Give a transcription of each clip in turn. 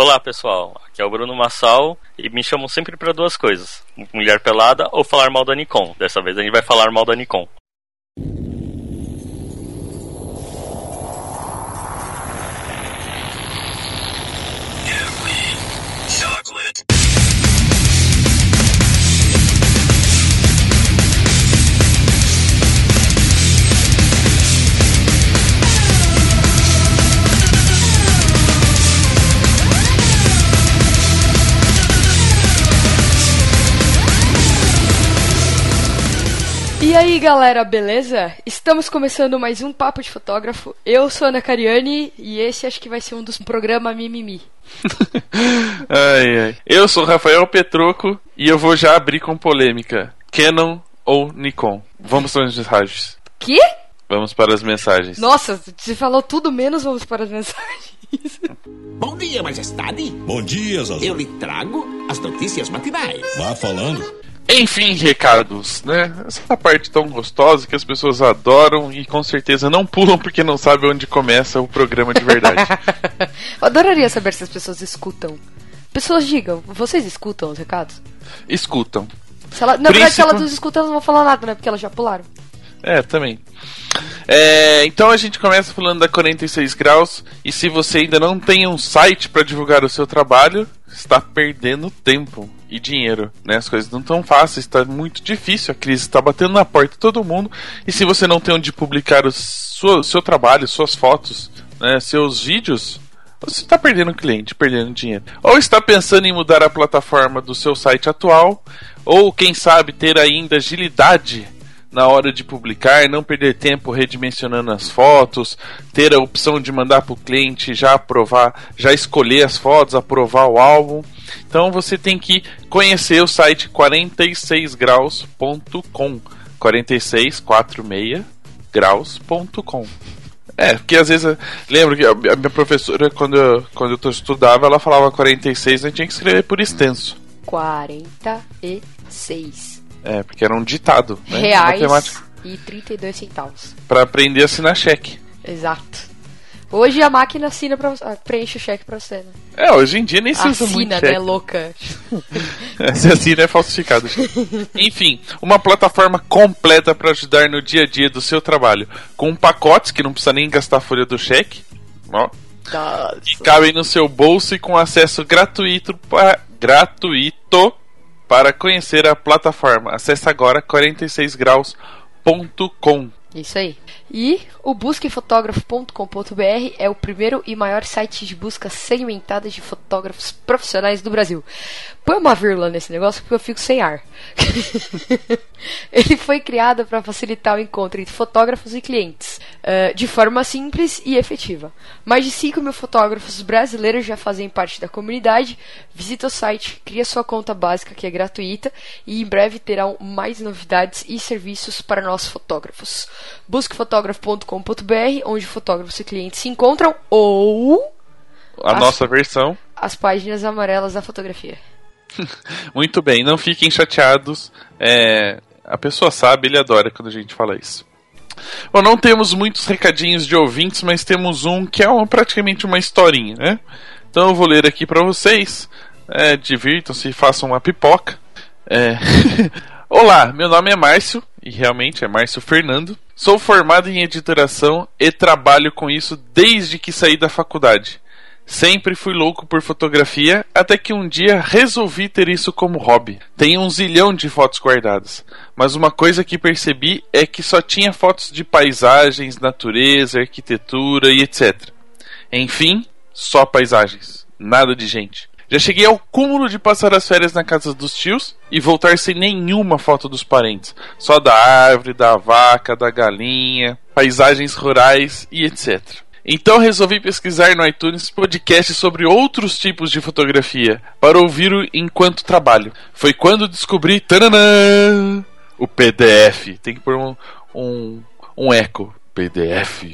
Olá pessoal, aqui é o Bruno Massal e me chamam sempre para duas coisas: mulher pelada ou falar mal da Nikon. Dessa vez a gente vai falar mal da Nikon. Aí galera, beleza? Estamos começando mais um Papo de Fotógrafo. Eu sou Ana Cariani e esse acho que vai ser um dos programas Mimimi. ai, ai. Eu sou Rafael Petroco e eu vou já abrir com polêmica: Canon ou Nikon? Vamos para as mensagens. Que? Vamos para as mensagens. Nossa, você falou tudo menos vamos para as mensagens. Bom dia, majestade. Bom dia, Zazu. Eu lhe trago as notícias matinais. Vá falando. Enfim, recados, né? Essa parte tão gostosa que as pessoas adoram e com certeza não pulam porque não sabem onde começa o programa de verdade. Eu adoraria saber se as pessoas escutam. Pessoas digam, vocês escutam os recados? Escutam. Se ela, na verdade, se elas não escutam, elas não vão falar nada, né? Porque elas já pularam. É, também. É, então a gente começa falando da 46 graus e se você ainda não tem um site para divulgar o seu trabalho, está perdendo tempo e dinheiro, né? As coisas não tão fáceis, está muito difícil, a crise está batendo na porta de todo mundo e se você não tem onde publicar o seu, seu trabalho, suas fotos, né, seus vídeos, você está perdendo cliente, perdendo dinheiro. Ou está pensando em mudar a plataforma do seu site atual, ou quem sabe ter ainda agilidade na hora de publicar, não perder tempo redimensionando as fotos, ter a opção de mandar para o cliente já aprovar, já escolher as fotos, aprovar o álbum. Então você tem que conhecer o site 46graus.com. 4646 graus.com. É, porque às vezes lembro que a minha professora quando eu, quando eu estudava, ela falava 46, a gente tinha que escrever por extenso. 46 é, porque era um ditado. Né? Reais e 32 centavos. Para aprender a assinar cheque. Exato. Hoje a máquina assina pra, ah, preenche o cheque pra você, né? É, hoje em dia nem se usa assina, muito cheque. né, louca? Se assina é falsificado. Enfim, uma plataforma completa para ajudar no dia a dia do seu trabalho. Com pacotes que não precisa nem gastar a folha do cheque. Ó. Nossa. Que cabem no seu bolso e com acesso gratuito, pra, gratuito para conhecer a plataforma, acesse agora 46graus.com. Isso aí. E o busquefotógrafo.com.br é o primeiro e maior site de busca segmentada de fotógrafos profissionais do Brasil. Põe uma vírgula nesse negócio porque eu fico sem ar. Ele foi criado para facilitar o encontro entre fotógrafos e clientes, uh, de forma simples e efetiva. Mais de 5 mil fotógrafos brasileiros já fazem parte da comunidade. Visita o site, cria sua conta básica que é gratuita e em breve terão mais novidades e serviços para nós fotógrafos. Busque fotógrafo.com.br, onde fotógrafos e clientes se encontram, ou a as, nossa versão, as páginas amarelas da fotografia. Muito bem, não fiquem chateados. É, a pessoa sabe, ele adora quando a gente fala isso. Bom, não temos muitos recadinhos de ouvintes, mas temos um que é uma, praticamente uma historinha, né? Então eu vou ler aqui para vocês. É, Divirtam-se e façam uma pipoca. É... Olá, meu nome é Márcio, e realmente é Márcio Fernando. Sou formado em editoração e trabalho com isso desde que saí da faculdade. Sempre fui louco por fotografia, até que um dia resolvi ter isso como hobby. Tenho um zilhão de fotos guardadas, mas uma coisa que percebi é que só tinha fotos de paisagens, natureza, arquitetura e etc. Enfim, só paisagens, nada de gente. Já cheguei ao cúmulo de passar as férias na casa dos tios e voltar sem nenhuma foto dos parentes, só da árvore, da vaca, da galinha, paisagens rurais e etc. Então resolvi pesquisar no iTunes podcasts sobre outros tipos de fotografia para ouvir enquanto trabalho. Foi quando descobri taranã, o PDF. Tem que pôr um, um, um eco. PDF.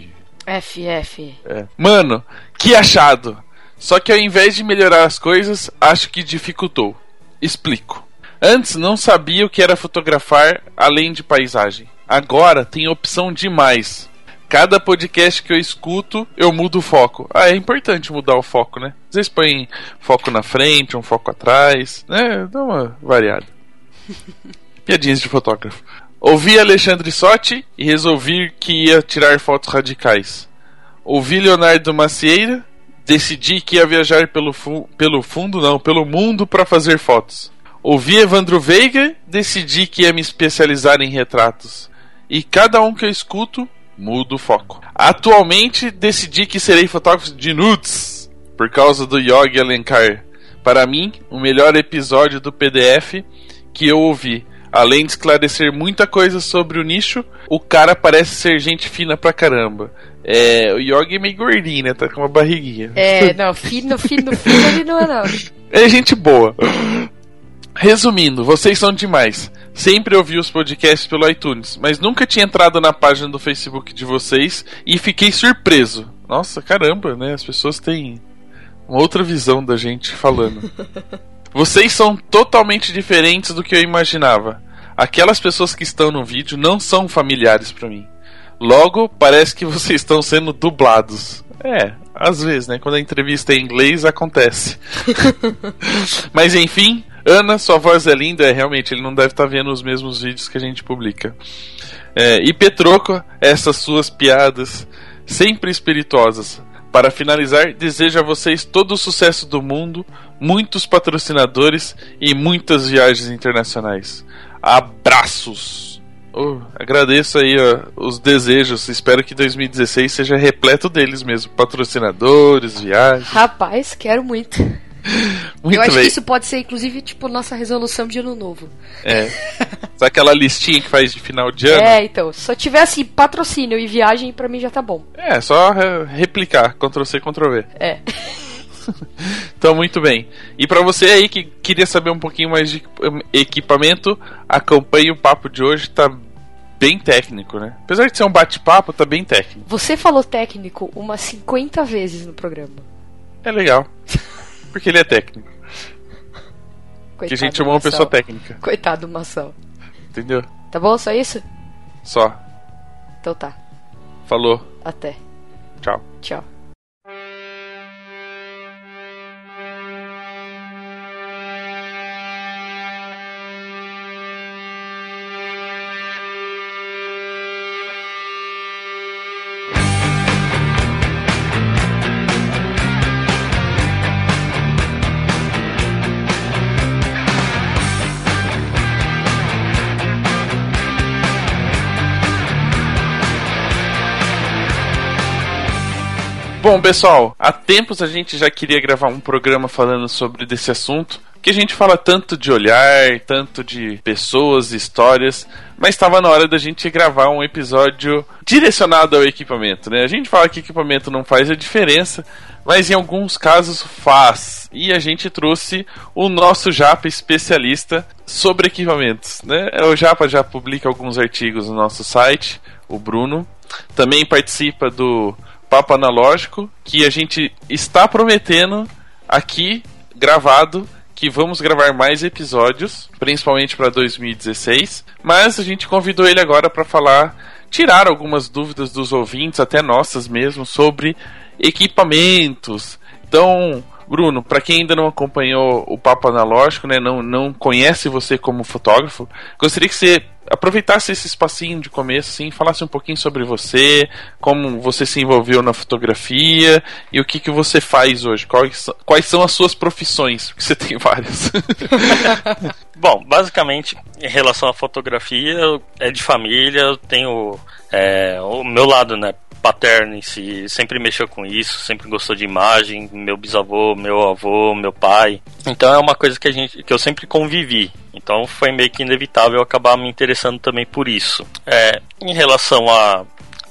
FF. É. Mano, que achado! Só que ao invés de melhorar as coisas, acho que dificultou. Explico. Antes não sabia o que era fotografar além de paisagem. Agora tem opção demais Cada podcast que eu escuto, eu mudo o foco. Ah, é importante mudar o foco, né? Às vezes põe foco na frente, um foco atrás, né? Dá uma variada. Piadinhas de fotógrafo. Ouvi Alexandre Sotti e resolvi que ia tirar fotos radicais. Ouvi Leonardo Macieira, decidi que ia viajar pelo, fu pelo fundo, não, pelo mundo para fazer fotos. Ouvi Evandro Veiga, decidi que ia me especializar em retratos. E cada um que eu escuto, mudo o foco. Atualmente, decidi que serei fotógrafo de nudes, por causa do Yogi Alencar. Para mim, o melhor episódio do PDF que eu ouvi. Além de esclarecer muita coisa sobre o nicho, o cara parece ser gente fina pra caramba. É, o Yogi é meio gordinho, né? Tá com uma barriguinha. É, não, fino, fino, fino ele não é não. É gente boa. Resumindo, vocês são demais. Sempre ouvi os podcasts pelo iTunes, mas nunca tinha entrado na página do Facebook de vocês e fiquei surpreso. Nossa, caramba, né? As pessoas têm uma outra visão da gente falando. Vocês são totalmente diferentes do que eu imaginava. Aquelas pessoas que estão no vídeo não são familiares para mim. Logo, parece que vocês estão sendo dublados. É, às vezes, né? Quando a entrevista é em inglês, acontece. Mas enfim, Ana, sua voz é linda. É, realmente, ele não deve estar vendo os mesmos vídeos que a gente publica. É, e Petroco, essas suas piadas, sempre espirituosas. Para finalizar, desejo a vocês todo o sucesso do mundo, muitos patrocinadores e muitas viagens internacionais. Abraços! Oh, agradeço aí ó, os desejos. Espero que 2016 seja repleto deles mesmo. Patrocinadores, viagens. Rapaz, quero muito. Muito eu acho bem. que isso pode ser, inclusive, tipo, nossa resolução de ano novo. É. Sabe aquela listinha que faz de final de ano? É, então. Se só tiver assim, patrocínio e viagem, pra mim já tá bom. É, só re- replicar. Ctrl C, Ctrl V. É. Então, muito bem. E pra você aí que queria saber um pouquinho mais de equip- equipamento, acompanhe o papo de hoje, tá bem técnico, né? Apesar de ser um bate-papo, tá bem técnico. Você falou técnico umas 50 vezes no programa. É legal. Porque ele é técnico. Coitado que a gente chamou uma pessoa técnica. Coitado do Marcel. Entendeu? Tá bom? Só isso? Só. Então tá. Falou. Até. Tchau. Tchau. Bom, pessoal, há tempos a gente já queria gravar um programa falando sobre desse assunto, que a gente fala tanto de olhar, tanto de pessoas, histórias, mas estava na hora da gente gravar um episódio direcionado ao equipamento, né? A gente fala que equipamento não faz a diferença, mas em alguns casos faz. E a gente trouxe o nosso Japa especialista sobre equipamentos, né? O Japa já publica alguns artigos no nosso site, o Bruno. Também participa do Papo Analógico, que a gente está prometendo aqui gravado que vamos gravar mais episódios, principalmente para 2016, mas a gente convidou ele agora para falar, tirar algumas dúvidas dos ouvintes, até nossas mesmo, sobre equipamentos. Então, Bruno, para quem ainda não acompanhou o Papo Analógico, né, não, não conhece você como fotógrafo, gostaria que você aproveitasse esse espacinho de começo, assim, falasse um pouquinho sobre você, como você se envolveu na fotografia e o que, que você faz hoje, quais, quais são as suas profissões, porque você tem várias. Bom, basicamente, em relação à fotografia, é de família, eu tenho é, o meu lado, né, paterno em si, sempre mexeu com isso, sempre gostou de imagem, meu bisavô, meu avô, meu pai. Então é uma coisa que a gente, que eu sempre convivi. Então foi meio que inevitável eu acabar me interessando também por isso. É, em relação a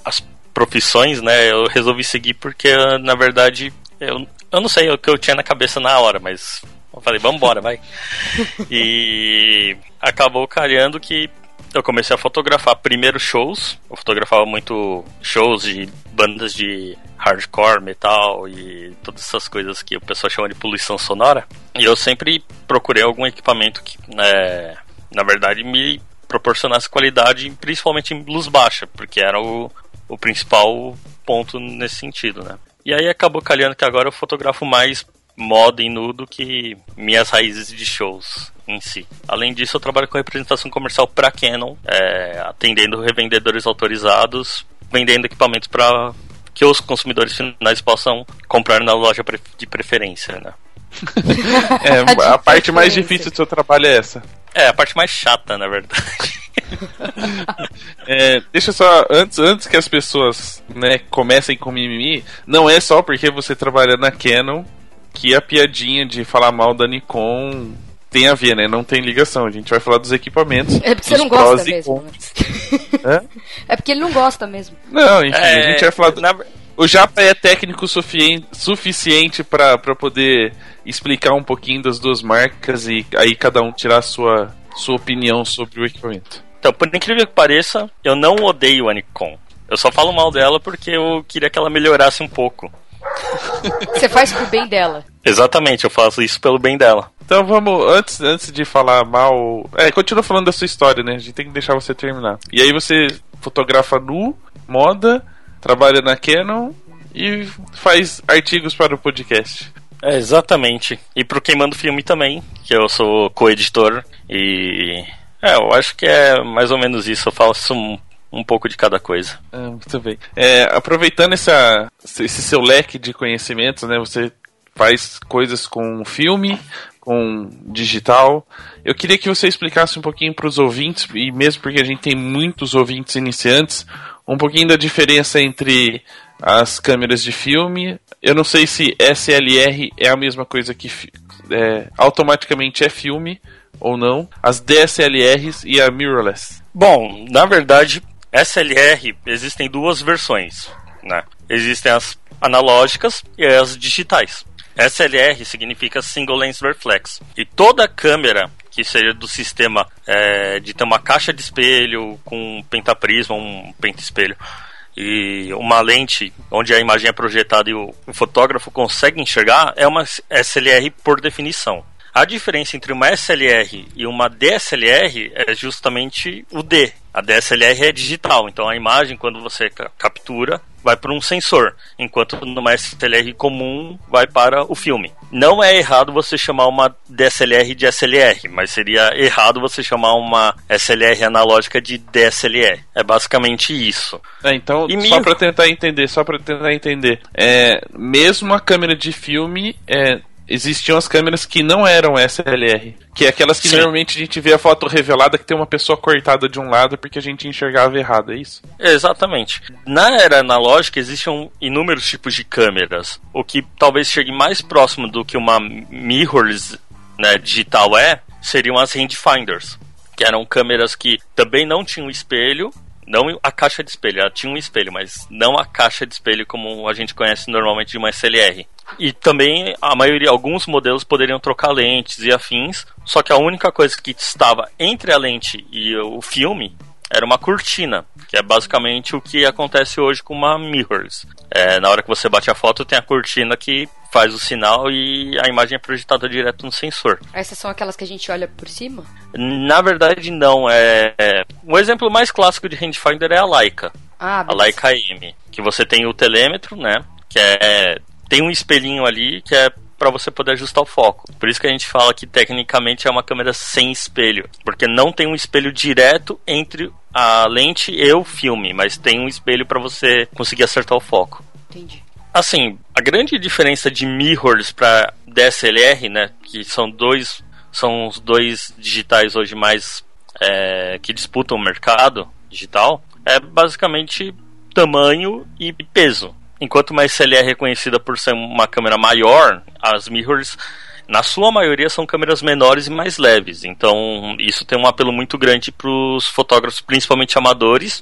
as profissões, né, eu resolvi seguir porque na verdade eu, eu não sei o que eu tinha na cabeça na hora, mas eu falei, vambora, vai. E acabou calhando que eu comecei a fotografar primeiro shows. Eu fotografava muito shows de bandas de hardcore, metal e todas essas coisas que o pessoal chama de poluição sonora. E eu sempre procurei algum equipamento que, né, na verdade, me proporcionasse qualidade, principalmente em luz baixa, porque era o, o principal ponto nesse sentido, né? E aí acabou calhando que agora eu fotografo mais moda e nudo que minhas raízes de shows em si. Além disso, eu trabalho com representação comercial para Canon, é, atendendo revendedores autorizados, vendendo equipamentos para que os consumidores finais possam comprar na loja de preferência, né? é, a parte mais difícil do seu trabalho é essa. É, a parte mais chata, na verdade. é, deixa só, antes, antes que as pessoas né, comecem com mimimi, não é só porque você trabalha na Canon que a piadinha de falar mal da Nikon tem a ver, né? Não tem ligação. A gente vai falar dos equipamentos. É porque você não gosta mesmo. é porque ele não gosta mesmo. Não, enfim, é... a gente vai falar. Do... Na... O Japa é técnico sufici... suficiente para poder explicar um pouquinho das duas marcas e aí cada um tirar a sua, sua opinião sobre o equipamento. Então, por incrível que pareça, eu não odeio a Nikon. Eu só falo mal dela porque eu queria que ela melhorasse um pouco. Você faz pro bem dela. Exatamente, eu faço isso pelo bem dela. Então vamos, antes, antes de falar mal. É, continua falando da sua história, né? A gente tem que deixar você terminar. E aí você fotografa nu, moda, trabalha na Canon e faz artigos para o podcast. É, exatamente. E pro Queimando Filme também, que eu sou co-editor. E. É, eu acho que é mais ou menos isso. Eu faço um, um pouco de cada coisa. É, muito bem. É, aproveitando essa, esse seu leque de conhecimentos, né? Você faz coisas com filme, com digital. Eu queria que você explicasse um pouquinho para os ouvintes, e mesmo porque a gente tem muitos ouvintes iniciantes, um pouquinho da diferença entre as câmeras de filme. Eu não sei se SLR é a mesma coisa que é, automaticamente é filme ou não. As DSLRs e a mirrorless. Bom, na verdade, SLR existem duas versões, né? Existem as analógicas e as digitais. SLR significa Single Lens Reflex. E toda câmera que seja do sistema é, de ter uma caixa de espelho com um pentaprisma, um penta-espelho, e uma lente onde a imagem é projetada e o, o fotógrafo consegue enxergar, é uma SLR por definição. A diferença entre uma SLR e uma DSLR é justamente o D. A DSLR é digital, então a imagem, quando você captura, vai para um sensor, enquanto numa SLR comum vai para o filme. Não é errado você chamar uma DSLR de SLR, mas seria errado você chamar uma SLR analógica de DSLR. É basicamente isso. É, então, e só para tentar entender, só para tentar entender, é, mesmo a câmera de filme é, existiam as câmeras que não eram SLR. Que é aquelas que Sim. normalmente a gente vê a foto revelada que tem uma pessoa cortada de um lado porque a gente enxergava errado, é isso? Exatamente. Na era analógica existiam inúmeros tipos de câmeras. O que talvez chegue mais próximo do que uma mirrorless né, digital é, seriam as rangefinders. Que eram câmeras que também não tinham espelho, não a caixa de espelho, ela tinha um espelho, mas não a caixa de espelho como a gente conhece normalmente de uma SLR. E também a maioria, alguns modelos poderiam trocar lentes e afins, só que a única coisa que estava entre a lente e o filme era uma cortina, que é basicamente o que acontece hoje com uma mirrorless. É, na hora que você bate a foto, tem a cortina que faz o sinal e a imagem é projetada direto no sensor. Essas são aquelas que a gente olha por cima? Na verdade, não. É, é... O exemplo mais clássico de rangefinder é a Leica. Ah, a Leica M, que você tem o telêmetro, né? Que é tem um espelhinho ali que é para você poder ajustar o foco. Por isso que a gente fala que tecnicamente é uma câmera sem espelho, porque não tem um espelho direto entre a lente e o filme, mas tem um espelho para você conseguir acertar o foco. Entendi. Assim, a grande diferença de mirrors para DSLR, né, que são dois são os dois digitais hoje mais é, que disputam o mercado digital, é basicamente tamanho e peso. Enquanto uma SLR é conhecida por ser uma câmera maior, as mirrors na sua maioria são câmeras menores e mais leves. Então, isso tem um apelo muito grande para os fotógrafos, principalmente amadores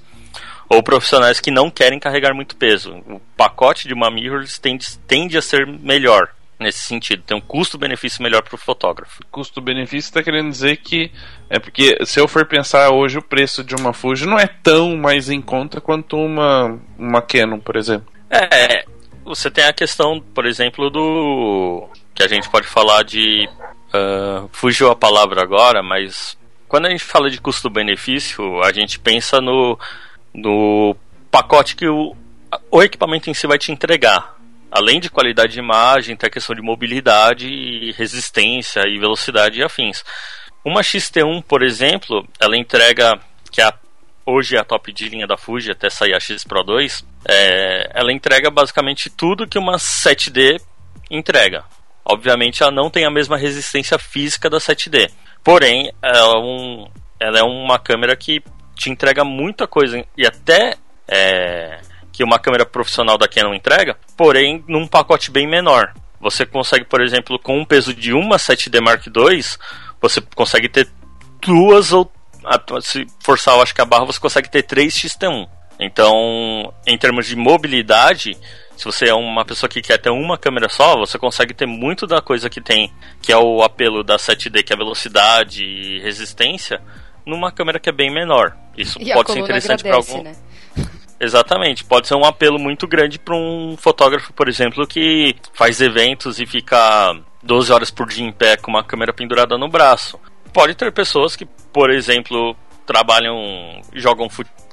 ou profissionais que não querem carregar muito peso. O pacote de uma mirrorless tende, tende a ser melhor nesse sentido. Tem um custo-benefício melhor para o fotógrafo. Custo-benefício está querendo dizer que é porque se eu for pensar hoje o preço de uma Fuji não é tão mais em conta quanto uma uma Canon, por exemplo. É, você tem a questão, por exemplo, do que a gente pode falar de uh, fugiu a palavra agora, mas quando a gente fala de custo-benefício, a gente pensa no, no pacote que o, o equipamento em si vai te entregar. Além de qualidade de imagem, tem a questão de mobilidade, resistência e velocidade e afins. Uma XT1, por exemplo, ela entrega, que é a, hoje é a top de linha da Fuji, até sair a X Pro 2, é, ela entrega basicamente tudo que uma 7D entrega. Obviamente ela não tem a mesma resistência física da 7D. Porém, ela é, um, ela é uma câmera que te entrega muita coisa e até é, que uma câmera profissional da Canon entrega, porém num pacote bem menor. Você consegue, por exemplo, com um peso de uma 7D Mark II, você consegue ter duas ou se forçar, eu acho que a barra você consegue ter três XT1. Então, em termos de mobilidade, se você é uma pessoa que quer ter uma câmera só, você consegue ter muito da coisa que tem, que é o apelo da 7D, que é velocidade e resistência, numa câmera que é bem menor. Isso E pode ser interessante para algum. né? Exatamente, pode ser um apelo muito grande para um fotógrafo, por exemplo, que faz eventos e fica 12 horas por dia em pé com uma câmera pendurada no braço. Pode ter pessoas que, por exemplo, trabalham, jogam,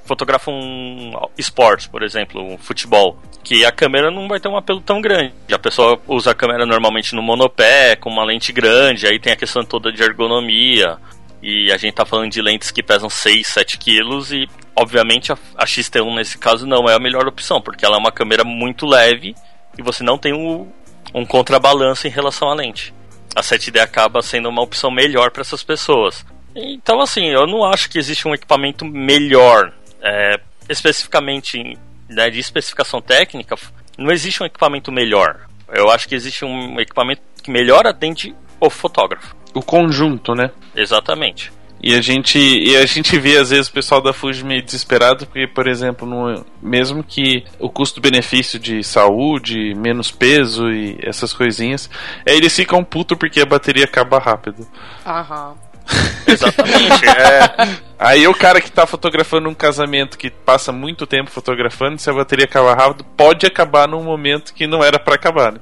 fu- fotografam esportes, por exemplo, um futebol, que a câmera não vai ter um apelo tão grande. A pessoa usa a câmera normalmente no monopé, com uma lente grande, aí tem a questão toda de ergonomia. E a gente tá falando de lentes que pesam 6, 7 quilos e, obviamente, a, a XT1 nesse caso não é a melhor opção, porque ela é uma câmera muito leve e você não tem um, um contrabalanço em relação à lente. A 7D acaba sendo uma opção melhor para essas pessoas. Então, assim, eu não acho que existe um equipamento melhor. É, especificamente né, de especificação técnica, não existe um equipamento melhor. Eu acho que existe um equipamento que melhor atende o fotógrafo. O conjunto, né? Exatamente. E a gente e a gente vê às vezes o pessoal da Fuji meio desesperado porque, por exemplo, no, mesmo que o custo-benefício de saúde, menos peso e essas coisinhas, aí eles ficam puto porque a bateria acaba rápido. Aham. Exatamente. é, Aí o cara que tá fotografando um casamento que passa muito tempo fotografando, se a bateria acabar rápido, pode acabar num momento que não era pra acabar. Né?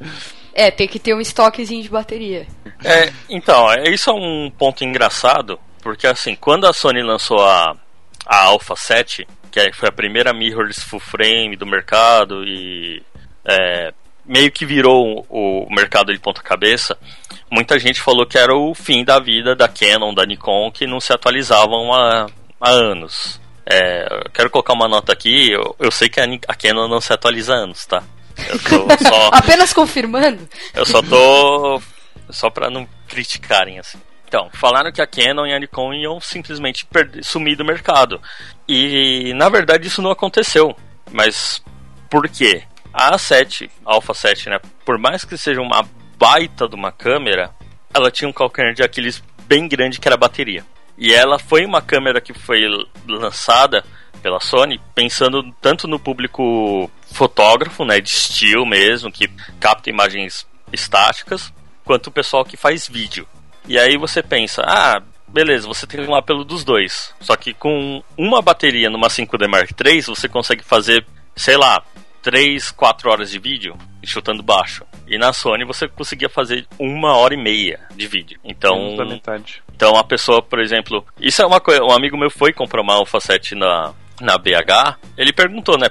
É, tem que ter um estoquezinho de bateria. é, então, é, isso é um ponto engraçado, porque assim, quando a Sony lançou a, a Alpha 7, que foi a primeira mirrorless full frame do mercado e é, meio que virou o, o mercado de ponta cabeça, muita gente falou que era o fim da vida da Canon, da Nikon, que não se atualizavam há, há anos. É, eu quero colocar uma nota aqui, eu, eu sei que a, a Canon não se atualiza há anos, tá? Eu tô só... Apenas confirmando. Eu só tô. Só pra não criticarem, assim. Então, falaram que a Canon e a Nikon iam simplesmente sumir do mercado. E na verdade isso não aconteceu. Mas por quê? A A7, a Alpha 7, né? Por mais que seja uma baita de uma câmera, ela tinha um calcanhar de Aquiles bem grande que era a bateria. E ela foi uma câmera que foi lançada pela Sony pensando tanto no público fotógrafo, né, de estilo mesmo, que capta imagens estáticas, quanto o pessoal que faz vídeo. E aí você pensa, ah, beleza, você tem um apelo dos dois. Só que com uma bateria numa 5D Mark III, você consegue fazer, sei lá, 3, 4 horas de vídeo chutando baixo. E na Sony você conseguia fazer uma hora e meia de vídeo. Então, então a pessoa, por exemplo, isso é uma coisa, um amigo meu foi comprar uma Alpha 7 na, na BH, ele perguntou, né?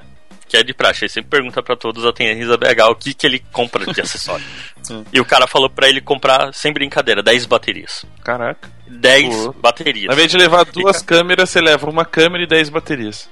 Que é de praxe, ele sempre pergunta pra todos os atendentes da BH o que, que ele compra de acessório. e o cara falou pra ele comprar, sem brincadeira, 10 baterias. Caraca. 10 Pô. baterias. Na vez de levar duas câmeras, você leva uma câmera e 10 baterias.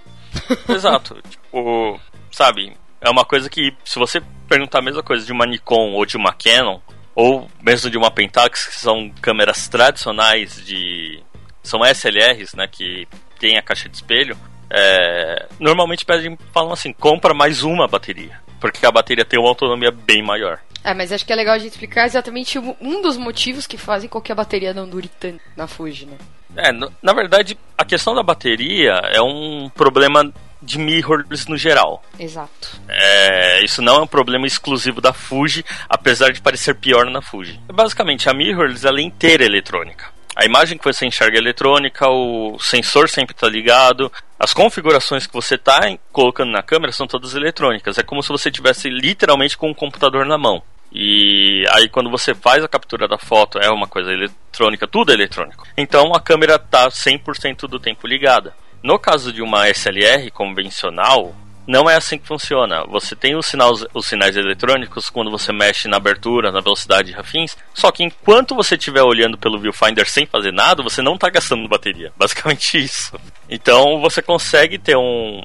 Exato. Tipo, sabe, é uma coisa que, se você perguntar a mesma coisa de uma Nikon ou de uma Canon, ou mesmo de uma Pentax, que são câmeras tradicionais de. são SLRs, né, que tem a caixa de espelho, é, normalmente pedem, falam assim, compra mais uma bateria. Porque a bateria tem uma autonomia bem maior. É, mas acho que é legal a gente explicar exatamente um dos motivos que fazem com que a bateria não dure tanto na Fuji, né? É, na verdade, a questão da bateria é um problema de mirrorless no geral. Exato. É, isso não é um problema exclusivo da Fuji, apesar de parecer pior na Fuji. Basicamente, a mirrorless ela é inteira eletrônica. A imagem que você enxerga é eletrônica, o sensor sempre está ligado, as configurações que você está colocando na câmera são todas eletrônicas. É como se você tivesse literalmente com um computador na mão. E aí quando você faz a captura da foto, é uma coisa eletrônica, tudo é eletrônico. Então a câmera está 100% do tempo ligada. No caso de uma SLR convencional, não é assim que funciona. Você tem os, sinais, os sinais eletrônicos quando você mexe na abertura, na velocidade de afins. Só que enquanto você estiver olhando pelo viewfinder sem fazer nada, você não está gastando bateria. Basicamente isso. Então você consegue ter um,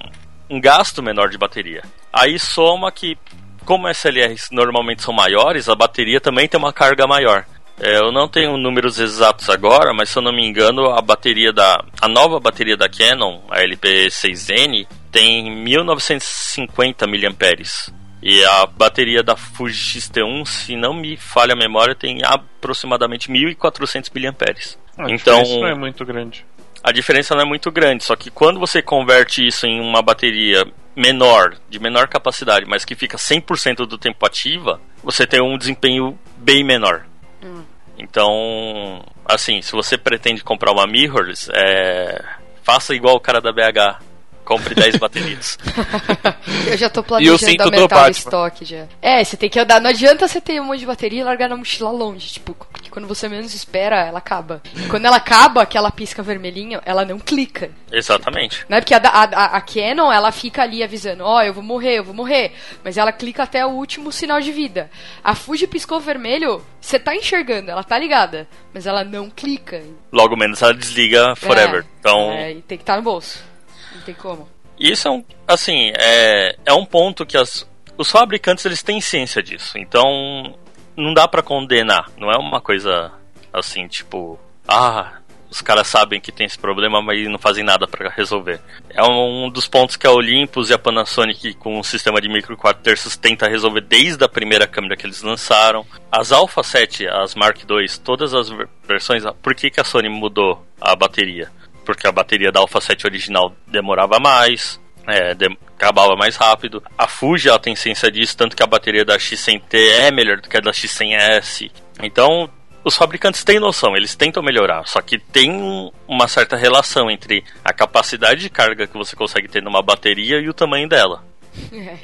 um gasto menor de bateria. Aí soma que, como SLRs normalmente são maiores, a bateria também tem uma carga maior. É, eu não tenho números exatos agora, mas se eu não me engano, a bateria da. A nova bateria da Canon, a LP6N, tem 1950 mAh. E a bateria da Fuji X-T1, se não me falha a memória, tem aproximadamente 1400 mAh. A então, diferença não é muito grande. A diferença não é muito grande, só que quando você converte isso em uma bateria menor, de menor capacidade, mas que fica 100% do tempo ativa, você tem um desempenho bem menor. Então, assim, se você pretende comprar uma mirrorless, é... faça igual o cara da BH. Compre 10 baterias. Eu já tô planejando aumentar o Batman. estoque já. É, você tem que andar. Não adianta você ter um monte de bateria e largar na mochila longe. Tipo, porque quando você menos espera, ela acaba. E quando ela acaba, aquela pisca vermelhinha, ela não clica. Exatamente. Né? Porque a, a, a- Canon, ela fica ali avisando, ó, eu vou morrer, eu vou morrer. Mas ela clica até o último sinal de vida. A Fuji piscou vermelho, você tá enxergando, ela tá ligada. Mas ela não clica. Logo menos ela desliga forever. É, então, é, e tem que estar no bolso. Tem como. isso é um, assim, é, é um ponto que as, os fabricantes eles têm ciência disso. Então, não dá pra condenar. Não é uma coisa assim, tipo, ah, os caras sabem que tem esse problema, mas não fazem nada pra resolver. É um dos pontos que a Olympus e a Panasonic, com o sistema de micro 4 terços, tenta resolver desde a primeira câmera que eles lançaram. As Alpha 7, as Mark II, todas as ver- versões, por que, que a Sony mudou a bateria? Porque a bateria da Alpha 7 original demorava mais, é, dem- acabava mais rápido. A Fuji ela tem ciência disso, tanto que a bateria da X100T é melhor do que a da X100S. Então, os fabricantes têm noção, eles tentam melhorar, só que tem um- uma certa relação entre a capacidade de carga que você consegue ter numa bateria e o tamanho dela.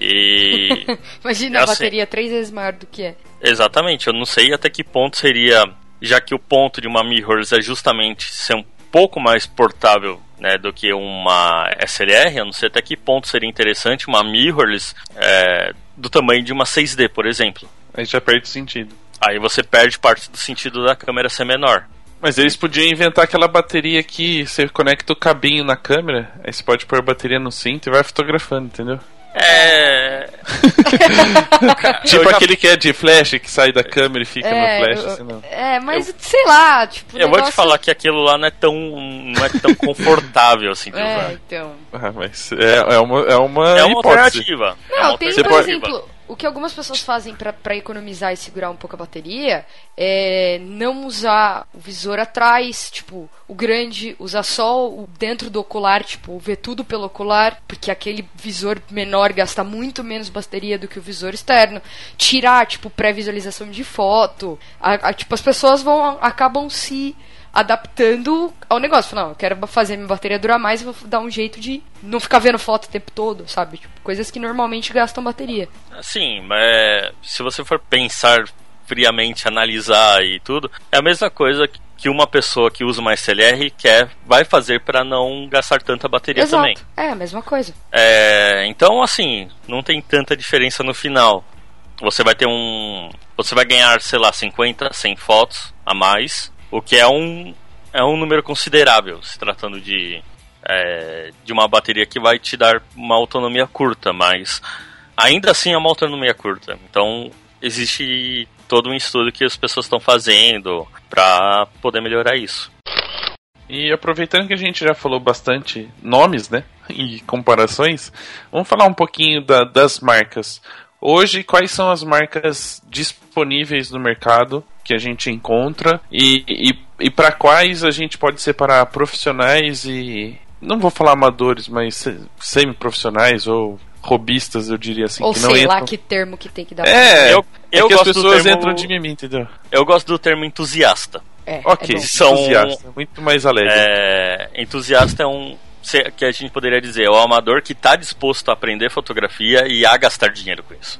E Imagina É a assim. bateria três vezes maior do que é. Exatamente, eu não sei até que ponto seria, já que o ponto de uma mirrorless é justamente ser um pouco mais portável né, do que uma SLR, eu não sei até que ponto seria interessante uma mirrorless é, do tamanho de uma 6D, por exemplo. Aí já perde sentido. Aí você perde parte do sentido da câmera ser menor. Mas eles podiam inventar aquela bateria que você conecta o cabinho na câmera, aí você pode pôr a bateria no cinto e vai fotografando, entendeu? É. Tipo Eu aquele que é de flash, que sai da câmera e fica é, no flash, eu- assim, não. é, mas sei lá, tipo. Eu vou te negócio- falar que aquilo lá não é tão, não é tão confortável assim de É, usar. então. Ah, mas é, é uma, é uma É uma hipótese. alternativa. é Não, uma tem, Você por exemplo, o que algumas pessoas fazem pra economizar e segurar um pouco a bateria é não usar o visor atrás, tipo, o grande, usar só o dentro do ocular, tipo, ver tudo pelo ocular, porque aquele visor menor gasta muito menos bateria do que o visor externo. Tirar, tipo, pré-visualização de foto. A- a- tipo, as pessoas vão acabam se adaptando ao negócio. Falar, Não, eu quero fazer minha bateria durar mais, vou dar um jeito de não ficar vendo foto o tempo todo, sabe? Tipo, coisas que normalmente gastam bateria. Sim, mas se você for pensar friamente, analisar e tudo, é a mesma coisa que uma pessoa que usa uma SLR quer, vai fazer para não gastar tanta bateria Exato. também. É a mesma coisa. É, então, assim, não tem tanta diferença no final. Você vai ter um. Você vai ganhar, sei lá, 50, 100 fotos a mais, o que é um, é um número considerável, se tratando de, é, de uma bateria que vai te dar uma autonomia curta, mas ainda assim é uma autonomia curta. Então, existe todo um estudo que as pessoas estão fazendo para poder melhorar isso. E aproveitando que a gente já falou bastante nomes, né? E comparações, vamos falar um pouquinho da- das marcas. Hoje, quais são as marcas disponíveis no mercado que a gente encontra e, e, e para quais a gente pode separar profissionais e. Não vou falar amadores, mas se- semi-profissionais ou robistas, eu diria assim, Ou que não sei entram. lá que termo que tem que dar. É, Eu- é eu que as gosto do pessoas termo- entram de mimimi, entendeu? Eu gosto do termo entusiasta. É, Ok, é. São- entusiasta, muito mais alegre. É, entusiasta é um que a gente poderia dizer, é o amador que está disposto a aprender fotografia e a gastar dinheiro com isso.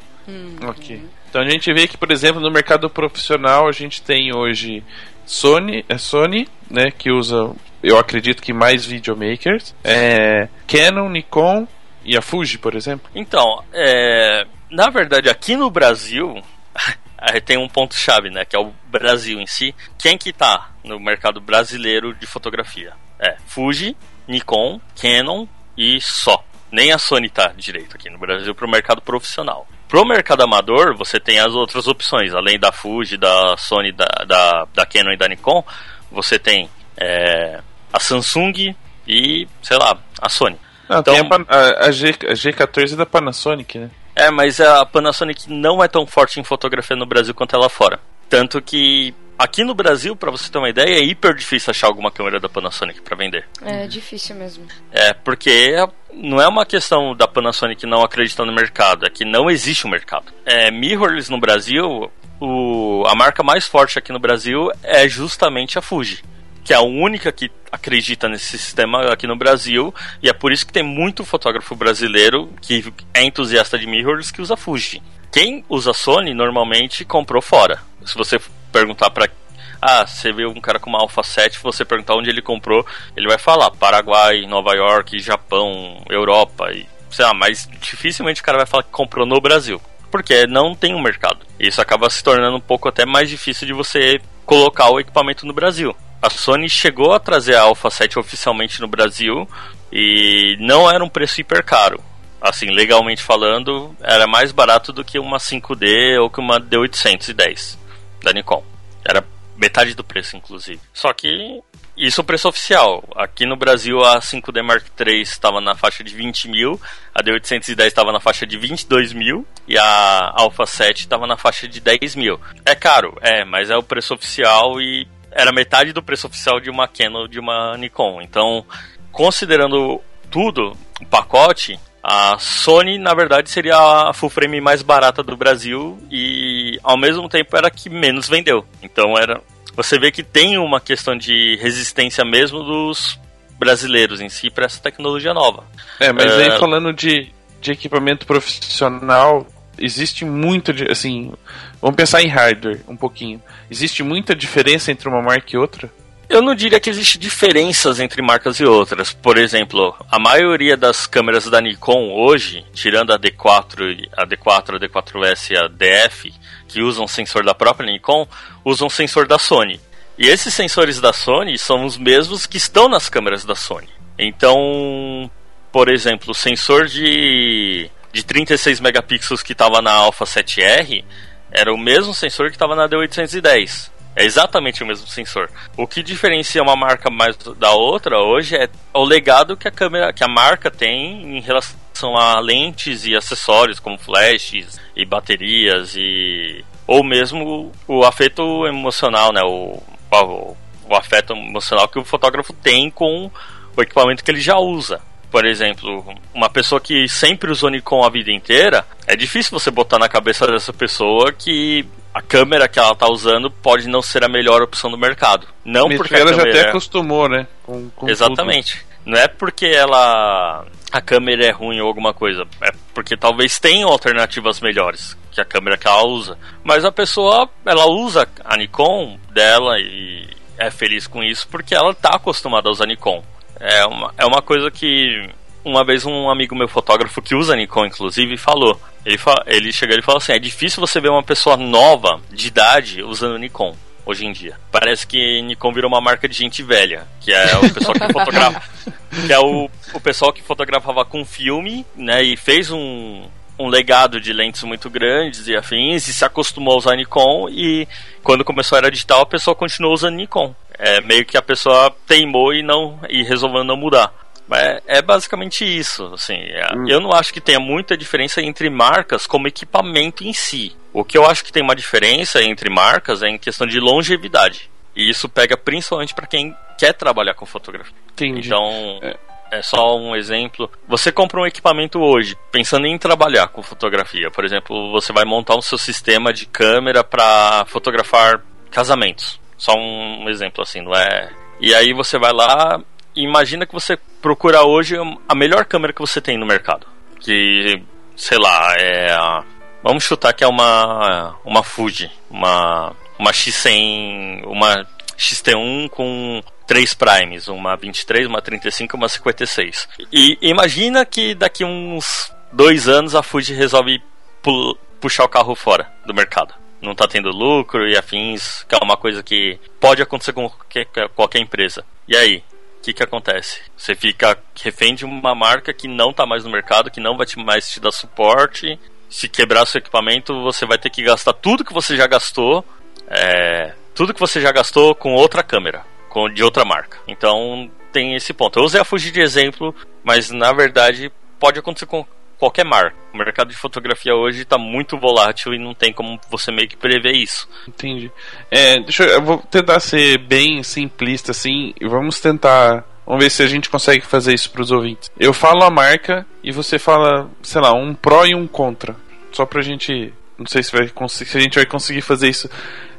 Ok. Então a gente vê que, por exemplo, no mercado profissional a gente tem hoje Sony, é Sony, né, que usa, eu acredito que mais videomakers, é, Canon, Nikon e a Fuji, por exemplo. Então, é, na verdade, aqui no Brasil tem um ponto chave, né, que é o Brasil em si. Quem que tá no mercado brasileiro de fotografia? É Fuji, Nikon, Canon e só. Nem a Sony tá direito aqui no Brasil para o mercado profissional. Pro mercado amador, você tem as outras opções, além da Fuji, da Sony, da, da, da Canon e da Nikon, você tem é, a Samsung e, sei lá, a Sony. Não, então, tem a, a, G, a G14 da Panasonic, né? É, mas a Panasonic não é tão forte em fotografia no Brasil quanto ela fora. Tanto que aqui no Brasil, para você ter uma ideia, é hiper difícil achar alguma câmera da Panasonic para vender. É difícil mesmo. É, porque não é uma questão da Panasonic não acreditar no mercado, é que não existe um mercado. É, mirrorless no Brasil, o, a marca mais forte aqui no Brasil é justamente a Fuji que é a única que acredita nesse sistema aqui no Brasil, e é por isso que tem muito fotógrafo brasileiro que é entusiasta de mirrors que usa Fuji. Quem usa Sony normalmente comprou fora. Se você perguntar para ah, você vê um cara com uma Alpha 7, você perguntar onde ele comprou, ele vai falar Paraguai, Nova York, Japão, Europa e sei lá, mas dificilmente o cara vai falar que comprou no Brasil, porque não tem um mercado. Isso acaba se tornando um pouco até mais difícil de você colocar o equipamento no Brasil. A Sony chegou a trazer a Alpha 7 oficialmente no Brasil e não era um preço hiper caro. Assim, legalmente falando, era mais barato do que uma 5D ou que uma D810 da Nikon. Era metade do preço, inclusive. Só que isso é o preço oficial. Aqui no Brasil a 5D Mark III estava na faixa de 20 mil, a D810 estava na faixa de 22 mil e a Alpha 7 estava na faixa de 10 mil. É caro, é, mas é o preço oficial e era metade do preço oficial de uma Canon de uma Nikon. Então, considerando tudo, o pacote, a Sony, na verdade, seria a full frame mais barata do Brasil e, ao mesmo tempo, era a que menos vendeu. Então, era você vê que tem uma questão de resistência mesmo dos brasileiros em si para essa tecnologia nova. É, mas aí é, falando de, de equipamento profissional, existe muito assim, vamos pensar em hardware um pouquinho. Existe muita diferença entre uma marca e outra? Eu não diria que existe diferenças entre marcas e outras. Por exemplo, a maioria das câmeras da Nikon hoje, tirando a D4, a D4, a D4S e a DF, que usam sensor da própria Nikon, usam sensor da Sony. E esses sensores da Sony são os mesmos que estão nas câmeras da Sony. Então, por exemplo, o sensor de de 36 megapixels que estava na Alpha 7R era o mesmo sensor que estava na D810. É exatamente o mesmo sensor. O que diferencia uma marca mais da outra hoje é o legado que a câmera, que a marca tem em relação a lentes e acessórios como flashes e baterias e ou mesmo o afeto emocional, né? O, o, o afeto emocional que o fotógrafo tem com o equipamento que ele já usa por exemplo, uma pessoa que sempre usou Nikon a vida inteira, é difícil você botar na cabeça dessa pessoa que a câmera que ela tá usando pode não ser a melhor opção do mercado. Não porque ela já até acostumou, né? Com, com Exatamente. Tudo. Não é porque ela a câmera é ruim ou alguma coisa, é porque talvez tenham alternativas melhores que a câmera que ela usa. Mas a pessoa, ela usa a Nikon dela e é feliz com isso porque ela tá acostumada a usar Nikon. É uma, é uma coisa que uma vez um amigo meu fotógrafo que usa Nikon, inclusive, falou. Ele, fa ele chegou e falou assim: é difícil você ver uma pessoa nova, de idade, usando Nikon hoje em dia. Parece que Nikon virou uma marca de gente velha, que é o pessoal que fotografa, que é o, o pessoal que fotografava com filme, né, e fez um, um legado de lentes muito grandes e afins e se acostumou a usar Nikon e quando começou a era digital a pessoa continuou usando Nikon. É meio que a pessoa teimou e não e resolveu não mudar. É, é basicamente isso. Assim, é, hum. Eu não acho que tenha muita diferença entre marcas como equipamento em si. O que eu acho que tem uma diferença entre marcas é em questão de longevidade. E isso pega principalmente para quem quer trabalhar com fotografia. Entendi. Então, é. é só um exemplo. Você compra um equipamento hoje, pensando em trabalhar com fotografia. Por exemplo, você vai montar o seu sistema de câmera para fotografar casamentos. Só um exemplo assim, não é? E aí você vai lá e imagina que você procura hoje a melhor câmera que você tem no mercado. Que, sei lá, é a Vamos chutar que é uma uma Fuji, uma uma X100, uma XT1 com três primes, uma 23, uma 35 e uma 56. E imagina que daqui uns dois anos a Fuji resolve pu puxar o carro fora do mercado. Não está tendo lucro e afins, que é uma coisa que pode acontecer com qualquer, qualquer empresa. E aí? O que, que acontece? Você fica refém de uma marca que não está mais no mercado, que não vai mais te dar suporte. Se quebrar seu equipamento, você vai ter que gastar tudo que você já gastou é, tudo que você já gastou com outra câmera, com, de outra marca. Então tem esse ponto. Eu usei a Fuji de exemplo, mas na verdade pode acontecer com qualquer marca. O mercado de fotografia hoje está muito volátil e não tem como você meio que prever isso. Entendi. É, deixa eu, eu vou tentar ser bem simplista assim e vamos tentar Vamos ver se a gente consegue fazer isso para os ouvintes. Eu falo a marca e você fala, sei lá, um pró e um contra. Só pra gente. Não sei se, vai, se a gente vai conseguir fazer isso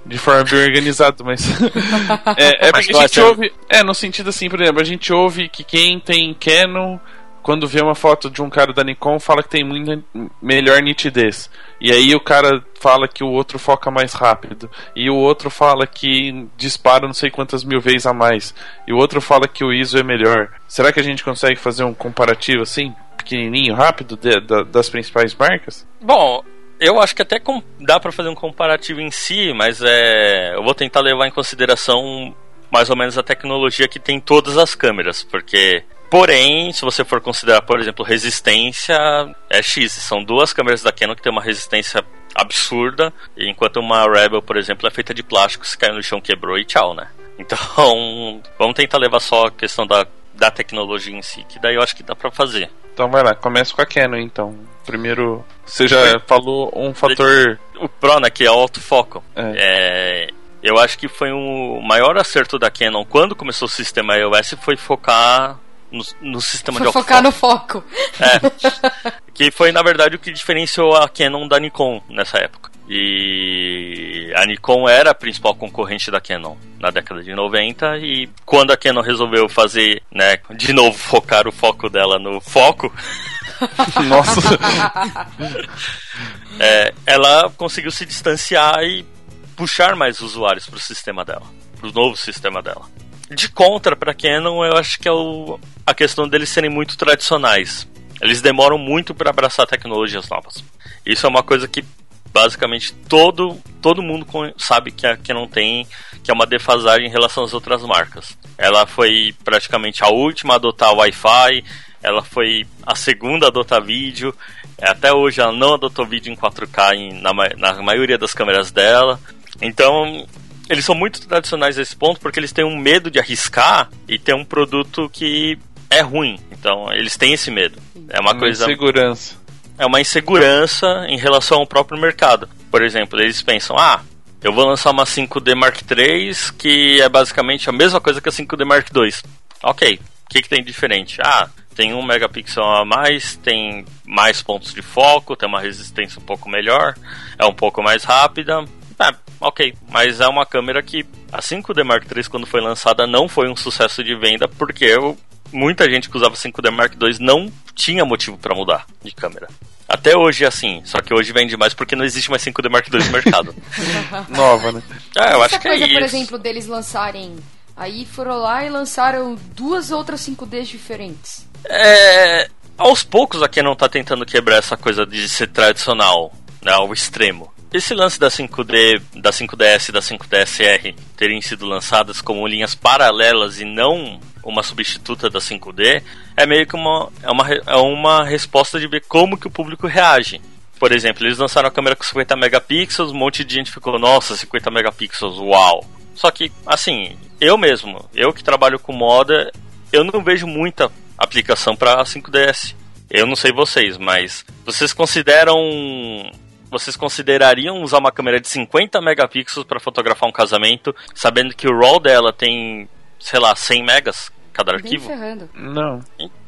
de forma bem organizada, mas. é, é porque a gente ouve. É, no sentido assim, por exemplo, a gente ouve que quem tem Canon, quando vê uma foto de um cara da Nikon, fala que tem muita melhor nitidez. E aí o cara fala que o outro foca mais rápido. E o outro fala que dispara não sei quantas mil vezes a mais. E o outro fala que o ISO é melhor. Será que a gente consegue fazer um comparativo assim? Pequenininho, rápido, de, de, das principais marcas? Bom, eu acho que até dá para fazer um comparativo em si, mas é, eu vou tentar levar em consideração mais ou menos a tecnologia que tem todas as câmeras, porque Porém, se você for considerar, por exemplo, resistência, é X. São duas câmeras da Canon que tem uma resistência absurda, enquanto uma Rebel, por exemplo, é feita de plástico, se caiu no chão, quebrou e tchau, né? Então, vamos tentar levar só a questão da, da tecnologia em si, que daí eu acho que dá pra fazer. Então vai lá, começa com a Canon então. Primeiro, você já falou um fator. O Pro, né, que é o autofoco. É. é. eu acho que foi um, o maior acerto da Canon quando começou o sistema iOS foi focar no, no sistema foi de focar no foco. É. que foi, na verdade, o que diferenciou a Canon da Nikon nessa época. E a Nikon era a principal concorrente da Canon na década de 90 e quando a Canon resolveu fazer, né, de novo focar o foco dela no foco, nossa, é, ela conseguiu se distanciar e puxar mais usuários para o sistema dela, para o novo sistema dela. De contra para Canon, eu acho que é o, a questão deles serem muito tradicionais. Eles demoram muito para abraçar tecnologias novas. Isso é uma coisa que basicamente todo, todo mundo sabe que, a, não tem, que é uma defasagem em relação às outras marcas. Ela foi praticamente a última a adotar Wi-Fi, ela foi a segunda a adotar vídeo, até hoje ela não adotou vídeo em 4K em, na, na maioria das câmeras dela. Então, eles são muito tradicionais a esse ponto porque eles têm um medo de arriscar e ter um produto que é ruim. Então, eles têm esse medo. É uma, uma coisa. Segurança é uma insegurança em relação ao próprio mercado. Por exemplo, eles pensam: ah, eu vou lançar uma 5D Mark III que é basicamente a mesma coisa que a 5D Mark II. Ok, o que, que tem de diferente? Ah, tem um megapixel a mais, tem mais pontos de foco, tem uma resistência um pouco melhor, é um pouco mais rápida. É, ok, mas é uma câmera que a 5D Mark III, quando foi lançada, não foi um sucesso de venda porque muita gente que usava 5D Mark II não tinha motivo para mudar de câmera. Até hoje é assim, só que hoje vende mais porque não existe mais 5D Mark II no mercado. Nova, né? Ah, eu Essa acho que é coisa, é por exemplo, deles lançarem. Aí foram lá e lançaram duas outras 5Ds diferentes. É. Aos poucos a Canon tá tentando quebrar essa coisa de ser tradicional, né, ao extremo. Esse lance da 5D, da 5DS e da 5DSR terem sido lançadas como linhas paralelas e não uma substituta da 5D é meio que uma, é uma, é uma resposta de ver como que o público reage. Por exemplo, eles lançaram a câmera com 50 megapixels, um monte de gente ficou, nossa, 50 megapixels, uau. Só que, assim, eu mesmo, eu que trabalho com moda, eu não vejo muita aplicação para 5DS. Eu não sei vocês, mas vocês consideram vocês considerariam usar uma câmera de 50 megapixels para fotografar um casamento, sabendo que o RAW dela tem, sei lá, 100 megas cada Bem arquivo? Ferrando. Não.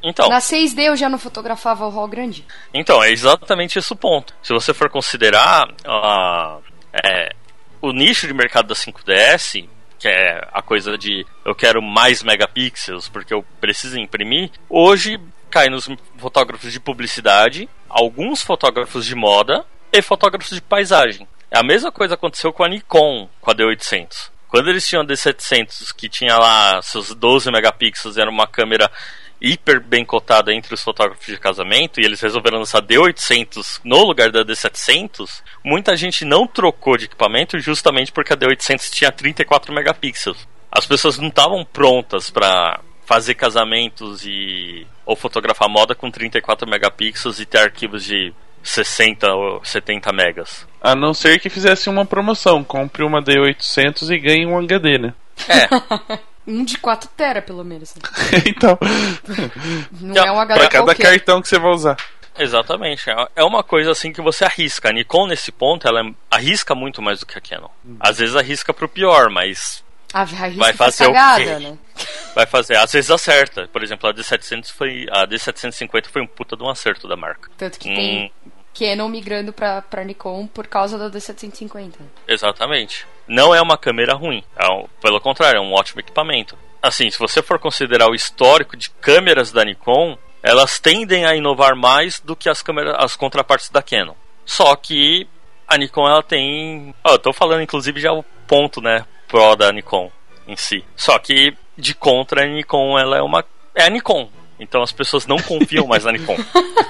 Então. Na 6D eu já não fotografava o RAW grande. Então, é exatamente esse o ponto. Se você for considerar uh, é, o nicho de mercado da 5DS, que é a coisa de eu quero mais megapixels porque eu preciso imprimir, hoje cai nos fotógrafos de publicidade, alguns fotógrafos de moda e fotógrafos de paisagem. A mesma coisa aconteceu com a Nikon, com a D800. Quando eles tinham a D700, que tinha lá seus 12 megapixels, era uma câmera hiper bem cotada entre os fotógrafos de casamento, e eles resolveram lançar D800 no lugar da D700, muita gente não trocou de equipamento justamente porque a D800 tinha 34 megapixels. As pessoas não estavam prontas para fazer casamentos e ou fotografar moda com 34 megapixels e ter arquivos de 60 ou 70 megas. A não ser que fizesse uma promoção, compre uma D800 e ganhe um HD, né? É. um de 4 tera, pelo menos. então, Não é um HD pra cada qualquer. cartão que você vai usar. Exatamente. É- É uma coisa assim que você arrisca. A Nikon, nesse ponto, ela é- arrisca muito mais do que a Canon. Às vezes arrisca pro pior, mas A vai Vai fazer o cagada, quê? né? vai fazer. Às vezes acerta. Por exemplo, a D700 foi. A D750 foi um puta de um acerto da marca. Tanto que Hum. tem Canon migrando pra, pra Nikon por causa da D750. Exatamente. Não é uma câmera ruim. É um- pelo contrário, é um ótimo equipamento. Assim, se você for considerar o histórico de câmeras da Nikon, elas tendem a inovar mais do que as câmeras, as contrapartes da Canon. Só que a Nikon ela tem, ó, eu tô falando inclusive já o ponto, né, pro da Nikon em si. Só que de contra a Nikon ela é uma é a Nikon. Então as pessoas não confiam mais na Nikon.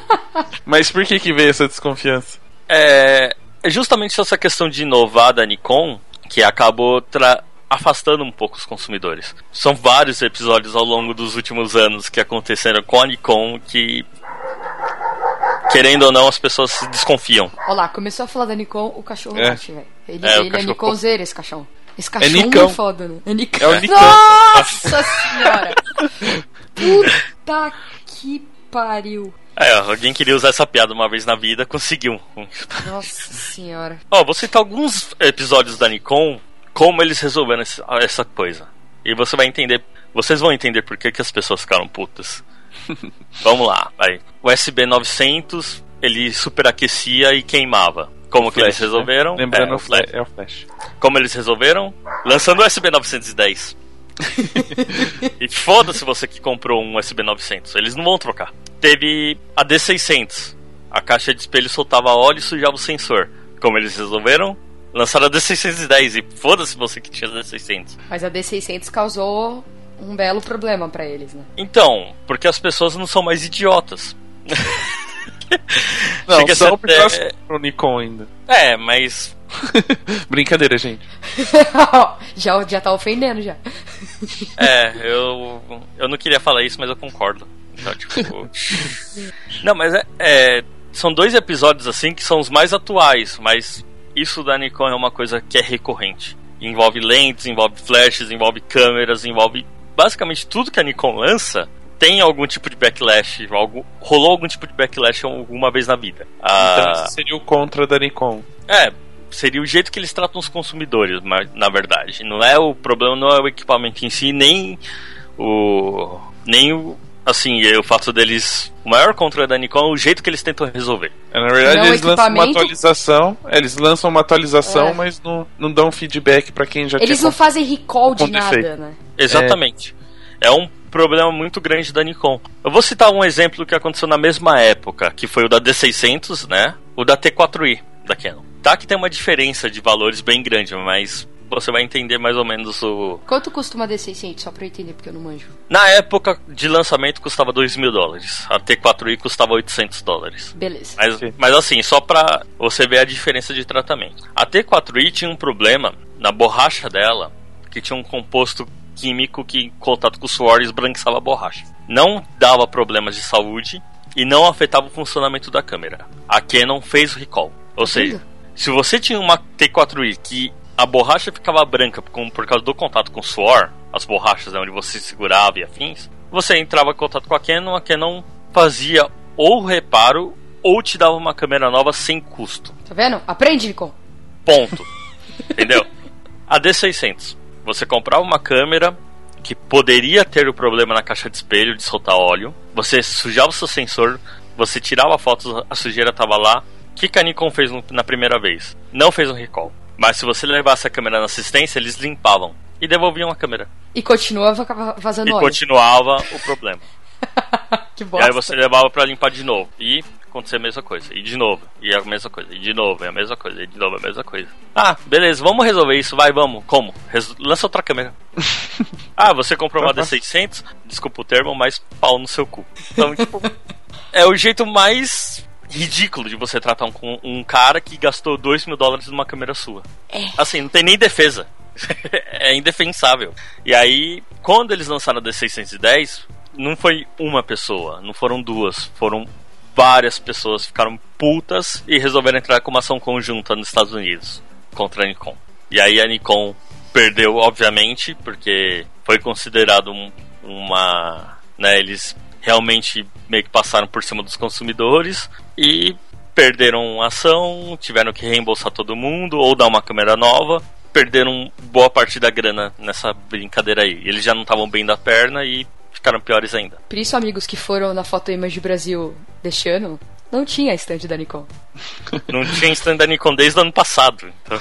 Mas por que que veio essa desconfiança? É, é justamente essa questão de inovar da Nikon que acabou tra- afastando um pouco os consumidores. São vários episódios ao longo dos últimos anos que aconteceram com a Nikon que, querendo ou não, as pessoas se desconfiam. Olha lá, começou a falar da Nikon, o cachorro É. late, velho. Ele É, ele é Nikonzeiro, esse cachorro. Esse cachorro Nicão. é foda, né? É Nicão. É o Nicão. Nossa senhora! Puta que pariu. É, alguém queria usar essa piada uma vez na vida, conseguiu. Nossa senhora. Ó, vou citar alguns episódios da Nikon, como eles resolveram essa coisa. E você vai entender, vocês vão entender por que, que as pessoas ficaram putas. Vamos lá, vai. O SB900, ele superaquecia e queimava. Como que eles né? resolveram? Lembrando, É, o flash, é o Flash. Como eles resolveram? Lançando o SB910. e foda-se você que comprou um SB900, eles não vão trocar. Teve a D600. A caixa de espelho soltava óleo e sujava o sensor. Como eles resolveram? Lançaram a D610 e foda-se você que tinha a D600. Mas a D600 causou um belo problema pra eles, né? Então, porque as pessoas não são mais idiotas. Não, Chega ser porque até- compram Nikon ainda. É, mas Brincadeira, gente. já, já tá ofendendo já. É, eu, eu não queria falar isso, mas eu concordo. Então, tipo. não, mas é, é, São dois episódios assim que são os mais atuais, mas isso da Nikon é uma coisa que é recorrente. Envolve lentes, envolve flashes, envolve câmeras, envolve. Basicamente tudo que a Nikon lança tem algum tipo de backlash. Algo, rolou algum tipo de backlash alguma vez na vida. Então Ah, esse seria o contra da Nikon. é, seria o jeito que eles tratam os consumidores, mas, na verdade. Não é o problema, não é o equipamento em si, nem o. Nem o. Assim, é o fato deles. O maior contra da Nikon é o jeito que eles tentam resolver. É, Na verdade, Não, eles lançam uma atualização. é, Eles lançam uma atualização, É. mas não, não dão feedback pra quem já Eles não fazem recall de nada, né? Exatamente. É. um problema muito grande da Nikon. Eu vou citar um exemplo que aconteceu na mesma época, que foi o da D600, né? O da T4i da Canon. Tá que tem uma diferença de valores bem grande, mas você vai entender mais ou menos o. Quanto custa uma D600? Só pra eu entender, porque eu não manjo. Na época de lançamento custava 2 mil dólares. A T4i custava 800 dólares. Beleza. Mas, mas assim, só pra você ver a diferença de tratamento. A T4i tinha um problema na borracha dela, que tinha um composto químico que, em contato com o suor, esbranquiçava a borracha. Não dava problemas de saúde e não afetava o funcionamento da câmera. A Canon fez o recall. Ou seja, se você tinha uma T4i que a borracha ficava branca por causa do contato com o suor, as borrachas né, onde você segurava e afins, você entrava em contato com a Canon, a Canon fazia ou reparo ou te dava uma câmera nova sem custo. Tá vendo? Aprende, Nikon. Ponto. Entendeu? A D600. Você comprava uma câmera que poderia ter o problema na caixa de espelho de soltar óleo. Você sujava o seu sensor, você tirava fotos, a sujeira tava lá. O que que a Nikon fez no- na primeira vez? Não fez um recall. Mas se você levasse a câmera na assistência, eles limpavam e devolviam a câmera. E continua va- vazando E óleo. continuava o problema. que E bosta. aí você levava pra limpar de novo. E acontecer a mesma coisa. E de novo, e a mesma coisa, e de novo, e a mesma coisa, e de novo, a mesma coisa. Ah, beleza, vamos resolver isso, vai, vamos. Como? Res lança outra câmera. ah, você comprou uma D600? Desculpa o termo, mas pau no seu cu. Então, tipo, é o jeito mais ridículo de você tratar um, um cara que gastou 2 mil dólares numa câmera sua. É. Assim, não tem nem defesa. é indefensável. E aí, quando eles lançaram a D610, não foi uma pessoa, não foram duas, foram várias pessoas ficaram putas e resolveram entrar com uma ação conjunta nos Estados Unidos contra a Nikon. E aí a Nikon perdeu, obviamente, porque foi considerado um, uma. Né, eles realmente meio que passaram por cima dos consumidores e perderam a ação, tiveram que reembolsar todo mundo ou dar uma câmera nova. Perderam boa parte da grana nessa brincadeira aí. Eles já não estavam bem da perna e ficaram piores ainda. Por isso, amigos que foram na Foto Image Brasil deste ano, não tinha stand da Nikon. Não tinha stand da Nikon desde o ano passado. Então...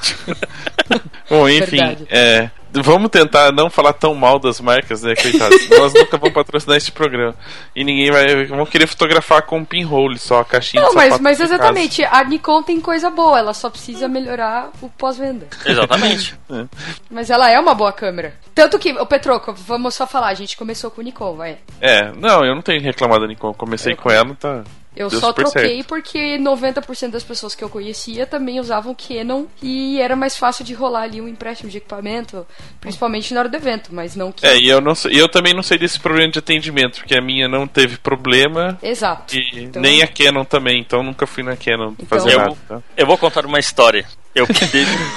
Bom, enfim, é, vamos tentar não falar tão mal das marcas, né, coitados? Nós nunca vamos patrocinar este programa. E ninguém vai. Vão querer fotografar com pinhole só a caixinha Não, mas, mas exatamente, a Nikon tem coisa boa, ela só precisa melhorar o pós-venda. Exatamente. é. Mas ela é uma boa câmera. Tanto que, o Petroco, vamos só falar, a gente começou com o Nikon, vai. É, não, eu não tenho reclamado da Nikon. Comecei eu com ela, tá. Eu Deu só troquei certo. porque 90% das pessoas que eu conhecia também usavam Canon e era mais fácil de rolar ali um empréstimo de equipamento, principalmente na hora do evento, mas não que. É, e eu, não, eu também não sei desse problema de atendimento, porque a minha não teve problema. Exato. E então... nem a Canon também, então nunca fui na Canon então... fazer eu, nada. Tá? Eu vou contar uma história. Eu,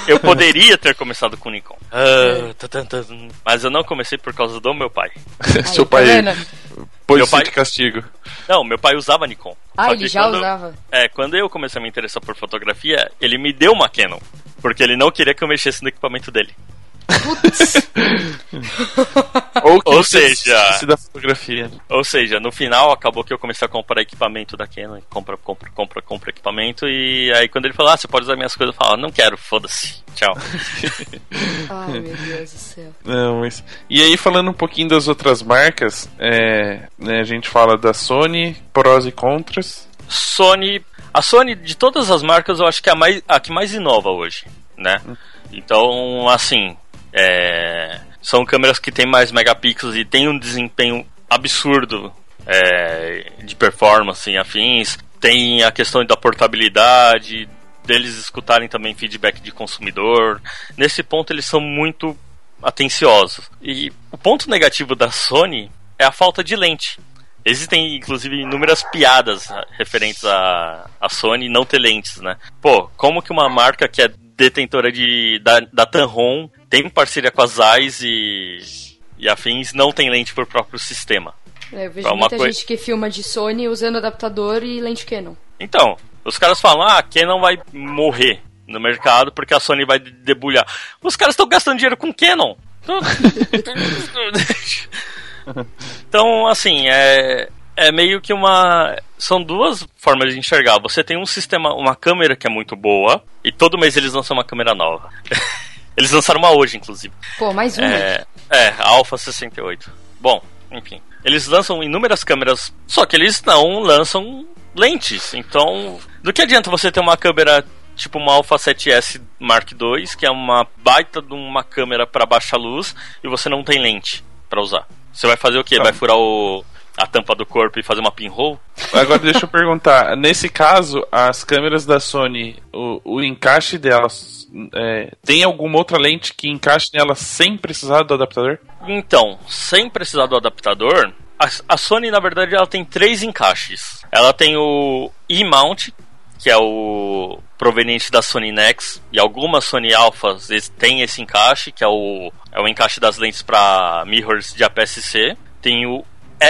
eu poderia ter começado com Nikon. Uh, mas eu não comecei por causa do meu pai. Seu pai. Tá Pôs meu pai de castigo. Não, meu pai usava Nikon. Ah, ele já usava? É, quando eu comecei a me interessar por fotografia, ele me deu uma Canon. Porque ele não queria que eu mexesse no equipamento dele. ou, ou seja, da fotografia. Ou seja, no final acabou que eu comecei a comprar equipamento da Canon, compra, compra, compra, compra equipamento e aí quando ele falou: "Ah, você pode usar minhas coisas", eu falava: "Não quero, foda-se. Tchau". Ai, meu Deus do céu. Não, mas E aí falando um pouquinho das outras marcas, é, né, a gente fala da Sony, prós e contras. Sony, a Sony de todas as marcas, eu acho que é a mais a que mais inova hoje, né? Hum. Então, assim, é, são câmeras que têm mais megapixels e têm um desempenho absurdo é, de performance em afins. Tem a questão da portabilidade, deles escutarem também feedback de consumidor. Nesse ponto, eles são muito atenciosos. E o ponto negativo da Sony é a falta de lente. Existem, inclusive, inúmeras piadas referentes à, à Sony não ter lentes, né? Pô, como que uma marca que é detentora de, da, da Tamron tem parceria com a Zeiss e, e afins, não tem lente por próprio sistema. É, eu vejo é muita gente que filma de Sony usando adaptador e lente Canon. Então, os caras falam, ah, a Canon vai morrer no mercado porque a Sony vai debulhar. Os caras estão gastando dinheiro com Canon. então, assim, é, é meio que uma. São duas formas de enxergar. Você tem um sistema, uma câmera que é muito boa, e todo mês eles lançam uma câmera nova. eles lançaram uma hoje, inclusive. Pô, mais uma. É, é a Alpha 68. Bom, enfim. Eles lançam inúmeras câmeras, só que eles não lançam lentes. Então, do que adianta você ter uma câmera tipo uma Alpha 7S Mark II, que é uma baita de uma câmera para baixa luz, e você não tem lente para usar? Você vai fazer o quê? Vai furar o, a tampa do corpo e fazer uma pinhole? Agora deixa eu perguntar, nesse caso, as câmeras da Sony, o, o encaixe delas é, tem alguma outra lente que encaixe nela sem precisar do adaptador? Então, sem precisar do adaptador, a, a Sony na verdade ela tem três encaixes. Ela tem o E-mount, que é o proveniente da Sony Nex, e algumas Sony Alphas têm esse encaixe, que é o, é o encaixe das lentes para mirrors de APS-C. Tem o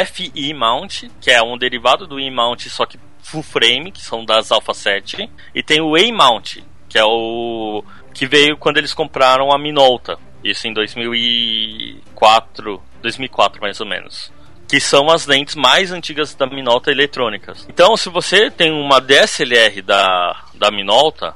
FE Mount, que é um derivado do E-Mount, só que full frame, que são das Alpha 7, e tem o A-Mount, que é o que veio quando eles compraram a Minolta, isso em 2004, 2004 mais ou menos. Que são as lentes mais antigas da Minolta eletrônicas. Então, se você tem uma DSLR da, da Minolta,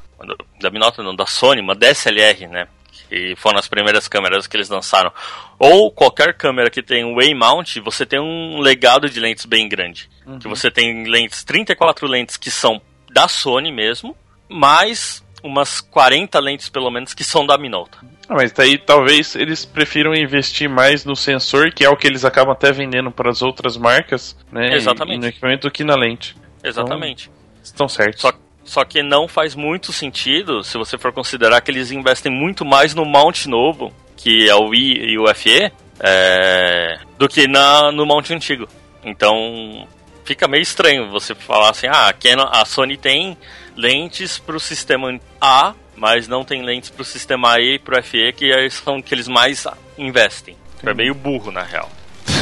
da Minolta não, da Sony, uma DSLR, né? Que foram as primeiras câmeras que eles lançaram, ou qualquer câmera que tem um way mount, você tem um legado de lentes bem grande. Que você tem lentes, 34 lentes que são da Sony mesmo, mais umas 40 lentes pelo menos que são da Minolta. Ah, mas daí talvez eles prefiram investir mais no sensor, que é o que eles acabam até vendendo para as outras marcas, né? Exatamente. E no equipamento do que na lente. Exatamente. Estão certos. Só, só que não faz muito sentido se você for considerar que eles investem muito mais no mount novo, que é o I e o FE, é, do que na, no mount antigo. Então fica meio estranho você falar assim, ah, a, Canon, a Sony tem lentes para o sistema A, mas não tem lentes para o sistema E e para o FE, que são que eles mais investem. É meio burro, na real.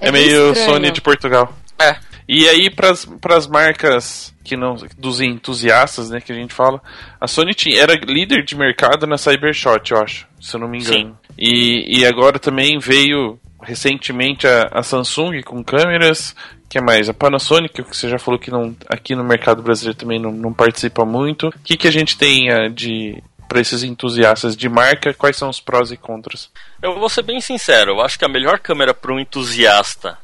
É, É, meio estranho. Sony de Portugal. É. E aí, para as marcas que não. dos entusiastas, né, que a gente fala, a Sony tinha, era líder de mercado na Cybershot, eu acho, se eu não me engano. E, e agora também veio recentemente a, a Samsung com câmeras. que mais? A Panasonic, que você já falou que não, aqui no mercado brasileiro também não, não participa muito. O que, que a gente tem ah, de. Para esses entusiastas de marca, quais são os prós e contras? Eu vou ser bem sincero, eu acho que a melhor câmera para um entusiasta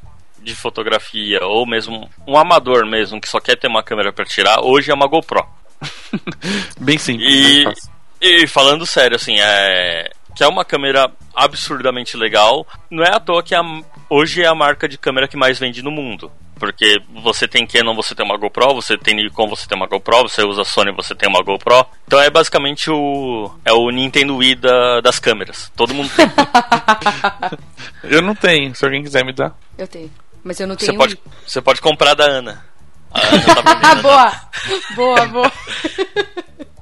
de fotografia ou mesmo um amador mesmo que só quer ter uma câmera para tirar, hoje é uma GoPro. Bem simples. E, e falando sério, assim, é que é uma câmera absurdamente legal. Não é à toa que a, hoje é a marca de câmera que mais vende no mundo. Porque você tem Canon, você tem uma GoPro, você tem Nikon, você tem uma GoPro, você usa Sony, você tem uma GoPro. Então é basicamente o é o Nintendo Wii da, das câmeras. Todo mundo tem. Eu não tenho, se alguém quiser me dar. Eu tenho. Mas eu não Você tenho. pode, você pode comprar da Ana. A Ana tá né? boa! Boa, boa.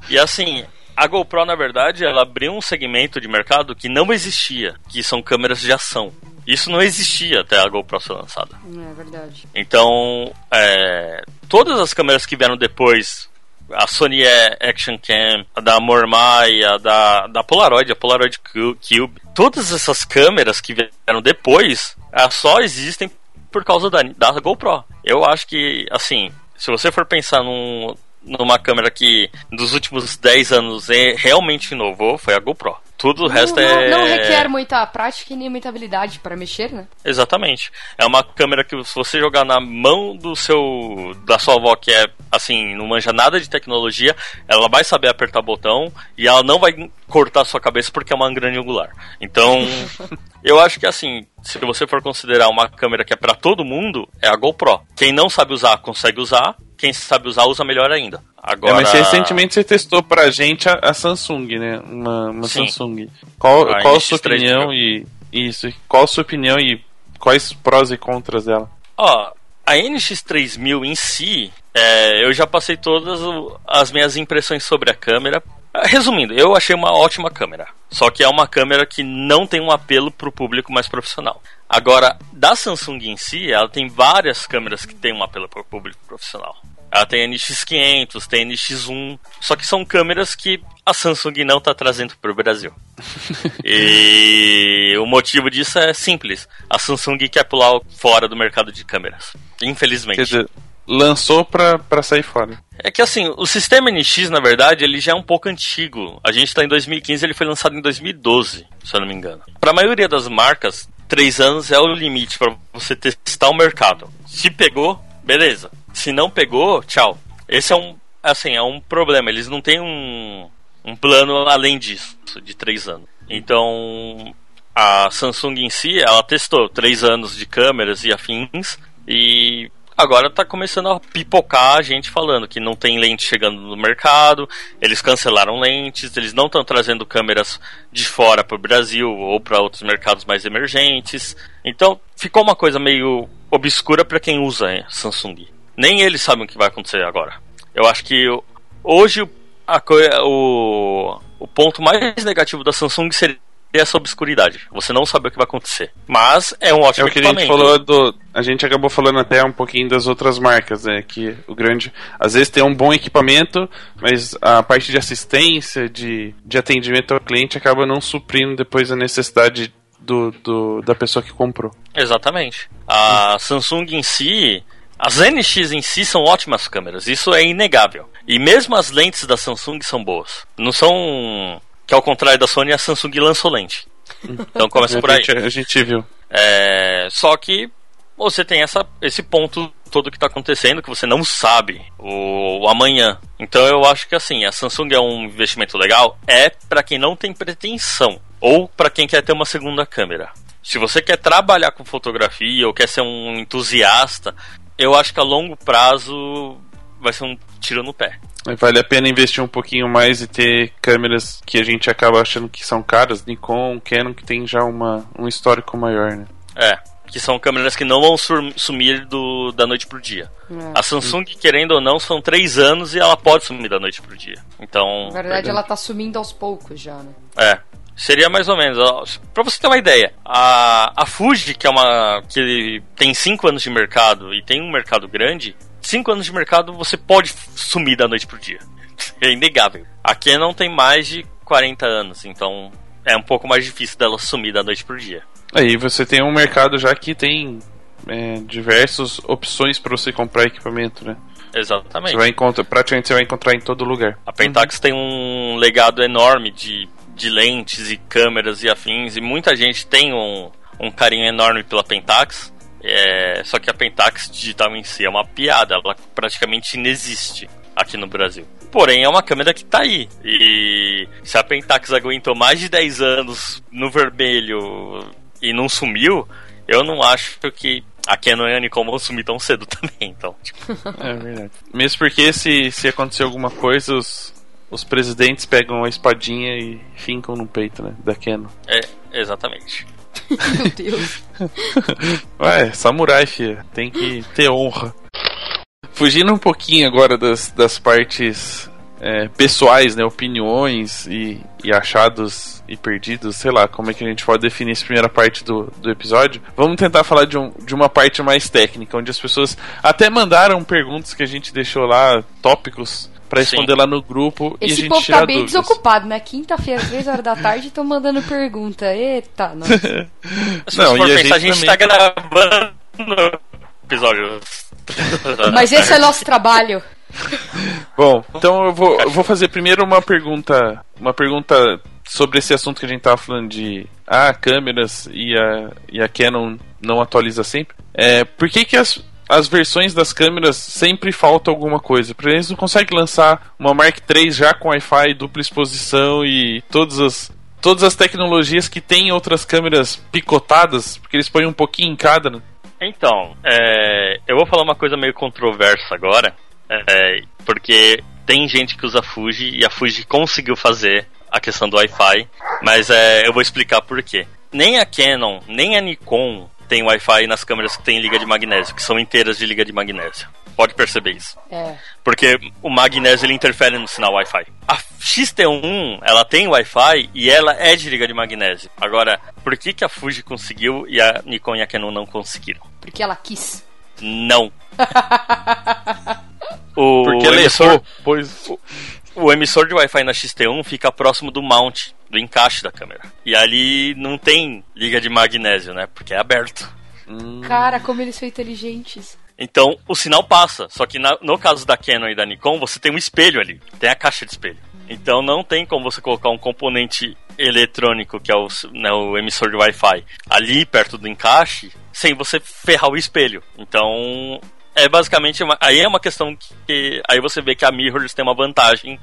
E assim, a GoPro, na verdade, ela abriu um segmento de mercado que não existia, que são câmeras de ação. Isso não existia até a GoPro ser lançada. É verdade. Então, é, todas as câmeras que vieram depois, a Sony é Action Cam, a da Mormai, a da, da Polaroid, a Polaroid Cu- Cube, todas essas câmeras que vieram depois, elas só existem por causa da, da GoPro. Eu acho que, assim, se você for pensar num, numa câmera que dos últimos 10 anos é, realmente inovou, foi a GoPro. Tudo o resto não, é. não, não requer muita prática e nem muita habilidade para mexer, né? Exatamente. É uma câmera que se você jogar na mão do seu da sua avó que é assim, não manja nada de tecnologia, ela vai saber apertar botão e ela não vai cortar sua cabeça porque é uma grande angular. Então, eu acho que assim, se você for considerar uma câmera que é para todo mundo, é a GoPro. Quem não sabe usar, consegue usar. Quem sabe usar, usa melhor ainda. É, Agora, mas recentemente você testou pra gente a, a Samsung, né? Uma, uma. Samsung. Qual, A qual a sua NX3 opinião e. Isso, qual a sua opinião e quais prós e contras dela? Ó, a NX3000 em si, é, eu já passei todas as minhas impressões sobre a câmera. Ah, Resumindo, eu achei uma ótima câmera. Só que é uma câmera que não tem um apelo para o público mais profissional. Agora, da Samsung em si, ela tem várias câmeras que têm um apelo para o público profissional. Ela tem a NX500, tem a NX1, só que são câmeras que a Samsung não está trazendo para o Brasil. E o motivo disso é simples. A Samsung quer pular fora do mercado de câmeras. Infelizmente. Quer dizer, lançou pra, pra sair fora. É que assim, o sistema NX, na verdade, ele já é um pouco antigo. A gente está em 2015, ele foi lançado em 2012, se eu não me engano. Para a maioria das marcas, três anos é o limite para você testar o mercado. Se pegou, beleza. Se não pegou, tchau. Esse é um, assim, é um problema. Eles não têm um, um plano além disso, de três anos. Então, a Samsung em si, ela testou três anos de câmeras e afins e agora tá começando a pipocar a gente falando que não tem lente chegando no mercado, eles cancelaram lentes, eles não estão trazendo câmeras de fora para o Brasil ou para outros mercados mais emergentes. Então, ficou uma coisa meio obscura para quem usa Samsung. Nem eles sabem o que vai acontecer agora. Eu acho que hoje a o, o ponto mais negativo da Samsung seria essa obscuridade. Você não sabe o que vai acontecer. Mas é um É ótimo o que a gente falou do. A gente acabou falando até um pouquinho das outras marcas, né? Que o grande. Às vezes tem um bom equipamento, mas a parte de assistência, de, de atendimento ao cliente acaba não suprindo depois a necessidade do, do, da pessoa que comprou. Exatamente. A Samsung em si, as NX em si são ótimas câmeras, isso é inegável. E mesmo as lentes da Samsung são boas. Não são que ao contrário da Sony, a Samsung lançou lente. Então começa por aí. a gente viu. É, só que você tem essa, esse ponto todo que está acontecendo, que você não sabe o, o, amanhã. Então eu acho que assim, a Samsung é um investimento legal, é para quem não tem pretensão ou para quem quer ter uma segunda câmera. Se você quer trabalhar com fotografia ou quer ser um entusiasta, eu acho que a longo prazo vai ser um tiro no pé. Vale a pena investir um pouquinho mais e ter câmeras que a gente acaba achando que são caras, Nikon, Canon, que tem já uma, um histórico maior, né? É, que são câmeras que não vão sumir do, da noite pro dia. É. A Samsung, querendo ou não, são três anos e ela pode sumir da noite pro dia. Então. Na verdade, ela tá sumindo aos poucos já, né? É. Seria mais ou menos, ó, pra você ter uma ideia, a, a Fuji, que é uma. que tem 5 anos de mercado e tem um mercado grande, 5 anos de mercado você pode sumir da noite pro dia. É inegável. A Canon tem mais de 40 anos, então é um pouco mais difícil dela sumir da noite pro dia. Aí você tem um mercado já que tem é, diversas opções para você comprar equipamento, né? Exatamente. Você vai encontrar, praticamente você vai encontrar em todo lugar. A Pentax uhum. tem um legado enorme de de lentes e câmeras e afins, e muita gente tem um, um carinho enorme pela Pentax. É, só que a Pentax digital em si é uma piada, ela praticamente inexiste aqui no Brasil. Porém, é uma câmera que tá aí. E se a Pentax aguentou mais de 10 anos no vermelho e não sumiu, eu não acho que a Canon e a Nikon vão sumir tão cedo também, então. Tipo. É verdade. Mesmo porque se, se acontecer alguma coisa, os, os presidentes pegam a espadinha e fincam no peito, né? Da Canon. É, exatamente. Meu Deus. Ué, samurai, filha. Tem que ter honra. Fugindo um pouquinho agora das, das partes é, pessoais, né? Opiniões e, e achados e perdidos, sei lá, como é que a gente pode definir essa primeira parte do, do episódio. Vamos tentar falar de, um, de uma parte mais técnica, onde as pessoas até mandaram perguntas que a gente deixou lá, tópicos Pra responder Sim. lá no grupo Esse e a gente povo tá bem dúvidas. desocupado, né? Quinta-feira, 3 horas da tarde, estão mandando pergunta. Eita, não. Se não, e a, gente, a gente também... tá gravando episódio. Mas esse é nosso trabalho. Bom, então eu vou, eu vou fazer primeiro uma pergunta. Uma pergunta sobre esse assunto que a gente tava falando de ah, câmeras e a, e a Canon não atualiza sempre. É, por que, que as, as versões das câmeras sempre falta alguma coisa. Porque eles não conseguem lançar uma Mark III já com Wi-Fi, dupla exposição e todas as, todas as tecnologias que tem outras câmeras picotadas, porque eles põem um pouquinho em cada. Né? Então, é, eu vou falar uma coisa meio controversa agora, é, porque tem gente que usa Fuji e a Fuji conseguiu fazer a questão do Wi-Fi, mas é, eu vou explicar por quê. Nem a Canon, nem a Nikon tem Wi-Fi nas câmeras que tem liga de magnésio, que são inteiras de liga de magnésio. Pode perceber isso. É. Porque o magnésio ele interfere no sinal Wi-Fi. A XT1, ela tem Wi-Fi e ela é de liga de magnésio. Agora, por que, que a Fuji conseguiu e a Nikon e a Canon não conseguiram? Porque ela quis. Não. o Porque ela emissor, pois... O, o emissor de Wi-Fi na XT1 fica próximo do mount do encaixe da câmera. E ali não tem liga de magnésio, né? Porque é aberto. Hum. Cara, como eles são inteligentes. Então o sinal passa, só que na, no caso da Canon e da Nikon, você tem um espelho ali, tem a caixa de espelho. Então não tem como você colocar um componente eletrônico, que é o, né, o emissor de Wi-Fi, ali perto do encaixe, sem você ferrar o espelho. Então é basicamente uma, aí é uma questão que aí você vê que a mirrorless tem uma vantagem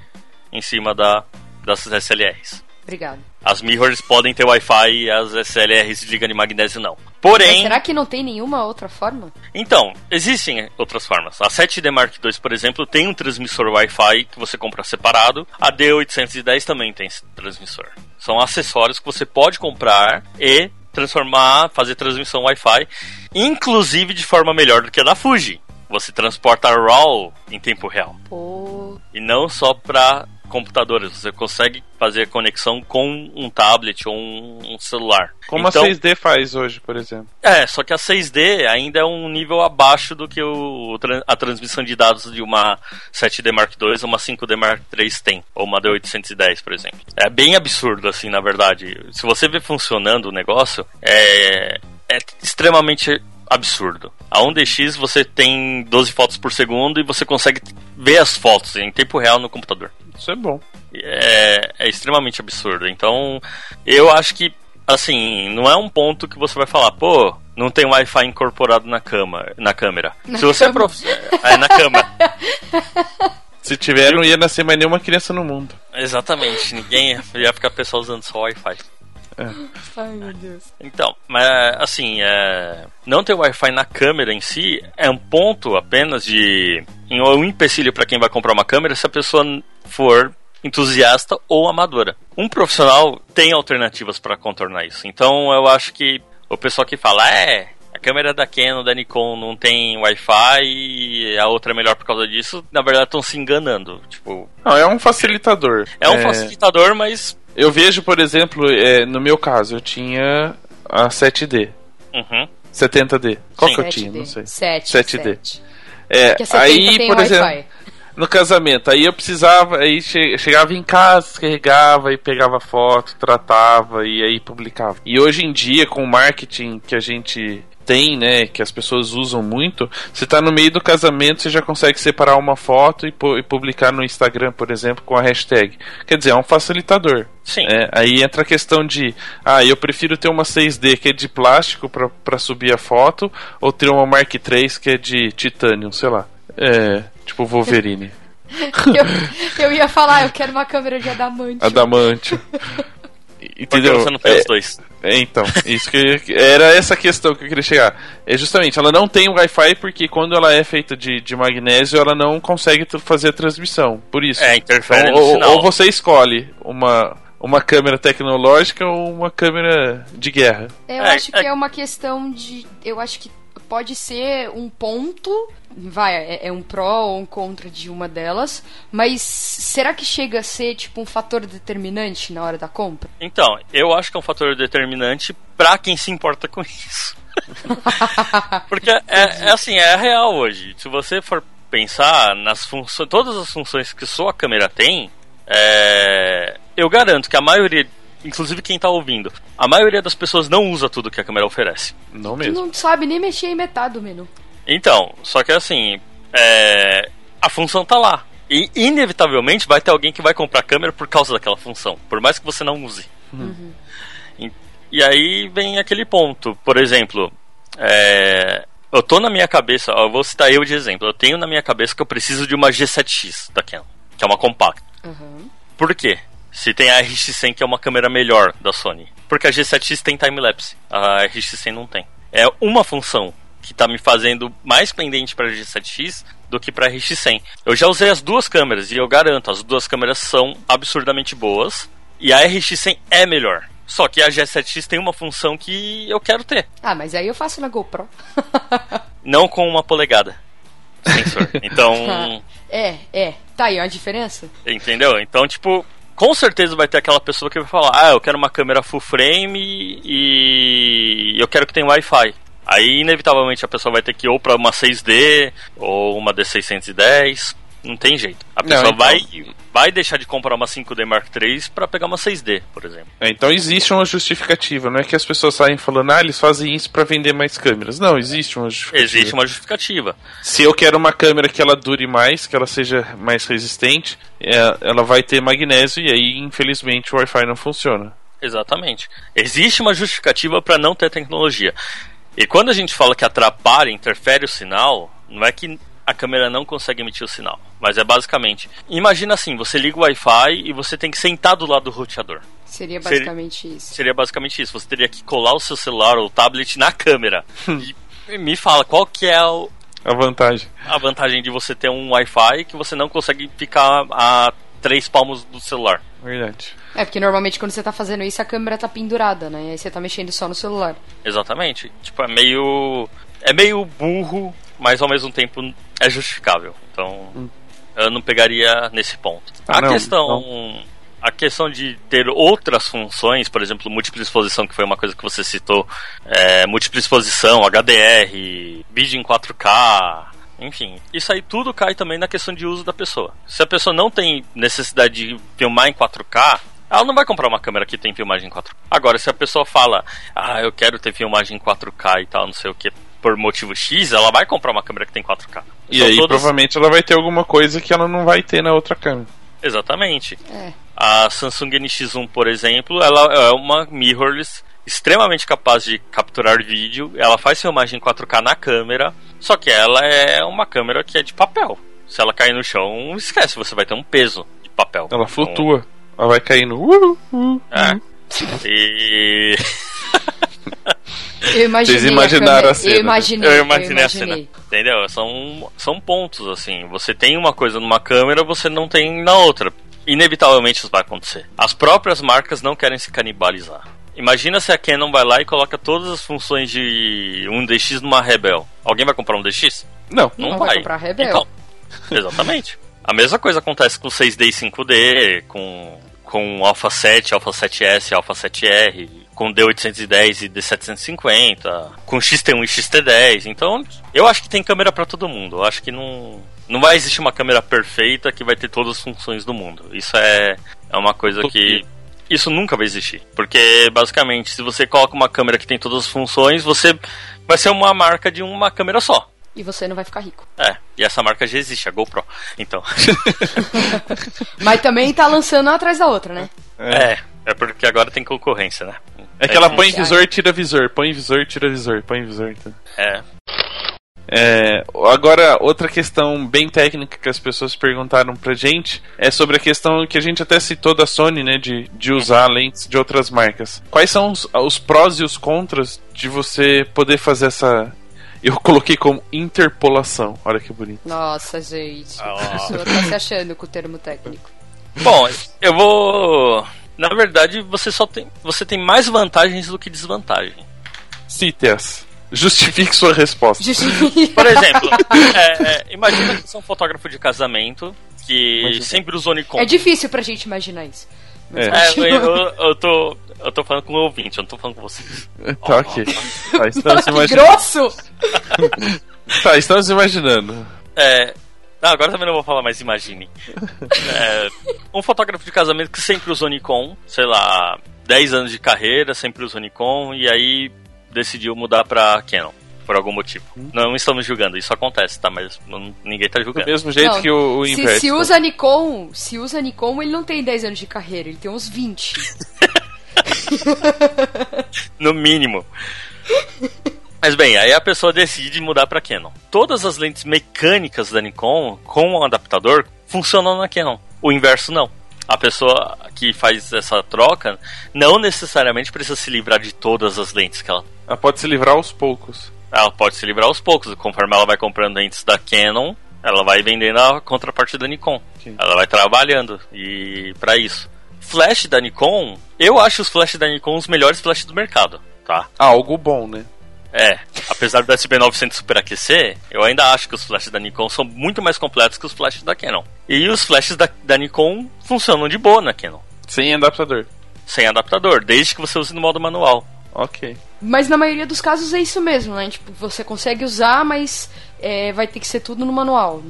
em cima da, das SLRs. Obrigado. As mirrors podem ter Wi-Fi e as SLRs de liga de magnésio não. Porém. Mas será que não tem nenhuma outra forma? Então, existem outras formas. A 7D Mark II, por exemplo, tem um transmissor Wi-Fi que você compra separado. A D810 também tem esse transmissor. São acessórios que você pode comprar e transformar, fazer transmissão Wi-Fi, inclusive de forma melhor do que a da Fuji. Você transporta RAW em tempo real. Pô. E não só para computadores. Você consegue fazer conexão com um tablet ou um, celular. Como então, a 6D faz hoje, por exemplo. É, só que a 6D ainda é um nível abaixo do que o, a transmissão de dados de uma 7D Mark II ou uma 5D Mark III tem, ou uma D810, por exemplo. É bem absurdo, assim, na verdade. Se você vê funcionando o negócio, é, é extremamente absurdo. A 1DX você tem 12 fotos por segundo e você consegue ver as fotos em tempo real no computador. Isso é bom. É, é extremamente absurdo. Então, eu acho que, assim, não é um ponto que você vai falar, pô, não tem Wi-Fi incorporado na, cama, na câmera. Na Se você cama. é prof... É, na cama. Se tiver, não ia nascer mais nenhuma criança no mundo. Exatamente. Ninguém ia ficar pessoal usando só Wi-Fi. Ai, meu Deus. Então, mas assim, é... não ter Wi-Fi na câmera em si é um ponto apenas de. um empecilho para quem vai comprar uma câmera se a pessoa for entusiasta ou amadora. Um profissional tem alternativas para contornar isso. Então eu acho que o pessoal que fala, é, a câmera da Canon, da Nikon não tem Wi-Fi e a outra é melhor por causa disso, na verdade estão se enganando. Tipo, Não, é um facilitador. é um facilitador, mas. Eu vejo, por exemplo, é, no meu caso, eu tinha a 7D. Uhum. 70D. Qual Sim. que eu tinha? Não sei. 7. 7D. É, Que a 70 aí, tem por Wi-Fi. exemplo, no casamento, aí eu precisava, aí che- chegava em casa, descarregava e pegava foto, tratava e aí publicava. E hoje em dia, com o marketing que a gente tem, né, que as pessoas usam muito, você tá no meio do casamento, você já consegue separar uma foto e, pu- e publicar no Instagram, por exemplo, com a hashtag. Quer dizer, é um facilitador. Sim. É, aí entra a questão de, ah, eu prefiro ter uma 6D que é de plástico pra subir a foto, ou ter uma Mark III que é de titânio, sei lá. É, tipo Wolverine, Eu, eu ia falar, eu quero uma câmera de adamante. adamantio. Porque Entendeu? você não tem É, os dois. é, então, isso que era essa questão que eu queria chegar. É justamente, ela não tem o Wi-Fi porque quando ela é feita de, de magnésio, ela não consegue fazer a transmissão. Por isso. É, interfere Então, no ou, sinal. ou você escolhe uma, uma câmera tecnológica ou uma câmera de guerra. Eu É, acho que é- é uma questão de. Eu acho que pode ser um ponto. Vai, é, é um pró ou um contra de uma delas. Mas será que chega a ser, tipo, um fator determinante na hora da compra? Então, eu acho que é um fator determinante pra quem se importa com isso. Porque é, é assim, é real hoje. Se você for pensar nas funções, todas as funções que sua câmera tem, é, eu garanto que a maioria, inclusive quem tá ouvindo, a maioria das pessoas não usa tudo que a câmera oferece. Não Tu mesmo. não sabe nem mexer em metade do menu. Então, só que assim, é, a função tá lá. E inevitavelmente vai ter alguém que vai comprar a câmera por causa daquela função, por mais que você não use. E, e aí vem aquele ponto, por exemplo, é, eu tô na minha cabeça, ó, eu vou citar eu de exemplo, eu tenho na minha cabeça que eu preciso de uma G7X da Canon, que é uma compacta. Uhum. Por quê? Se tem a RX100 que é uma câmera melhor da Sony. Porque a G7X tem time-lapse, a RX100 não tem. É uma função que tá me fazendo mais pendente para a G7X do que para a RX100. Eu já usei as duas câmeras e eu garanto, as duas câmeras são absurdamente boas e a RX100 é melhor. Só que a G7X tem uma função que eu quero ter, Ah, mas aí eu faço na GoPro. não com uma polegada sensor. Então, é, é. Tá aí, ó, a diferença? Entendeu? Então, tipo, com certeza vai ter aquela pessoa que vai falar: Ah, eu quero uma câmera full frame e eu quero que tenha Wi-Fi. Aí, inevitavelmente, a pessoa vai ter que ir ou pra uma 6D ou uma D610. Não tem jeito. A Não, pessoa então- vai, vai deixar de comprar uma 5D Mark III pra pegar uma 6D, por exemplo. É, então existe uma justificativa, não é que as pessoas saem falando, ah, eles fazem isso pra vender mais câmeras. Não, existe uma justificativa. Existe uma justificativa. Se eu quero uma câmera que ela dure mais, que ela seja mais resistente, é, ela vai ter magnésio e aí, infelizmente, o Wi-Fi não funciona. Exatamente. Existe uma justificativa para não ter tecnologia. E quando a gente fala que atrapalha, interfere o sinal, não é que a câmera não consegue emitir o sinal, mas é basicamente, imagina assim, você liga o Wi-Fi e você tem que sentar do lado do roteador. Seria Seria- basicamente isso. Seria basicamente isso. Você teria que colar o seu celular ou tablet na câmera. e me fala qual que é o- A vantagem. a vantagem de você ter um Wi-Fi que você não consegue ficar a três palmos do celular. Verdade. É, porque normalmente quando você tá fazendo isso, a câmera tá pendurada, né? E aí você tá mexendo só no celular. Exatamente. Tipo, é meio. É meio burro, mas ao mesmo tempo é justificável. Então, eu não pegaria nesse ponto. Ah, a não, questão. A questão de ter outras funções, por exemplo, múltipla exposição, que foi uma coisa que você citou, é, múltipla exposição, HDR, vídeo em 4K, enfim, isso aí tudo cai também na questão de uso da pessoa. Se a pessoa não tem necessidade de filmar em 4K, ela não vai comprar uma câmera que tem filmagem em 4K. Agora, se a pessoa fala, ah, eu quero ter filmagem em 4K e tal, não sei o que, por motivo X, ela vai comprar uma câmera que tem 4K. E São aí, todas- provavelmente, ela vai ter alguma coisa que ela não vai ter na outra câmera. Exatamente. É. A Samsung NX1, por exemplo, ela é uma mirrorless extremamente capaz de capturar vídeo, ela faz filmagem em 4K na câmera, só que ela é uma câmera que é de papel. Se ela cair no chão, esquece, você vai ter um peso de papel. Ela flutua. Ela vai caindo. Uh, uh, É. E. Eu imaginei Vocês imaginaram câmera- a cena, Eu né? imaginei. Eu imaginei a cena. Entendeu? São, são pontos, assim. Você tem uma coisa numa câmera, você não tem na outra. Inevitavelmente isso vai acontecer. As próprias marcas não querem se canibalizar. Imagina se a Canon vai lá e coloca todas as funções de um DX numa Rebel. Alguém vai comprar um DX? Não. Não, Não vai. vai comprar Rebel. Então, exatamente. A mesma coisa acontece com 6D e 5D, com, com Alpha 7, Alpha 7S, Alpha 7R, com D810 e D750, com XT1 e XT10. Então, eu acho que tem câmera pra todo mundo. Eu acho que não, não vai existir uma câmera perfeita que vai ter todas as funções do mundo. Isso é, é uma coisa que. Isso nunca vai existir. Porque, basicamente, se você coloca uma câmera que tem todas as funções, você vai ser uma marca de uma câmera só. E você não vai ficar rico. É, e essa marca já existe, a GoPro. Então, Mas também tá lançando uma atrás da outra, né? é, é porque agora tem concorrência, né? É que ela põe visor, tira visor, põe visor, tira visor, põe visor. tá? É, É, agora, outra questão bem técnica que as pessoas perguntaram pra gente é sobre a questão que a gente até citou da Sony, né, de, de usar lentes de outras marcas. Quais são os, os prós e os contras de você poder fazer essa. Eu coloquei como interpolação. Olha que bonito. Nossa, gente. Ah. A pessoa tá se achando com o termo técnico. Bom, eu vou. Na verdade, você só tem. Você tem mais vantagens do que desvantagem. Cite-as. Justifique sua resposta. Justifica. Por exemplo, é, é, imagina que você é um fotógrafo de casamento que Imagina. sempre usou Nikon. É difícil pra gente imaginar isso. É. É, continua. eu, eu tô. Eu tô falando com o ouvinte, eu não tô falando com você. Tá, ok. Tá, estamos que imaginando. grosso! Tá, estamos imaginando. É. Não, agora também não vou falar mais imagine. É, um fotógrafo de casamento que sempre usou Nikon, sei lá, 10 anos de carreira, sempre usou Nikon, e aí decidiu mudar pra Canon, por algum motivo. Não estamos julgando, isso acontece, tá? Mas não- ninguém tá Do julgando. mesmo jeito Não, que o, o Se, inverte. se usa Nikon, se usa Nikon, ele não tem 10 anos de carreira, ele tem uns 20. No mínimo. Mas bem, aí a pessoa decide mudar pra Canon. Todas as lentes mecânicas da Nikon com o adaptador funcionam na Canon. O inverso não. A pessoa que faz essa troca não necessariamente precisa se livrar de todas as lentes que ela. Ela pode se livrar aos poucos. Ela pode se livrar aos poucos. Conforme ela vai comprando lentes da Canon, ela vai vendendo a contraparte da Nikon. Ok. Ela vai trabalhando e para isso. Flash da Nikon, eu acho os flashes da Nikon os melhores flashes do mercado, tá? Algo bom, né? É, apesar do SB900 superaquecer, eu ainda acho que os flashes da Nikon são muito mais completos que os flashes da Canon. E os flashes da, da Nikon funcionam de boa na Canon, Sem adaptador. sem adaptador, desde que você use no modo manual. Ok. Mas na maioria dos casos é isso mesmo, né? Tipo, você consegue usar, mas é, vai ter que ser tudo no manual.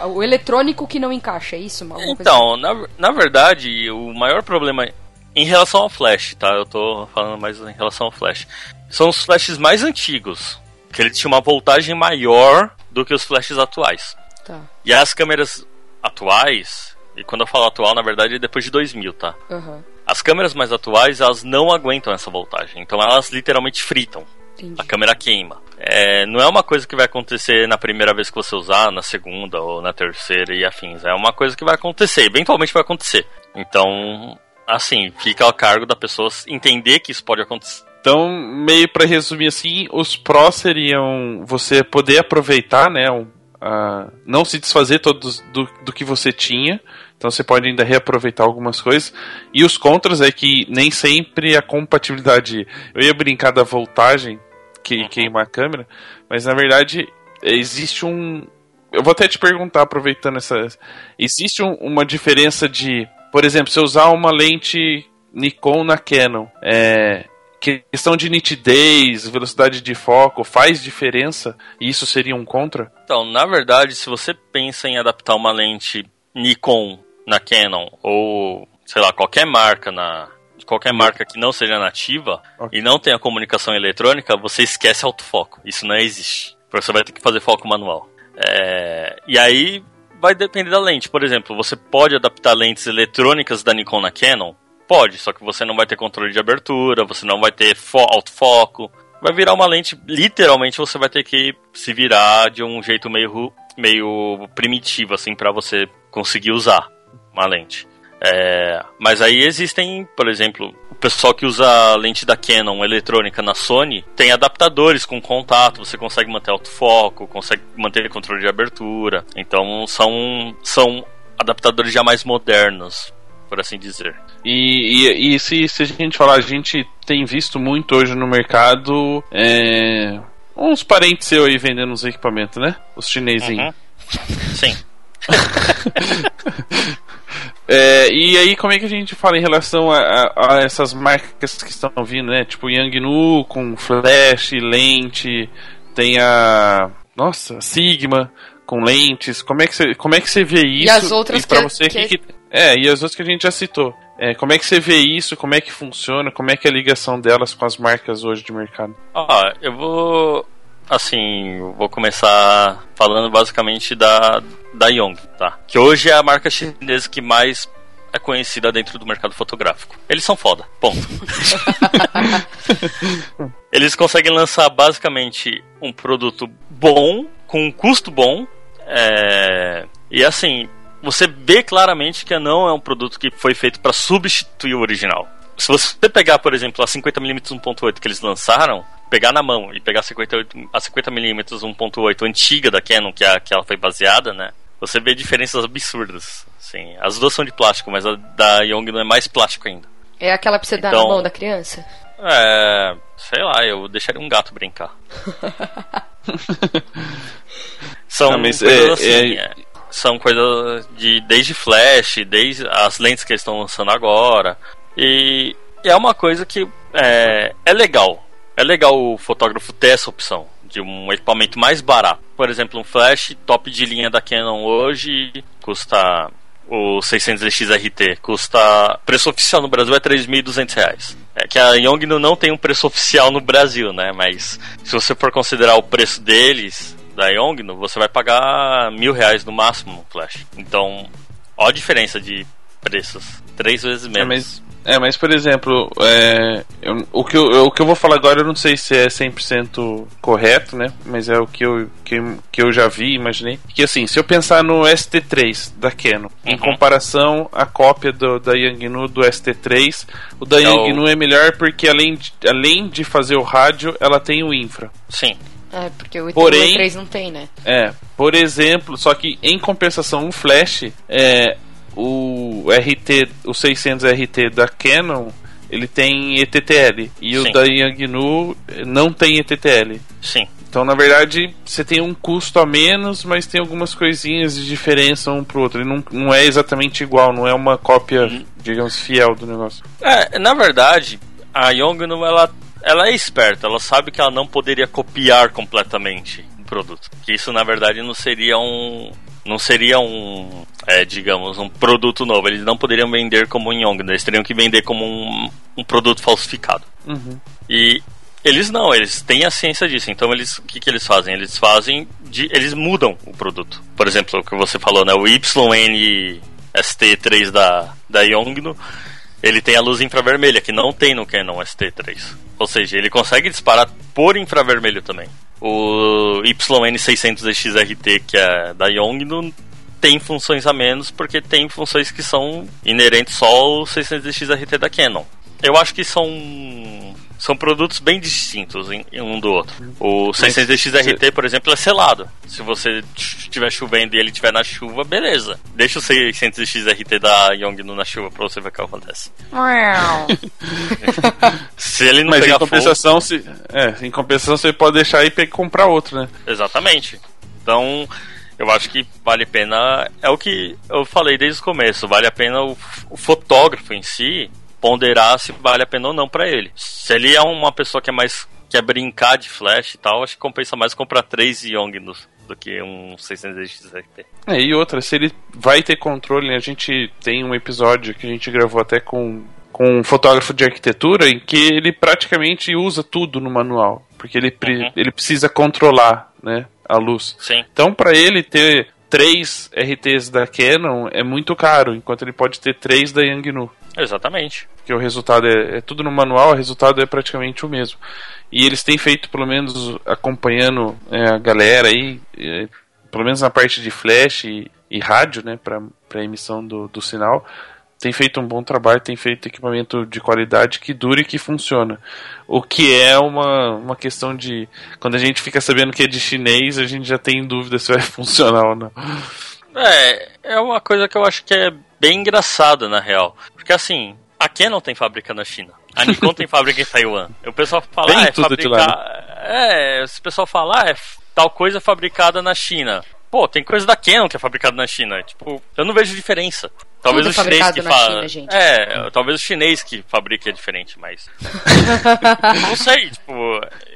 A- o eletrônico que não encaixa, é isso? Então, na, na verdade, o maior problema em relação ao flash, tá? Eu tô falando mais em relação ao flash. São os flashes mais antigos, que eles tinham uma voltagem maior do que os flashes atuais. assim? Tá. E as câmeras atuais, e quando eu falo atual, na verdade é depois de 2000, tá? Aham. As câmeras mais atuais, elas não aguentam essa voltagem. Então elas literalmente fritam. Entendi. A câmera queima. É, não é uma coisa que vai acontecer na primeira vez que você usar, na segunda ou na terceira e afins. É uma coisa que vai acontecer, eventualmente vai acontecer. Então, assim, fica ao cargo da pessoa entender que isso pode acontecer. Então, meio pra resumir assim, os prós seriam você poder aproveitar, né? um, a- não se desfazer todos do, do que você tinha. Então você pode ainda reaproveitar algumas coisas. E os contras é que nem sempre a compatibilidade. Eu ia brincar da voltagem que queima a câmera, mas na verdade existe um. Eu vou até te perguntar, aproveitando essa. Existe um- uma diferença de. Por exemplo, se eu usar uma lente Nikon na Canon, é, questão de nitidez, velocidade de foco, faz diferença? E isso seria um contra? Então, na verdade, se você pensa em adaptar uma lente Nikon na Canon ou, sei lá, qualquer marca na qualquer marca que não seja nativa Ok. e não tenha comunicação eletrônica, você esquece autofoco. Isso não existe. Você vai ter que fazer foco manual. É, e aí vai depender da lente. Por exemplo, você pode adaptar lentes eletrônicas da Nikon na Canon Pode, só que você não vai ter controle de abertura, você não vai ter fo autofoco. Vai virar uma lente, literalmente você vai ter que se virar de um jeito meio, meio primitivo, assim, para você conseguir usar uma lente. É, mas aí existem, por exemplo, o pessoal que usa lente da Canon eletrônica na Sony tem adaptadores com contato, você consegue manter autofoco, consegue manter controle de abertura. Então são, são adaptadores já mais modernos, por assim dizer. E, e, e se, se, a gente falar, a gente tem visto muito hoje no mercado é, uns parentes seus aí vendendo os equipamentos, né? Os chinesinhos. Uhum. Sim. é, e aí, como é que a gente fala em relação a, a, a essas marcas que estão vindo, né? Tipo Yangnu com flash, lente, tem a. Nossa, Sigma com lentes. Como é que você, como é que você vê isso? E as outras e pra que, você, que... Que, é, e as outras que a gente já citou. É, como é que você vê isso? Como é que funciona? Como é que é a ligação delas com as marcas hoje de mercado? Ah, eu vou assim, vou começar falando basicamente da da Yong, tá? Que hoje é a marca chinesa que mais é conhecida dentro do mercado fotográfico. Eles são foda, ponto. Eles conseguem lançar basicamente um produto bom, com um custo bom, é... e assim, você vê claramente que não é um produto que foi feito para substituir o original. Se você pegar, por exemplo, a 50mm 1.8 que eles lançaram, pegar na mão e pegar a 50mm a 50 1.8 antiga da Canon, que, é, que ela foi baseada, né? Você vê diferenças absurdas. Sim, as duas são de plástico, mas a da Yongnuo é mais plástico ainda. É aquela pra você então, dar na então, mão da criança? É. Sei lá, eu deixaria um gato brincar. são ah, coisas é, assim, é... São coisas de. desde flash, desde as lentes que eles estão lançando agora. E, e é uma coisa que é, é legal. É legal o fotógrafo ter essa opção de um equipamento mais barato. Por exemplo, um flash top de linha da Canon hoje custa o 600 RT custa preço oficial no Brasil é 3.200 reais. É que a Yongnuo não tem um preço oficial no Brasil, né? Mas se você for considerar o preço deles da Yongnuo, você vai pagar mil reais no máximo no flash. Então, ó a diferença de preços, três vezes menos. É, mas é, mas por exemplo, é, eu, o, que eu, o que eu vou falar agora eu não sei se é 100% correto, né? Mas é o que eu, que, que eu já vi, imaginei. Que assim, se eu pensar no ST3 da Canon, uhum. em comparação à cópia do, da Yangnu do ST3, o da é Yangnu o... é melhor porque além de, além de fazer o rádio, ela tem o infra. Sim. É, porque o Porém, 3 não tem, né? É, por exemplo, só que em compensação o Flash, é, o RT, o 600 RT da Canon, ele tem ETTL e Sim. o da Yangnu não tem ETTL. Sim. Então, na verdade, você tem um custo a menos, mas tem algumas coisinhas de diferença um pro outro. Ele não, não é exatamente igual, não é uma cópia, uhum. digamos, fiel do negócio. É, na verdade, a Yongnuo, ela, ela é esperta, ela sabe que ela não poderia copiar completamente o produto. Que isso, na verdade, não seria um, não seria um, é, digamos, um produto novo. Eles não poderiam vender como um Yong, eles teriam que vender como um, um produto falsificado. Uhum. E eles não, eles têm a ciência disso. Então eles, o que, que eles fazem? Eles fazem, de, eles mudam o produto. Por exemplo, o que você falou, né? O YN ST3 da da Yongno, ele tem a luz infravermelha que não tem no Canon ST3. Ou seja, ele consegue disparar por infravermelho também. O YN600XRT, que é da Yongnuo, tem funções a menos porque tem funções que são inerentes só ao 600XRT da Canon. Eu acho que são são produtos bem distintos em, em um do outro. O 600XRT, por exemplo, é selado. Se você estiver chovendo e ele estiver na chuva, beleza. Deixa o 600XRT da Yongnuo na chuva pra você ver o que acontece. se ele não Mas pegar em compensação, fogo... se, é, em compensação você pode deixar aí e comprar outro, né? Exatamente. Então, eu acho que vale a pena. É o que eu falei desde o começo. Vale a pena o, o fotógrafo em si ponderar se vale a pena ou não para ele. Se ele é uma pessoa que é mais quer brincar de flash e tal, acho que compensa mais comprar três Young do que um 600 XRT. É, e outra, se ele vai ter controle, a gente tem um episódio que a gente gravou até com, com um fotógrafo de arquitetura em que ele praticamente usa tudo no manual, porque ele, uhum. ele precisa controlar, né, a luz. Sim. Então, para ele ter três RTs da Canon é muito caro, enquanto ele pode ter três da Yangnu. Exatamente. Porque o resultado é, é tudo no manual, o resultado é praticamente o mesmo. E eles têm feito, pelo menos, acompanhando é, a galera aí, é, pelo menos na parte de flash e, e rádio, né, para emissão do, do sinal, tem feito um bom trabalho, tem feito equipamento de qualidade que dure e que funciona. O que é uma, uma questão de. Quando a gente fica sabendo que é de chinês, a gente já tem dúvida se vai funcionar ou não. É, é uma coisa que eu acho que é bem engraçada, na real. Porque assim, a Canon tem fábrica na China. A Nikon tem fábrica em Taiwan. O pessoal fala, ah, é fabricar. É, se o pessoal falar, ah, é tal coisa fabricada na China. Pô, tem coisa da Canon que é fabricada na China. Tipo, eu não vejo diferença. Talvez Tudo o chinês que fala. É, talvez o chinês que fabrique é diferente, mas. não sei, tipo,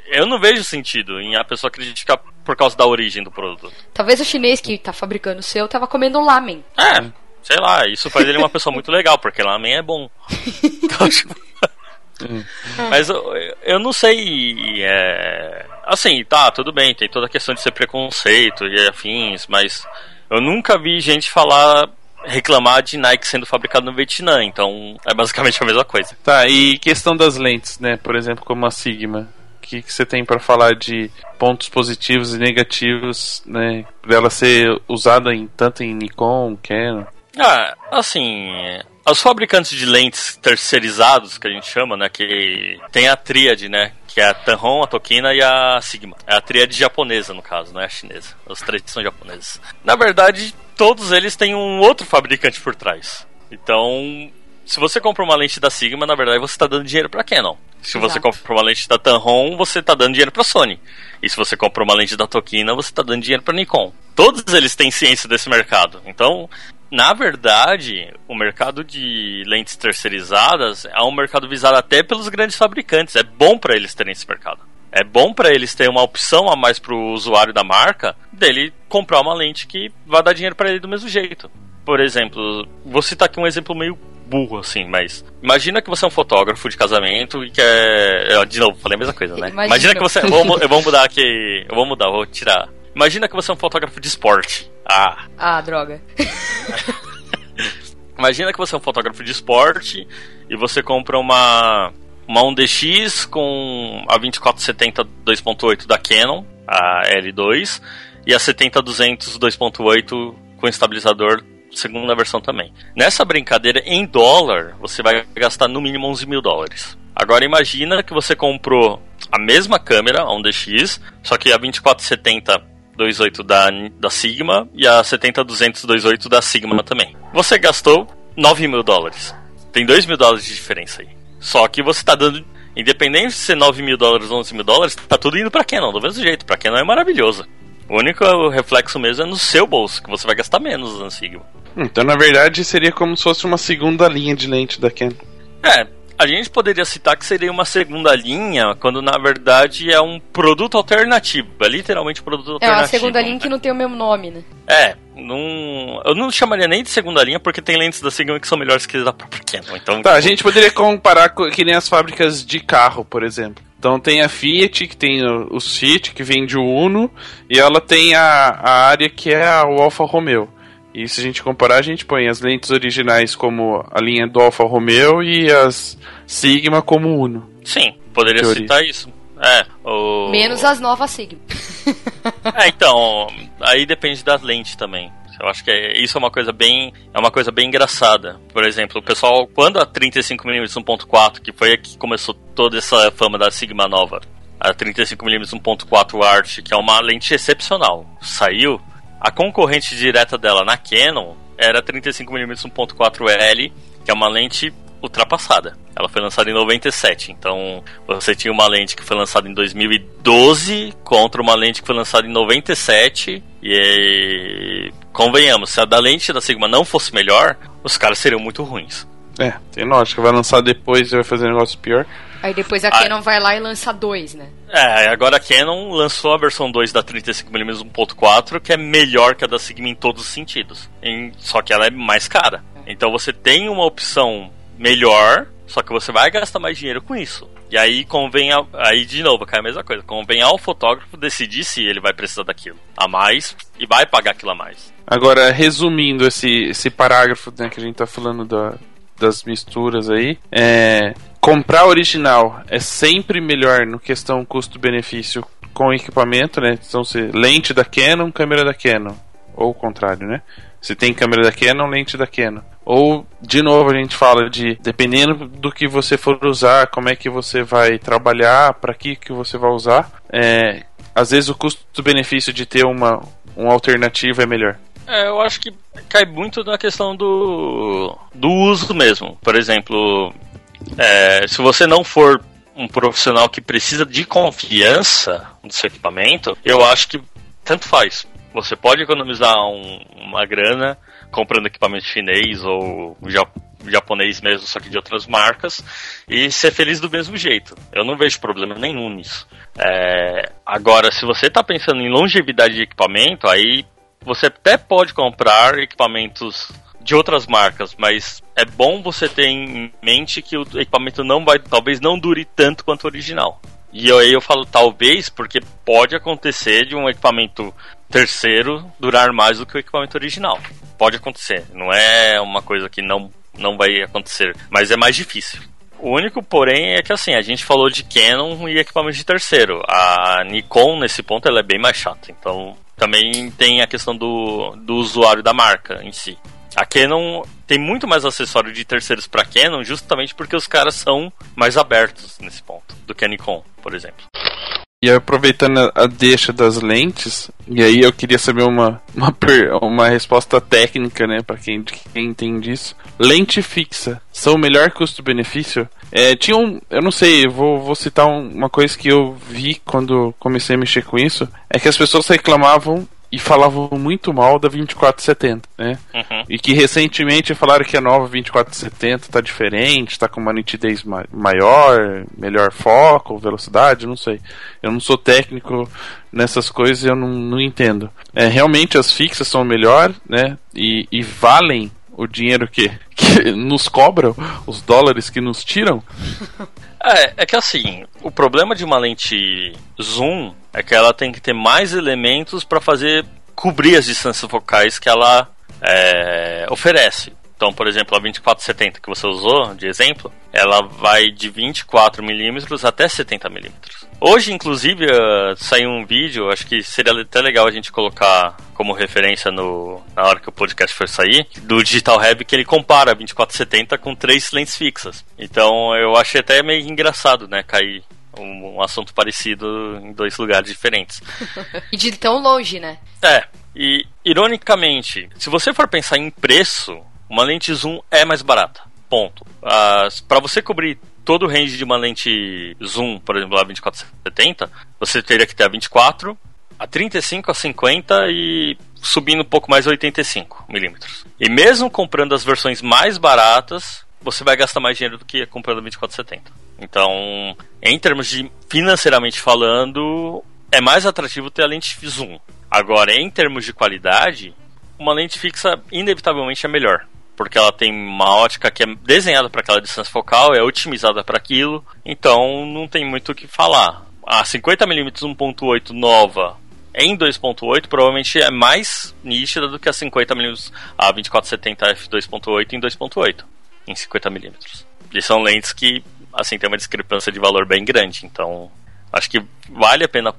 eu não vejo sentido em a pessoa criticar por causa da origem do produto. Talvez o chinês que tá fabricando o seu tava comendo lamen. É, sei lá, isso faz ele uma pessoa muito legal, porque lamen é bom. Então, tipo. Mas eu, eu não sei. É... Assim, tá, tudo bem, tem toda a questão de ser preconceito e afins, mas eu nunca vi gente falar reclamar de Nike sendo fabricado no Vietnã, então é basicamente a mesma coisa. Tá, e questão das lentes, né? Por exemplo, como a Sigma. O que, que você tem para falar de pontos positivos e negativos, né? Dela ser usada em, tanto em Nikon, Canon? Ah, assim, os fabricantes de lentes terceirizados, que a gente chama, né, que tem a tríade, né, que é a Tamron, a Tokina e a Sigma. É a tríade japonesa, no caso, não é a chinesa. Os três são japoneses. Na verdade, todos eles têm um outro fabricante por trás. Então, se você compra uma lente da Sigma, na verdade você está dando dinheiro para Canon. Se Exato. você compra uma lente da Tamron, você está dando dinheiro para Sony. E se você compra uma lente da Tokina, você está dando dinheiro para Nikon. Todos eles têm ciência desse mercado. Então, na verdade, o mercado de lentes terceirizadas é um mercado visado até pelos grandes fabricantes. É bom para eles terem esse mercado. É bom para eles terem uma opção a mais para o usuário da marca dele comprar uma lente que vai dar dinheiro para ele do mesmo jeito. Por exemplo, vou citar aqui um exemplo meio burro, assim, mas imagina que você é um fotógrafo de casamento e quer. De novo, falei a mesma coisa, né? Imagina, imagina que você. Eu vou, eu vou mudar aqui. Eu vou mudar, vou tirar. Imagina que você é um fotógrafo de esporte. Ah. Ah, droga. Imagina que você é um fotógrafo de esporte e você compra uma uma 1DX com a 2470 2.8 da Canon, a L2, e a 70-200 2.8 com estabilizador segunda versão também. Nessa brincadeira, em dólar, você vai gastar no mínimo 11 mil dólares. Agora imagina que você comprou a mesma câmera, a 1DX, só que a 2470 28 da, da Sigma e a 70228 da Sigma também. Você gastou 9 mil dólares. Tem 2 mil dólares de diferença aí. Só que você está dando, independente de ser 9 mil dólares ou 11 mil dólares, tá tudo indo para Canon, do mesmo jeito. Para Canon é maravilhoso. O único reflexo mesmo é no seu bolso, que você vai gastar menos na Sigma. Então, na verdade, seria como se fosse uma segunda linha de lente da Canon. É, a gente poderia citar que seria uma segunda linha, quando na verdade é um produto alternativo. É literalmente um produto alternativo. É uma segunda linha que não tem o mesmo nome, né? É, não, eu não chamaria nem de segunda linha, porque tem lentes da Sigma que são melhores que da própria Canon. Então, tá, a gente poderia comparar com que nem as fábricas de carro, por exemplo. Então tem a Fiat, que tem o, o Fiat, que vende o Uno, e ela tem a, a área que é o Alfa Romeo. E se a gente comparar, a gente põe as lentes originais como a linha do Alfa Romeo e as Sigma como Uno. Sim, poderia citar isso. É, o... Menos as novas Sigma. é, então, aí depende das lentes também. Eu acho que é, isso é uma coisa bem é uma coisa bem engraçada. Por exemplo, o pessoal quando a 35mm 1.4, que foi a que começou toda essa fama da Sigma nova, a 35mm 1.4 Art, que é uma lente excepcional, saiu, a concorrente direta dela na Canon era 35mm 1.4L, que é uma lente ultrapassada. Ela foi lançada em 97, então você tinha uma lente que foi lançada em 2012 contra uma lente que foi lançada em 97 e convenhamos, se a da lente da Sigma não fosse melhor, os caras seriam muito ruins. É, tem lógica, vai lançar depois e vai fazer um negócio pior. Aí depois a Canon vai lá e lança dois, né? É, agora a Canon lançou a versão 2 da 35mm 1.4, que é melhor que a da Sigma em todos os sentidos. Em, só que ela é mais cara. Então você tem uma opção melhor, só que você vai gastar mais dinheiro com isso. E aí convém, a, aí de novo, cai a mesma coisa. Convém ao fotógrafo decidir se ele vai precisar daquilo a mais e vai pagar aquilo a mais. Agora, resumindo esse, esse parágrafo né, que a gente tá falando da, das misturas aí. É, comprar original é sempre melhor no questão custo-benefício com equipamento, né? Então, se lente da Canon, câmera da Canon, ou o contrário, né? Se tem câmera da Canon, lente da Canon. Ou, de novo, a gente fala de dependendo do que você for usar, como é que você vai trabalhar, para que que você vai usar. É, às vezes o custo-benefício de ter uma, uma alternativa é melhor. É, eu acho que cai muito na questão do, do uso mesmo. Por exemplo, é, se você não for um profissional que precisa de confiança no seu equipamento, eu acho que tanto faz. Você pode economizar um, uma grana comprando equipamento chinês ou japonês mesmo, só que de outras marcas, e ser feliz do mesmo jeito. Eu não vejo problema nenhum nisso. É, agora, se você está pensando em longevidade de equipamento, aí você até pode comprar equipamentos de outras marcas, mas é bom você ter em mente que o equipamento não vai, talvez não dure tanto quanto o original. E aí eu falo talvez porque pode acontecer de um equipamento terceiro durar mais do que o equipamento original. Pode acontecer, não é uma coisa que não, não vai acontecer, mas é mais difícil. O único, porém, é que assim, a gente falou de Canon e equipamento de terceiro. A Nikon, nesse ponto, ela é bem mais chata. Então, também tem a questão do, do usuário da marca em si. A Canon tem muito mais acessório de terceiros para Canon, justamente porque os caras são mais abertos nesse ponto do que a Nikon, por exemplo. E aproveitando a deixa das lentes, e aí eu queria saber uma, uma, uma resposta técnica, né, para quem, quem entende isso. Lente fixa são o melhor custo-benefício? É, tinha um, eu não sei, vou, vou citar um, uma coisa que eu vi quando comecei a mexer com isso, é que as pessoas reclamavam e falavam muito mal da 2470, né? Uhum. E que recentemente falaram que a nova 2470 tá diferente, tá com uma nitidez ma maior, melhor foco, velocidade, não sei. Eu não sou técnico nessas coisas, eu não, não entendo. É, realmente as fixas são melhor, né? E, e valem o dinheiro que, que nos cobram, os dólares que nos tiram. É, é que assim, o problema de uma lente zoom é que ela tem que ter mais elementos para fazer cobrir as distâncias focais que ela é, oferece. Então, por exemplo, a 2470 que você usou de exemplo, ela vai de 24 milímetros até 70 milímetros. Hoje, inclusive, uh, saiu um vídeo, acho que seria até legal a gente colocar como referência no, na hora que o podcast for sair, do Digital Heavy, que ele compara a 2470 com três lentes fixas. Então, eu achei até meio engraçado, né, cair um, um assunto parecido em dois lugares diferentes. e de tão longe, né? É. E, ironicamente, se você for pensar em preço, uma lente zoom é mais barata. Ponto. Para você cobrir todo o range de uma lente zoom, por exemplo, a 2470, você teria que ter a 24, a 35, a 50 e subindo um pouco mais a 85 milímetros. E mesmo comprando as versões mais baratas, você vai gastar mais dinheiro do que comprando a 2470. Então, em termos de financeiramente falando, é mais atrativo ter a lente zoom. Agora, em termos de qualidade, uma lente fixa inevitavelmente é melhor. Porque ela tem uma ótica que é desenhada para aquela distância focal, é otimizada para aquilo, então não tem muito o que falar. A 50mm 1.8 nova em 2.8 provavelmente é mais nítida do que a 50mm a 2470 f2.8 em 2.8 em 50mm. E são lentes que assim, tem uma discrepância de valor bem grande. Então, acho que vale a pena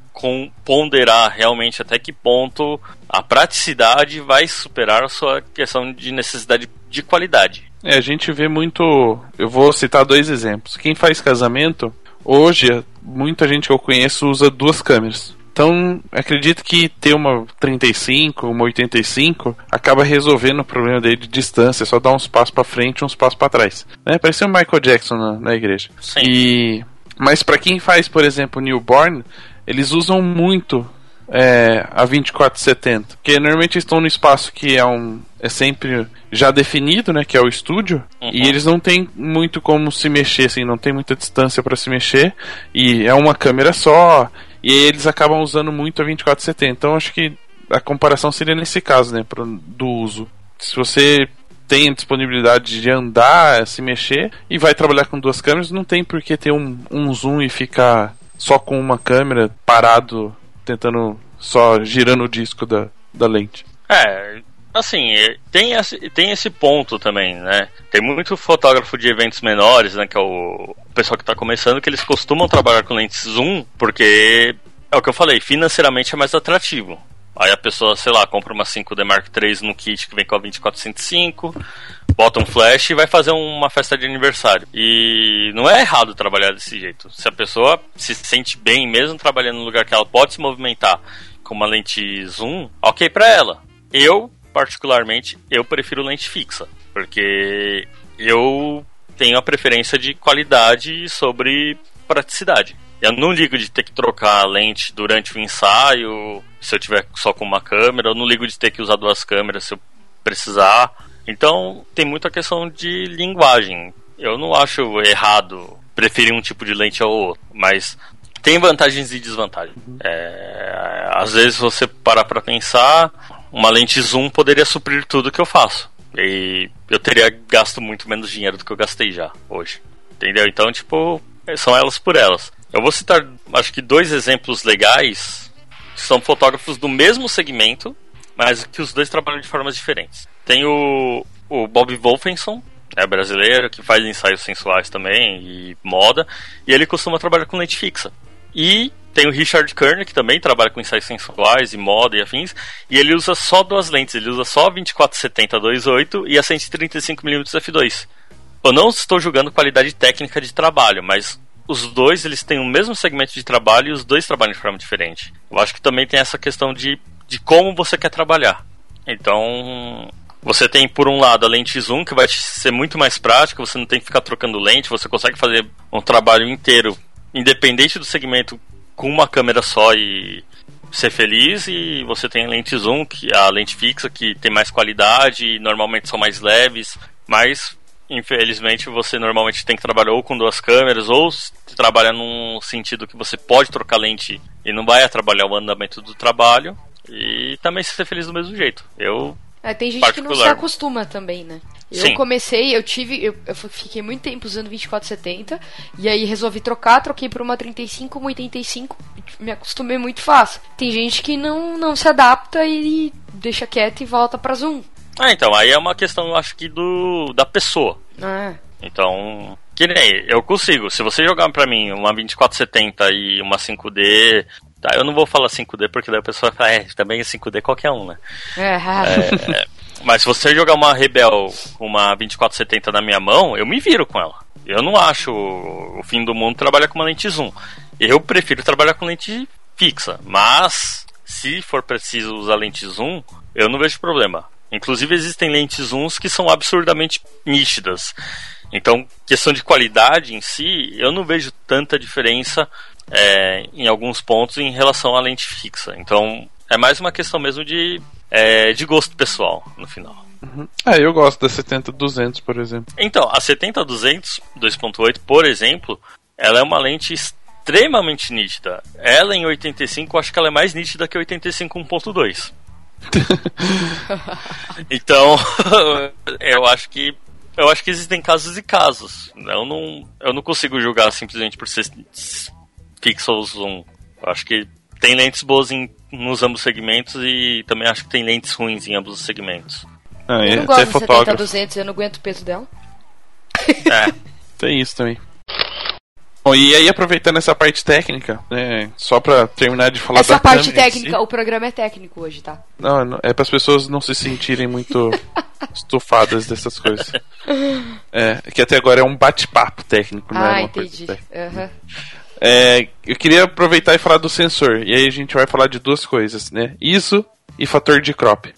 ponderar realmente até que ponto a praticidade vai superar a sua questão de necessidade de qualidade. É, a gente vê muito. Eu vou citar dois exemplos. Quem faz casamento, hoje, muita gente que eu conheço usa duas câmeras. Então, acredito que ter uma 35, uma 85 acaba resolvendo o problema dele de distância, só dar uns passos para frente e uns passos para trás. Né? Parece o Michael Jackson na, na igreja. Sim. E mas para quem faz, por exemplo, newborn, eles usam muito é, a 2470, porque normalmente estão no espaço que é um é sempre já definido, né, que é o estúdio, uhum. e eles não têm muito como se mexer, assim, não tem muita distância para se mexer, e é uma câmera só, e eles acabam usando muito a 2470. Então acho que a comparação seria nesse caso, né, do uso. Se você tem a disponibilidade de andar, se mexer e vai trabalhar com duas câmeras, não tem por que ter um, um zoom e ficar só com uma câmera parado, tentando só girando o disco da, da lente. É, Assim, é, tem esse, tem esse ponto também, né? Tem muito fotógrafo de eventos menores, né? Que é o pessoal que tá começando, que eles costumam trabalhar com lentes zoom, porque é o que eu falei, financeiramente é mais atrativo. Aí a pessoa, sei lá, compra uma 5D Mark III no kit que vem com a 2405, bota um flash e vai fazer uma festa de aniversário. E não é errado trabalhar desse jeito. Se a pessoa se sente bem mesmo trabalhando no lugar que ela pode se movimentar com uma lente zoom, ok para ela. Eu, particularmente, eu prefiro lente fixa, porque eu tenho a preferência de qualidade sobre praticidade. Eu não ligo de ter que trocar a lente durante o ensaio, se eu tiver só com uma câmera, eu não ligo de ter que usar duas câmeras se eu precisar. Então, tem muita questão de linguagem. Eu não acho errado preferir um tipo de lente ao outro, mas tem vantagens e desvantagens. É, às vezes você parar para pensar, uma lente zoom poderia suprir tudo que eu faço. E eu teria gasto muito menos dinheiro do que eu gastei já hoje. Entendeu? Então, tipo, são elas por elas. Eu vou citar, acho que dois exemplos legais, que são fotógrafos do mesmo segmento, mas que os dois trabalham de formas diferentes. Tem o, o Bob Wolfenson, é brasileiro, que faz ensaios sensuais também e moda, e ele costuma trabalhar com lente fixa. E tem o Richard Kern, que também trabalha com ensaios sensuais e moda e afins, e ele usa só duas lentes, ele usa só a 2470 2.8 e a 135mm f2. Eu não estou julgando qualidade técnica de trabalho, mas os dois eles têm o mesmo segmento de trabalho e os dois trabalham de forma diferente. Eu acho que também tem essa questão de, de como você quer trabalhar. Então, você tem por um lado a lente zoom que vai ser muito mais prática, você não tem que ficar trocando lente, você consegue fazer um trabalho inteiro, independente do segmento, com uma câmera só e ser feliz. E você tem a lente zoom, que a lente fixa que tem mais qualidade, normalmente são mais leves, mas infelizmente você normalmente tem que trabalhar ou com duas câmeras ou trabalhar num sentido que você pode trocar lente e não vai atrapalhar o andamento do trabalho e também ser feliz do mesmo jeito. Eu é, tem gente que não se acostuma também, né? Eu Sim. comecei, eu tive, eu, eu, fiquei muito tempo usando 2470 e aí resolvi trocar, troquei por uma 35, uma 85, me acostumei muito fácil. Tem gente que não, não se adapta e deixa quieto e volta para zoom. Ah, então, aí é uma questão, eu acho que do da pessoa. Ah. Então, que nem eu consigo. Se você jogar para mim uma 2470 e uma 5D, tá? Eu não vou falar 5D porque daí a pessoa fala, é, também é 5D qualquer um, né? É, é, mas se você jogar uma Rebel com uma 2470 na minha mão, eu me viro com ela. Eu não acho o fim do mundo trabalhar com uma lente zoom. Eu prefiro trabalhar com lente fixa, mas se for preciso usar lente zoom, eu não vejo problema. Inclusive existem lentes zooms que são absurdamente nítidas. Então, questão de qualidade em si, eu não vejo tanta diferença é, em alguns pontos em relação à lente fixa. Então, é mais uma questão mesmo de, é, de gosto pessoal, no final. Uhum. É, eu gosto da 70-200, por exemplo. Então, a 70-200 2.8, por exemplo, ela é uma lente extremamente nítida. Ela em 85, eu acho que ela é mais nítida que a 85 1.2. então, eu acho que eu acho que existem casos e casos. Eu não, eu não consigo julgar simplesmente por ser pixels zoom. Acho que tem lentes boas em, nos ambos segmentos e também acho que tem lentes ruins em ambos os segmentos. Ah, eu não gosto é de 70 200, eu não aguento o peso dela. É. tem isso também. Bom, e aí aproveitando essa parte técnica, né, só pra terminar de falar essa da parte técnica, si. o programa é técnico hoje, tá? Não, não é para as pessoas não se sentirem muito estufadas dessas coisas. É, que até agora é um bate-papo técnico, ah, é entendi. Uhum. É, eu queria aproveitar e falar do sensor, e aí a gente vai falar de duas coisas, né? ISO e fator de crop.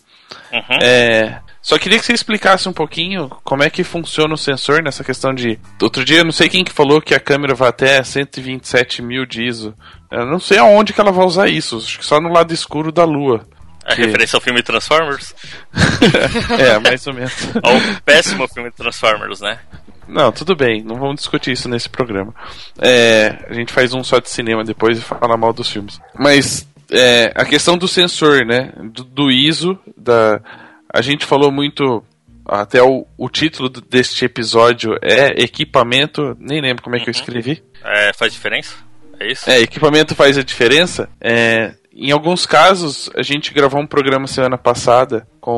Uhum. É, só queria que você explicasse um pouquinho como é que funciona o sensor nessa questão de. Outro dia, não sei quem que falou que a câmera vai até 127 mil de ISO. Eu não sei aonde que ela vai usar isso, acho que só no lado escuro da lua. É que... referência ao filme Transformers? é, mais ou menos. Ao péssimo filme Transformers, né? Não, tudo bem, não vamos discutir isso nesse programa. É, a gente faz um só de cinema depois e fala mal dos filmes. Mas é, a questão do sensor, né? Do, do ISO, da, a gente falou muito. Até o, o título deste episódio é equipamento. Nem lembro como é que eu uhum. escrevi. É, faz diferença? É isso? É, equipamento faz a diferença. É, em alguns casos, a gente gravou um programa semana passada com,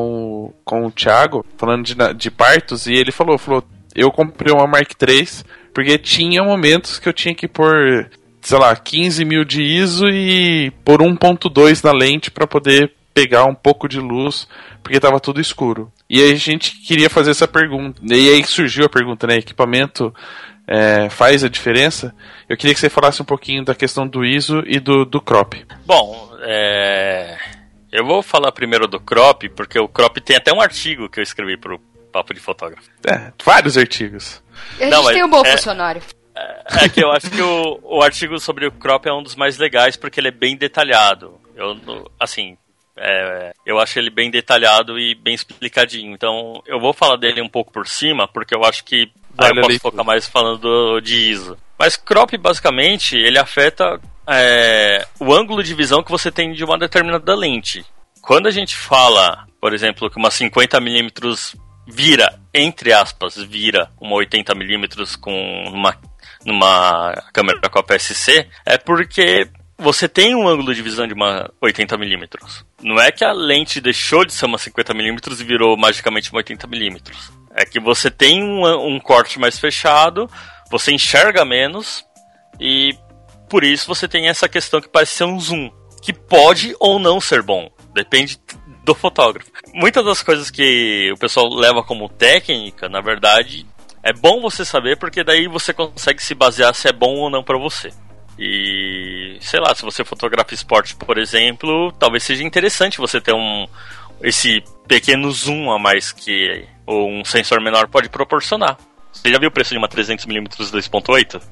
o- com o Thiago, falando de, de partos, e ele falou, falou, eu comprei uma Mark III porque tinha momentos que eu tinha que pôr, sei lá, 15 mil de ISO e pôr 1.2 na lente para poder pegar um pouco de luz, porque tava tudo escuro. E aí a gente queria fazer essa pergunta. E aí surgiu a pergunta, né? Equipamento é, faz a diferença? Eu queria que você falasse um pouquinho da questão do ISO e do, do crop. Bom, é... eu vou falar primeiro do crop, porque o crop tem até um artigo que eu escrevi pro Papo de Fotógrafo. É, vários artigos. A gente Não, mas tem um bom é- funcionário. É que eu acho que o, o artigo sobre o crop é um dos mais legais porque ele é bem detalhado. Eu, assim, é, eu acho ele bem detalhado e bem explicadinho. Então, eu vou falar dele um pouco por cima, porque eu acho que aí Vale a eu posso leitura. focar mais falando do- de ISO. Mas crop, basicamente, ele afeta é, o ângulo de visão que você tem de uma determinada lente. Quando a gente fala, por exemplo, que uma 50mm vira, entre aspas, vira uma 80mm com uma, numa câmera com a PSC, é porque você tem um ângulo de visão de uma 80mm. Não é que a lente deixou de ser uma 50mm e virou magicamente uma 80mm. É que você tem um, um corte mais fechado, você enxerga menos e por isso você tem essa questão que parece ser um zoom, que pode ou não ser bom, depende do fotógrafo. Muitas das coisas que o pessoal leva como técnica, na verdade, é bom você saber porque daí você consegue se basear se é bom ou não para você. E sei lá, se você fotografa esporte, por exemplo, talvez seja interessante você ter um esse pequeno zoom a mais que ou um sensor menor pode proporcionar. Você já viu o preço de uma 300mm 2.8?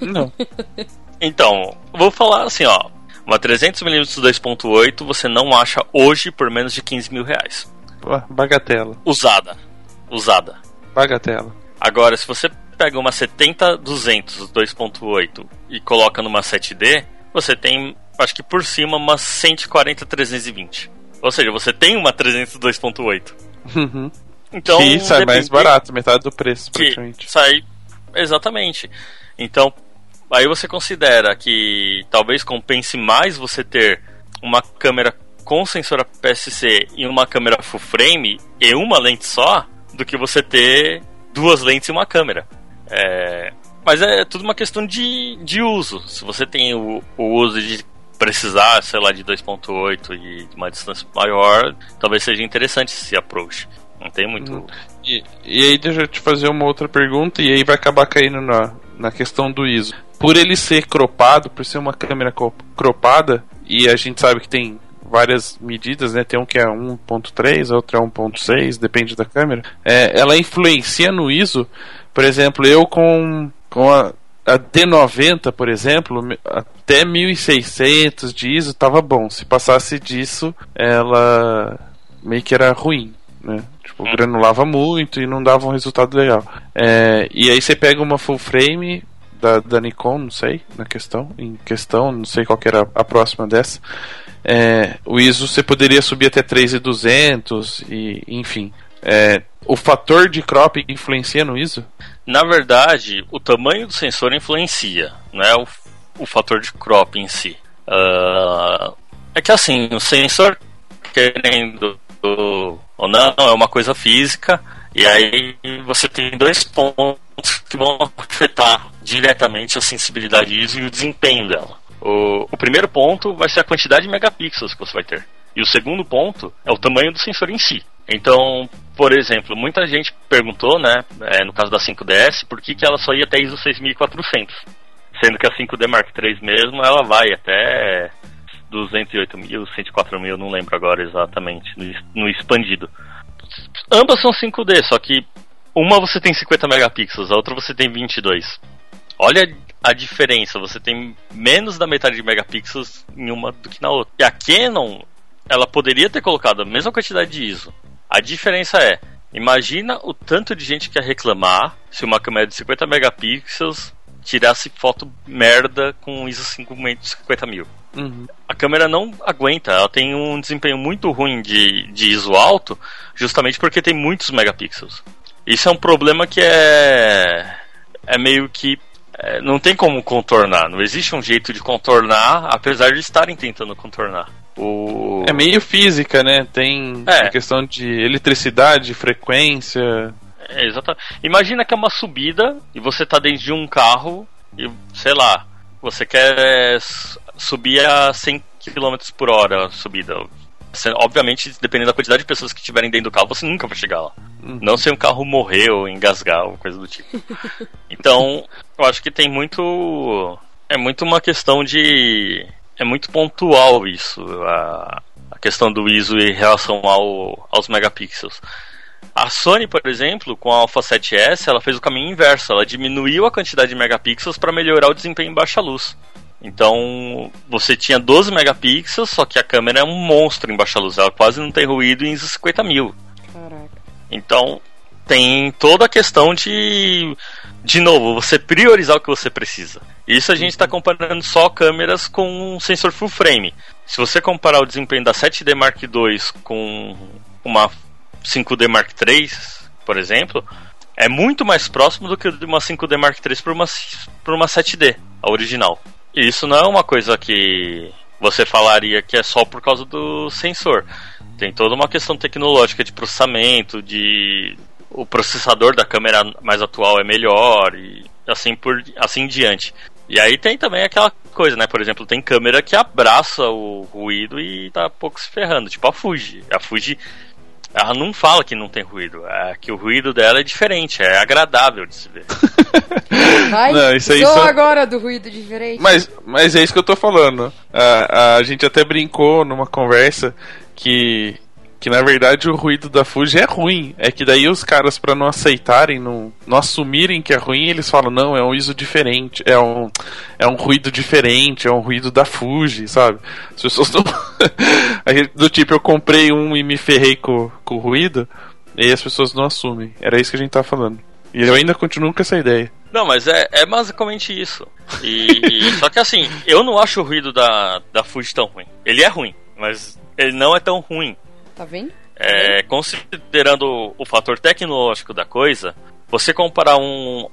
Não. Então, vou falar assim, ó. Uma 300mm 2.8 você não acha hoje por menos de 15 mil reais. Pô, Bagatela. Usada. Usada. Bagatela. Agora, se você pega uma 70-200 2.8 e coloca numa 7D, você tem, acho que por cima, uma 140-320. Ou seja, você tem uma 300 2.8. Uhum. Então, que sai mais depende- barato, metade do preço, que praticamente. sai exatamente. Então, aí você considera que talvez compense mais você ter uma câmera com sensor APS-C e uma câmera full frame e uma lente só do que você ter duas lentes e uma câmera. É, mas é tudo uma questão de, de uso. Se você tem o, o uso de precisar, sei lá, de 2.8 e de uma distância maior, talvez seja interessante esse approach. Não tem muito. Uhum. E, e aí deixa eu te fazer uma outra pergunta e aí vai acabar caindo na, na questão do ISO. Por ele ser cropado, por ser uma câmera cropada, e a gente sabe que tem várias medidas, né? Tem um que é 1.3, outro é 1.6, depende da câmera. É, ela influencia no ISO. Por exemplo, eu com, com a, a D90, por exemplo, até 1600 de ISO tava bom. Se passasse disso, ela meio que era ruim, né? Tipo, granulava muito e não dava um resultado legal. É, e aí você pega uma full frame da, da Nikon, não sei, na questão, em questão, não sei qual que era a próxima dessa. É, o ISO você poderia subir até 3200 e enfim. É, o fator de crop influencia no ISO? Na verdade, o tamanho do sensor influencia, não é o, o fator de crop em si. Ah, é que assim, o sensor, querendo ou não, é uma coisa física, e aí você tem dois pontos que vão afetar diretamente a sensibilidade ISO e o desempenho dela. O, o primeiro ponto vai ser a quantidade de megapixels que você vai ter. E o segundo ponto é o tamanho do sensor em si. Então, por exemplo, muita gente perguntou, né, é, no caso da 5DS, por que, que ela só ia até ISO 6400. Sendo que a 5D Mark III mesmo, ela vai até 208 mil, 104 mil, não lembro agora exatamente, no, no expandido. Ambas são 5D, só que uma você tem 50 megapixels, a outra você tem 22. Olha a diferença, você tem menos da metade de megapixels em uma do que na outra. E a Canon, ela poderia ter colocado a mesma quantidade de ISO. A diferença é, imagina o tanto de gente que ia reclamar se uma câmera de 50 megapixels tirasse foto merda com ISO 50 mil. Uhum. A câmera não aguenta, ela tem um desempenho muito ruim de, de ISO alto, justamente porque tem muitos megapixels. Isso é um problema que é, é meio que é, não tem como contornar. Não existe um jeito de contornar, apesar de estarem tentando contornar. O... É meio física, né? Tem É. a questão de eletricidade, frequência. É, exatamente. Imagina que é uma subida e você tá dentro de um carro e, sei lá, você quer subir a 100 km por hora a subida. Você- obviamente, dependendo da quantidade de pessoas que estiverem dentro do carro, você nunca vai chegar lá. Não se um carro morrer ou engasgar ou coisa do tipo. Então, eu acho que tem muito. É muito uma questão de. É muito pontual isso, a, a questão do ISO em relação ao, aos megapixels. A Sony, por exemplo, com a Alpha 7S, ela fez o caminho inverso. Ela diminuiu a quantidade de megapixels para melhorar o desempenho em baixa luz. Então, você tinha 12 megapixels, só que a câmera é um monstro em baixa luz. Ela quase não tem ruído em ISO 50 mil. Caraca. Então, tem toda a questão de, de novo, você priorizar o que você precisa. Isso a gente está comparando só câmeras com um sensor full frame. Se você comparar o desempenho da 7D Mark II com uma 5D Mark III, por exemplo, é muito mais próximo do que de uma 5D Mark III por uma, uma 7D, a original. Isso não é uma coisa que você falaria que é só por causa do sensor. Tem toda uma questão tecnológica de processamento, de o processador da câmera mais atual é melhor e assim por assim diante. E aí tem também aquela coisa, né? Por exemplo, tem câmera que abraça o ruído e tá pouco se ferrando, tipo a Fuji. A Fuji ela não fala que não tem ruído, é que o ruído dela é diferente, é agradável de se ver. Vai, Não, isso aí sou só- agora do ruído diferente. Mas, mas é isso que eu tô falando. A, a gente até brincou numa conversa que, que na verdade o ruído da Fuji é ruim. É que daí os caras, pra não aceitarem, não, não assumirem que é ruim, eles falam: não, é um ISO diferente, é um, é um ruído diferente, é um ruído da Fuji, sabe? As pessoas não. Do tipo, eu comprei um e me ferrei com, com o ruído, e as pessoas não assumem. Era isso que a gente tava falando. E eu ainda continuo com essa ideia. Não, mas é, é basicamente isso. E só que assim, eu não acho o ruído da, da Fuji tão ruim. Ele é ruim, mas ele não é tão ruim. Tá vendo? É, considerando o, o fator tecnológico da coisa, você comparar um,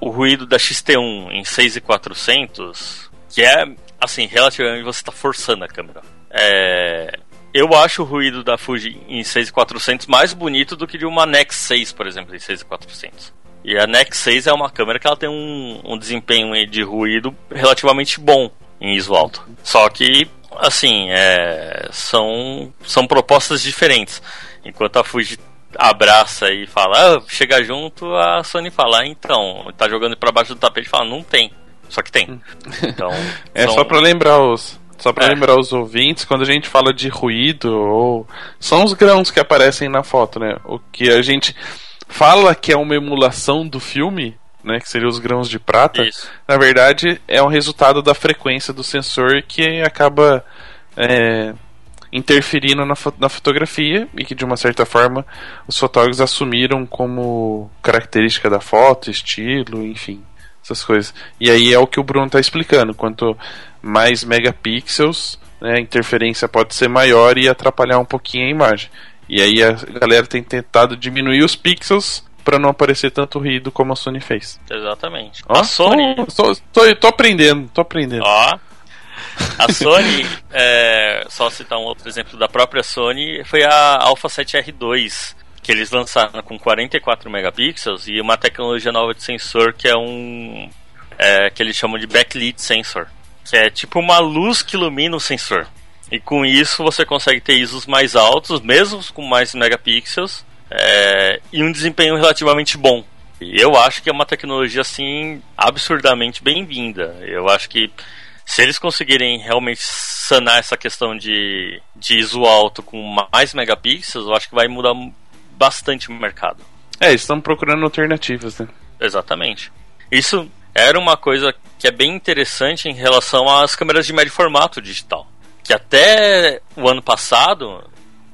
o ruído da XT1 em 6400, que é, assim, relativamente você está forçando a câmera. É, eu acho o ruído da Fuji em 6400 mais bonito do que de uma Nex 6, por exemplo, em 6400. E a Nex 6 é uma câmera que ela tem um, um desempenho de ruído relativamente bom em ISO alto. Só que, assim, é, são, são propostas diferentes. Enquanto a Fuji abraça e fala, ah, chega junto, a Sony fala, ah, então, tá jogando pra baixo do tapete e fala, não tem. Só que tem. Então, É são- só pra lembrar os. Só pra É. lembrar os ouvintes, quando a gente fala de ruído, ou. São os grãos que aparecem na foto, né? O que a gente fala que é uma emulação do filme, né? Que seriam os grãos de prata. Isso. Na verdade, é um resultado da frequência do sensor que acaba é, interferindo na, fo- na fotografia e que, de uma certa forma, os fotógrafos assumiram como característica da foto, estilo, enfim, essas coisas. E aí é o que o Bruno está explicando: quanto mais megapixels, né, a interferência pode ser maior e atrapalhar um pouquinho a imagem. E aí a galera tem tentado diminuir os pixels para não aparecer tanto ruído como a Sony fez. Exatamente. Ó, A Sony. Tô, tô, tô- aprendendo, tô aprendendo. Ó. A Sony, é, só citar um outro exemplo da própria Sony, foi a Alpha 7R2, que eles lançaram com 44 megapixels e uma tecnologia nova de sensor que é um. é, que eles chamam de backlit sensor, que é tipo uma luz que ilumina o sensor. E com isso você consegue ter ISOs mais altos, mesmo com mais megapixels, é, e um desempenho relativamente bom. E eu acho que é uma tecnologia assim absurdamente bem-vinda. Eu acho que se eles conseguirem realmente sanar essa questão de, de ISO alto com mais megapixels, eu acho que vai mudar bastante o mercado. É, eles estão procurando alternativas, né? Exatamente. Isso era uma coisa que é bem interessante em relação às câmeras de médio formato digital. Que até o ano passado,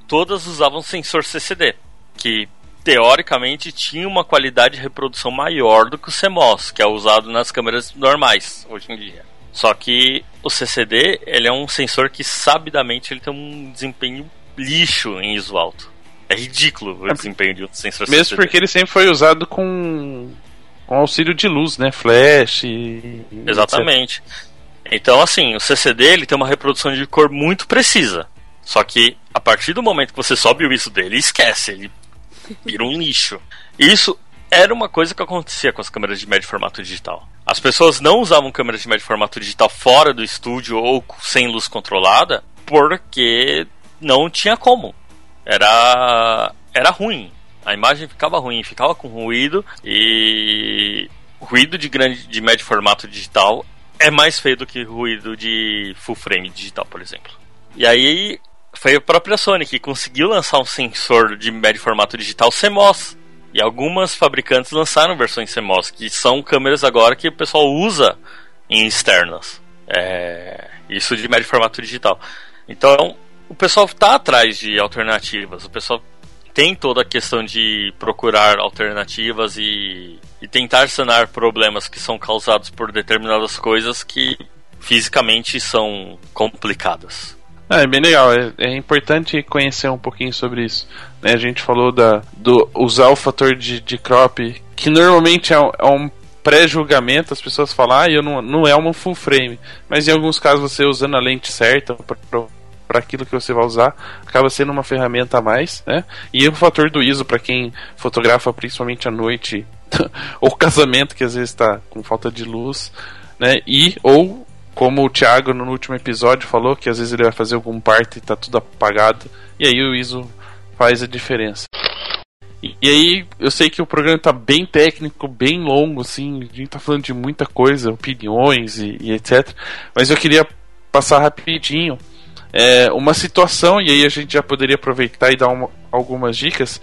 todas usavam sensor CCD, que teoricamente tinha uma qualidade de reprodução maior do que o CMOS, que é usado nas câmeras normais hoje em dia. Só que o CCD, ele é um sensor que sabidamente ele tem um desempenho lixo em ISO alto. É ridículo o desempenho de um sensor Mesmo CCD. porque ele sempre foi usado com com auxílio de luz, né? Flash. E, Exatamente. Então, assim, o CCD ele tem uma reprodução de cor muito precisa. Só que a partir do momento que você sobe o ISO dele, esquece, ele vira um lixo. Isso era uma coisa que acontecia com as câmeras de médio formato digital. As pessoas não usavam câmeras de médio formato digital fora do estúdio ou sem luz controlada porque não tinha como. Era era ruim. A imagem ficava ruim, ficava com ruído e ruído de grande de médio formato digital é mais feio do que ruído de full frame digital, por exemplo. E aí foi a própria Sony que conseguiu lançar um sensor de médio formato digital CMOS. E algumas fabricantes lançaram versões CMOS, que são câmeras agora que o pessoal usa em externas. É, isso de médio formato digital. Então, o pessoal está atrás de alternativas. O pessoal tem toda a questão de procurar alternativas e, e tentar sanar problemas que são causados por determinadas coisas que fisicamente são complicadas. É, é bem legal, é, é, importante conhecer um pouquinho sobre isso. Né? A gente falou da, do usar o fator de, de crop, que normalmente é um, é um pré-julgamento, as pessoas falam, ah, eu não, não é uma full frame. Mas em alguns casos você usando a lente certa para aquilo que você vai usar, acaba sendo uma ferramenta a mais, né? E o fator do ISO para quem fotografa principalmente à noite ou casamento que às vezes está com falta de luz, né? E ou como o Thiago no último episódio falou, que às vezes ele vai fazer algum parte e tá tudo apagado, e aí o ISO faz a diferença. E, e aí, eu sei que o programa tá bem técnico, bem longo, assim, a gente tá falando de muita coisa, opiniões e, e etc. Mas eu queria passar rapidinho é, uma situação, e aí a gente já poderia aproveitar e dar uma, algumas dicas,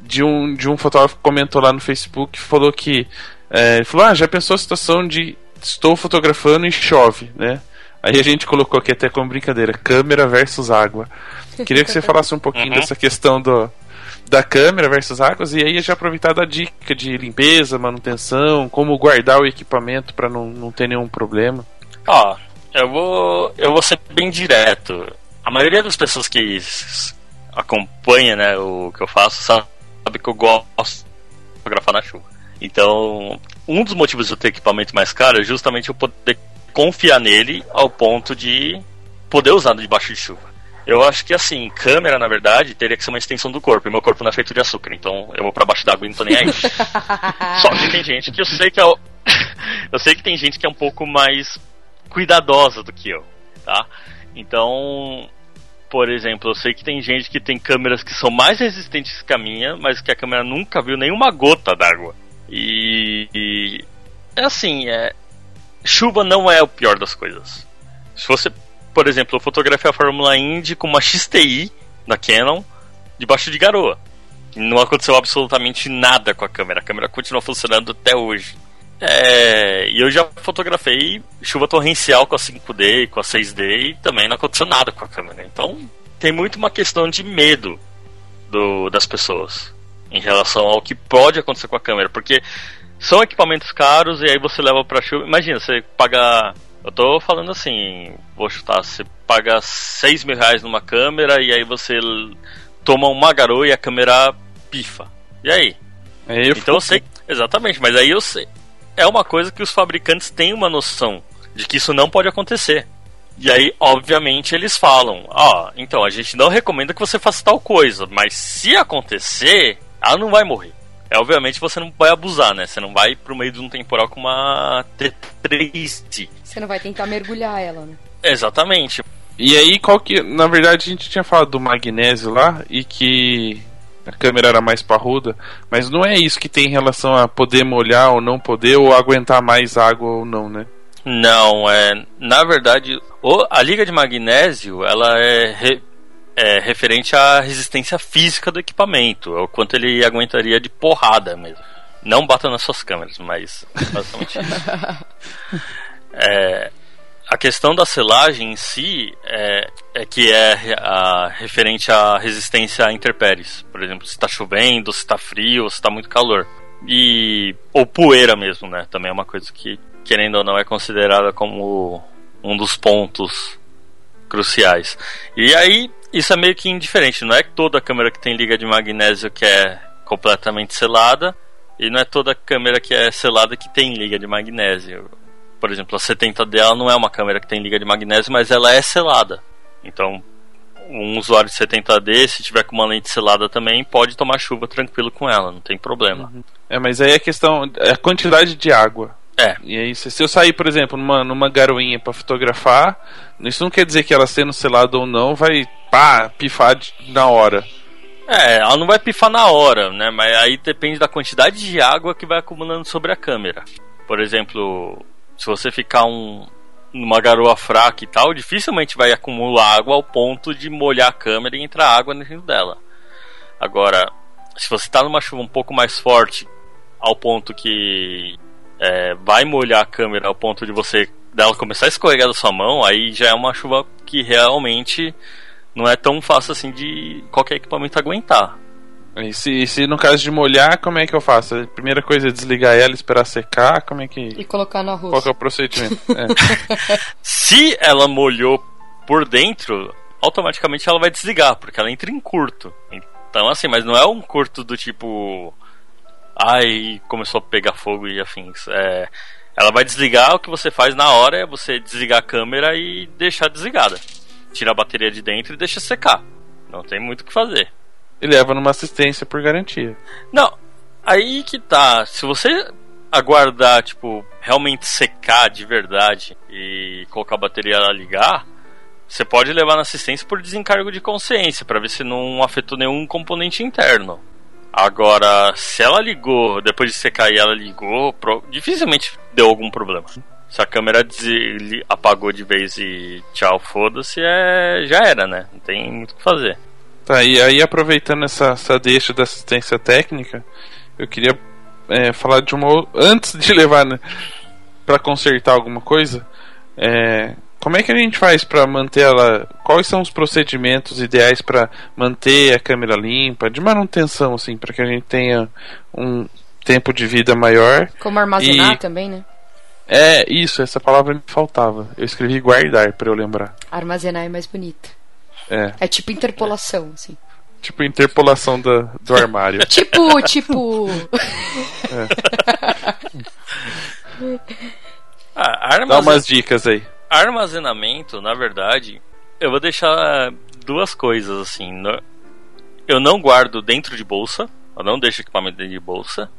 de um, de um fotógrafo que comentou lá no Facebook, falou que. É, ele falou: Ah, já pensou a situação de estou fotografando e chove, né? Aí a gente colocou aqui até como brincadeira, câmera versus água. Queria que você falasse um pouquinho uhum. dessa questão do, da câmera versus águas e aí já aproveitar da dica de limpeza, manutenção, como guardar o equipamento para não, não ter nenhum problema. Ó, eu vou eu vou ser bem direto. A maioria das pessoas que acompanha, né, o que eu faço sabe que eu gosto de fotografar na chuva. Então, um dos motivos de eu ter equipamento mais caro é justamente eu poder confiar nele ao ponto de poder usar debaixo de chuva. Eu acho que assim, câmera, na verdade, teria que ser uma extensão do corpo. E meu corpo não é feito de açúcar, então eu vou para baixo d'água e não tô nem aí. Só que tem gente que eu sei que é. eu sei que tem gente que é um pouco mais cuidadosa do que eu, tá? Então, por exemplo, eu sei que tem gente que tem câmeras que são mais resistentes que a minha, mas que a câmera nunca viu nenhuma gota d'água. E, é assim, é, chuva não é o pior das coisas. Se você, por exemplo, eu fotografei a Fórmula Indy com uma XTI da Canon debaixo de garoa. Não aconteceu absolutamente nada com a câmera. A câmera continua funcionando até hoje. É, e eu já fotografei chuva torrencial com a 5D, com a 6D e também não aconteceu nada com a câmera. Então tem muito uma questão de medo do, das pessoas em relação ao que pode acontecer com a câmera, porque são equipamentos caros e aí você leva para chuva. Imagina, você paga. Eu tô falando assim, vou chutar, você paga 6 mil reais numa câmera e aí você toma uma garoa e a câmera pifa. E aí? aí eu então eu sei. Exatamente, mas aí eu sei. É uma coisa que os fabricantes têm uma noção de que isso não pode acontecer. E aí, obviamente, eles falam: Ó, então a gente não recomenda que você faça tal coisa, mas se acontecer, ela não vai morrer. É, obviamente você não vai abusar, né? Você não vai pro meio de um temporal com uma T3. Você não vai tentar mergulhar ela, né? Exatamente. E aí, qual que. Na verdade, a gente tinha falado do magnésio lá e que a câmera era mais parruda, mas não é isso que tem em relação a poder molhar ou não poder, ou aguentar mais água ou não, né? Não, é. Na verdade, a liga de magnésio ela é re, é, referente à resistência física do equipamento, o quanto ele aguentaria de porrada mesmo. Não bata nas suas câmeras, mas basicamente isso. É, a questão da selagem em si é, é que é a, referente à resistência a intempéries. Por exemplo, se está chovendo, se está frio, se está muito calor. E ou poeira mesmo, né? Também é uma coisa que, querendo ou não, é considerada como um dos pontos cruciais. E aí isso é meio que indiferente, não é toda câmera que tem liga de magnésio que é completamente selada, E não é toda câmera que é selada que tem liga de magnésio. Por exemplo, a 70D ela não é uma câmera que tem liga de magnésio, mas ela é selada. Então, um usuário de 70D, se tiver com uma lente selada também, pode tomar chuva tranquilo com ela, não tem problema. Uhum. É, mas aí a questão é a quantidade de água. É. E aí, se, se eu sair, por exemplo, numa, numa garoinha para fotografar, isso não quer dizer que ela sendo selada ou não vai pá, pifar de, na hora. É, ela não vai pifar na hora, né? Mas aí depende da quantidade de água que vai acumulando sobre a câmera. Por exemplo, se você ficar um, numa garoa fraca e tal, dificilmente vai acumular água ao ponto de molhar a câmera e entrar água dentro dela. Agora, se você está numa chuva um pouco mais forte, ao ponto que é, vai molhar a câmera ao ponto de você dela começar a escorregar da sua mão, aí já é uma chuva que realmente não é tão fácil assim de qualquer equipamento aguentar. E se, se no caso de molhar, como é que eu faço? A primeira coisa é desligar ela, esperar secar, como é que. E colocar no arroz. Qual que é o procedimento? é. se ela molhou por dentro, automaticamente ela vai desligar, porque ela entra em curto. Então, assim, mas não é um curto do tipo. Ai, começou a pegar fogo e afins. É, ela vai desligar, o que você faz na hora é você desligar a câmera e deixar desligada tira a bateria de dentro e deixa secar. Não tem muito o que fazer. E leva numa assistência por garantia. Não, aí que tá. Se você aguardar, tipo, realmente secar de verdade e colocar a bateria a ligar, você pode levar na assistência por desencargo de consciência, para ver se não afetou nenhum componente interno. Agora, se ela ligou, depois de secar e ela ligou, dificilmente deu algum problema. Se a câmera apagou de vez e tchau, foda-se, é... já era, né? Não tem muito o que fazer. Tá, e aí aproveitando essa, essa deixa da assistência técnica, eu queria é, falar de uma. Antes de levar né, para consertar alguma coisa, é, como é que a gente faz para manter ela? Quais são os procedimentos ideais para manter a câmera limpa, de manutenção, assim, para que a gente tenha um tempo de vida maior? Como armazenar e... também, né? É, isso, essa palavra me faltava. Eu escrevi guardar para eu lembrar. Armazenar é mais bonito. É. É tipo interpolação, assim. Tipo interpolação do, do armário. tipo, tipo. É. ah, armazen... Dá umas dicas aí. Armazenamento, na verdade, eu vou deixar duas coisas assim. Eu não guardo dentro de bolsa, eu não deixo equipamento dentro de bolsa.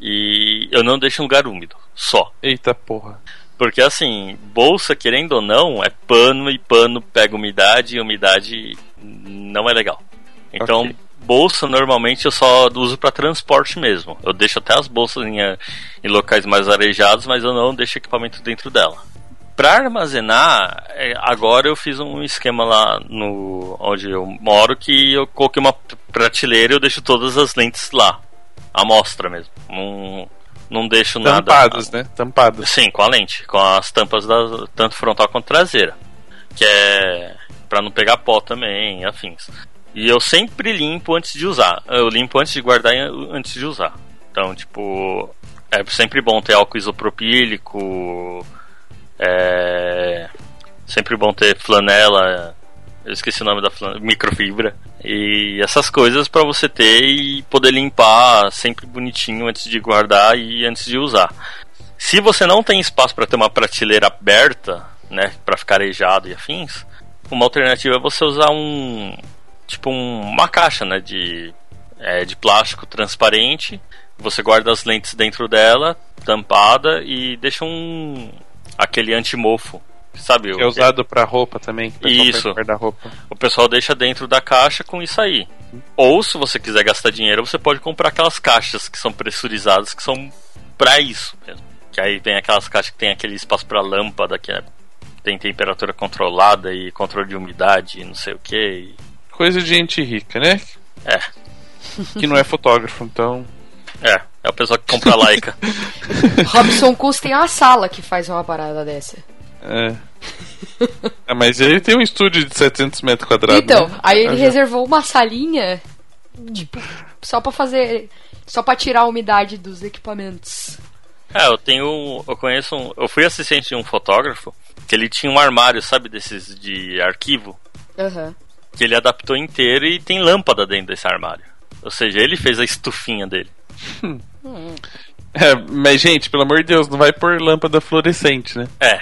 E eu não deixo em lugar úmido, só. Eita porra. Porque assim, bolsa, querendo ou não, é pano e pano pega umidade e umidade não é legal. Então, okay. bolsa normalmente eu só uso para transporte mesmo. Eu deixo até as bolsas em, em, locais mais arejados, mas eu não deixo equipamento dentro dela. Para armazenar, é, agora eu fiz um esquema lá no onde eu moro que eu coloquei uma prateleira e eu deixo todas as lentes lá amostra mesmo. Não, não deixo nada. Tampados, né? Tampados. Sim, com a lente, com as tampas da, tanto frontal quanto traseira. Que é para não pegar pó também, afins. E eu sempre limpo antes de usar. Eu limpo antes de guardar e antes de usar. Então, tipo, é sempre bom ter álcool isopropílico. É sempre bom ter flanela eu esqueci o nome da microfibra e essas coisas para você ter e poder limpar sempre bonitinho antes de guardar e antes de usar. Se você não tem espaço para ter uma prateleira aberta, né, para ficar arejado e afins, uma alternativa é você usar um tipo um, uma caixa, né, de é, de plástico transparente. Você guarda as lentes dentro dela, tampada e deixa um aquele antimofo Sabe? Que é usado para roupa também. Isso. Roupa. O pessoal deixa dentro da caixa com isso aí. Ou se você quiser gastar dinheiro, você pode comprar aquelas caixas que são pressurizadas, que são para isso mesmo. Que aí tem aquelas caixas que tem aquele espaço para lâmpada, que é, tem temperatura controlada e controle de umidade, não sei o que. Coisa de gente rica, né? É. Que não é fotógrafo, então. É, é o pessoal que compra a Leica. Robson Cus tem uma sala que faz uma parada dessa. É. é. Mas ele tem um estúdio de 700 metros quadrados. Então, né? aí ele reservou uma salinha, tipo, só pra fazer. Só pra tirar a umidade dos equipamentos. É, eu tenho. Eu conheço um. Eu fui assistente de um fotógrafo que ele tinha um armário, sabe, desses de arquivo. Uhum. Que ele adaptou inteiro e tem lâmpada dentro desse armário. Ou seja, ele fez a estufinha dele. É, mas, gente, pelo amor de Deus, não vai pôr lâmpada fluorescente, né? É,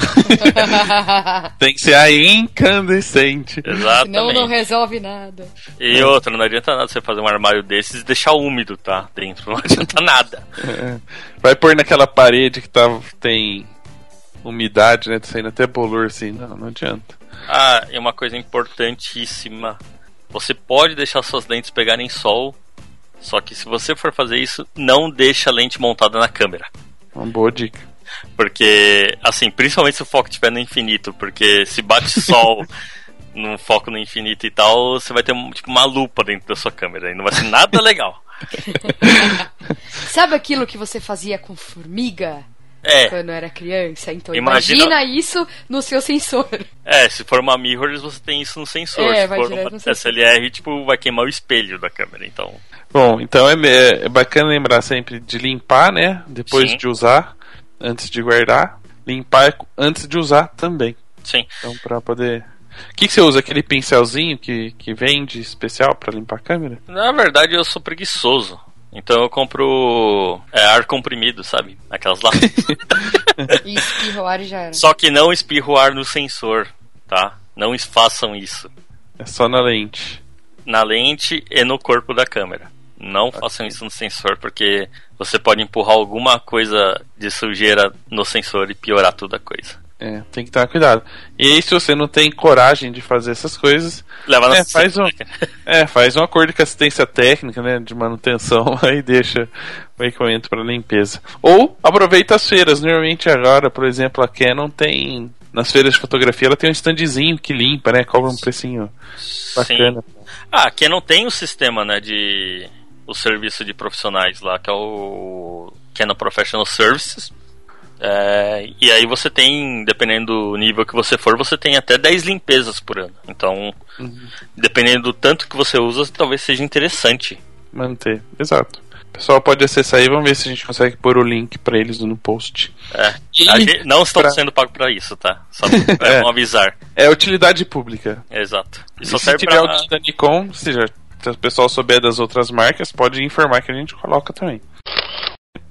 Tem que ser a incandescente. exatamente. Senão não resolve nada. E outra, não adianta nada você fazer um armário desses e deixar úmido, tá? Dentro, não adianta nada. É. Vai pôr naquela parede que tá, tem umidade, né? Tá saindo até bolor assim. Não, não adianta. Ah, e uma coisa importantíssima. Você pode deixar suas lentes pegarem sol, só que se você for fazer isso, não deixa a lente montada na câmera. Uma boa dica. Porque, assim, principalmente se o foco estiver no infinito, porque se bate sol num foco no infinito e tal, você vai ter tipo, uma lupa dentro da sua câmera e não vai ser nada legal. Sabe aquilo que você fazia com formiga É, quando era criança? Então Imagina- imagina, isso no seu sensor. é, se for uma mirrorless, você tem isso no sensor. É, se vai for direto uma no sensor. SLR, tipo, vai queimar o espelho da câmera, então. Bom, então é, é- bacana lembrar sempre de limpar, né? Depois Sim. de usar, antes de guardar. Limpar antes de usar também. Sim. Então, pra poder. O que, que você usa? Aquele pincelzinho que, que vende especial pra limpar a câmera? Na verdade, eu sou preguiçoso. Então eu compro é, ar comprimido, sabe? Aquelas lá. E espirra o ar e já era. Só que não espirro ar no sensor, tá? Não façam isso. É só na lente. Na lente e no corpo da câmera. Não façam isso no sensor, porque você pode empurrar alguma coisa de sujeira no sensor e piorar toda a coisa. É, tem que tomar cuidado. E aí, se você não tem coragem de fazer essas coisas, Leva É, faz um- é, faz um acordo com assistência técnica, né, de manutenção, aí deixa o equipamento para limpeza. Ou aproveita as feiras. Normalmente agora, por exemplo, a Canon tem nas feiras de fotografia, ela tem um standzinho que limpa, né, cobra um precinho bacana. Ah, que não tem o sistema, né, de o serviço de profissionais lá, que é o Canon Professional Services. É, e aí você tem, dependendo do nível que você for, você tem até 10 limpezas por ano. Então, dependendo do tanto que você usa, talvez seja interessante. Manter, exato. O pessoal pode acessar aí, vamos ver se a gente consegue pôr o link para eles no post. É, E a gente- não estamos pra- sendo pagos para isso, tá? Só É. pra avisar. É utilidade pública. Exato. E E se tiver pra... o da Nikon, se, já, se o pessoal souber das outras marcas, pode informar que a gente coloca também.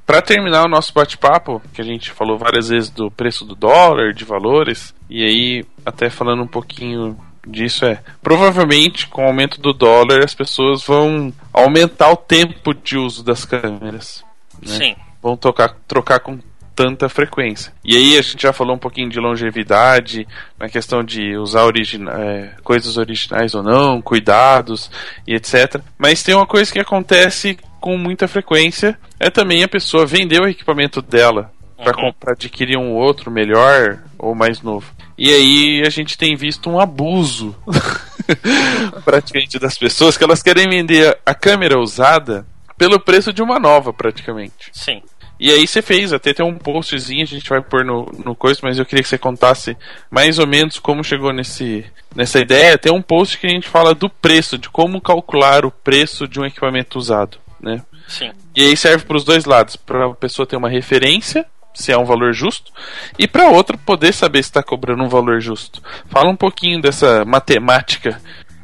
Para terminar o nosso bate-papo, que a gente falou várias vezes do preço do dólar, de valores, e aí até falando um pouquinho disso é, provavelmente com o aumento do dólar as pessoas vão aumentar o tempo de uso das câmeras. né? Sim. vão tocar, trocar com tanta frequência. E aí a gente já falou um pouquinho de longevidade, na questão de usar origina é, coisas originais ou não, cuidados e etc. Mas tem uma coisa que acontece com muita frequência, é também a pessoa vender o equipamento dela para Uhum. comprar adquirir um outro melhor ou mais novo. E aí a gente tem visto um abuso praticamente das pessoas que elas querem vender a câmera usada pelo preço de uma nova praticamente. Sim. E aí você fez, até tem um postzinho, a gente vai pôr no, no coisa, mas eu queria que você contasse mais ou menos como chegou nesse, nessa ideia. Tem um post que a gente fala do preço, de como calcular o preço de um equipamento usado, né? Sim. E aí serve para os dois lados, para a pessoa ter uma referência, se é um valor justo, e para outra poder saber se está cobrando um valor justo. Fala um pouquinho dessa matemática.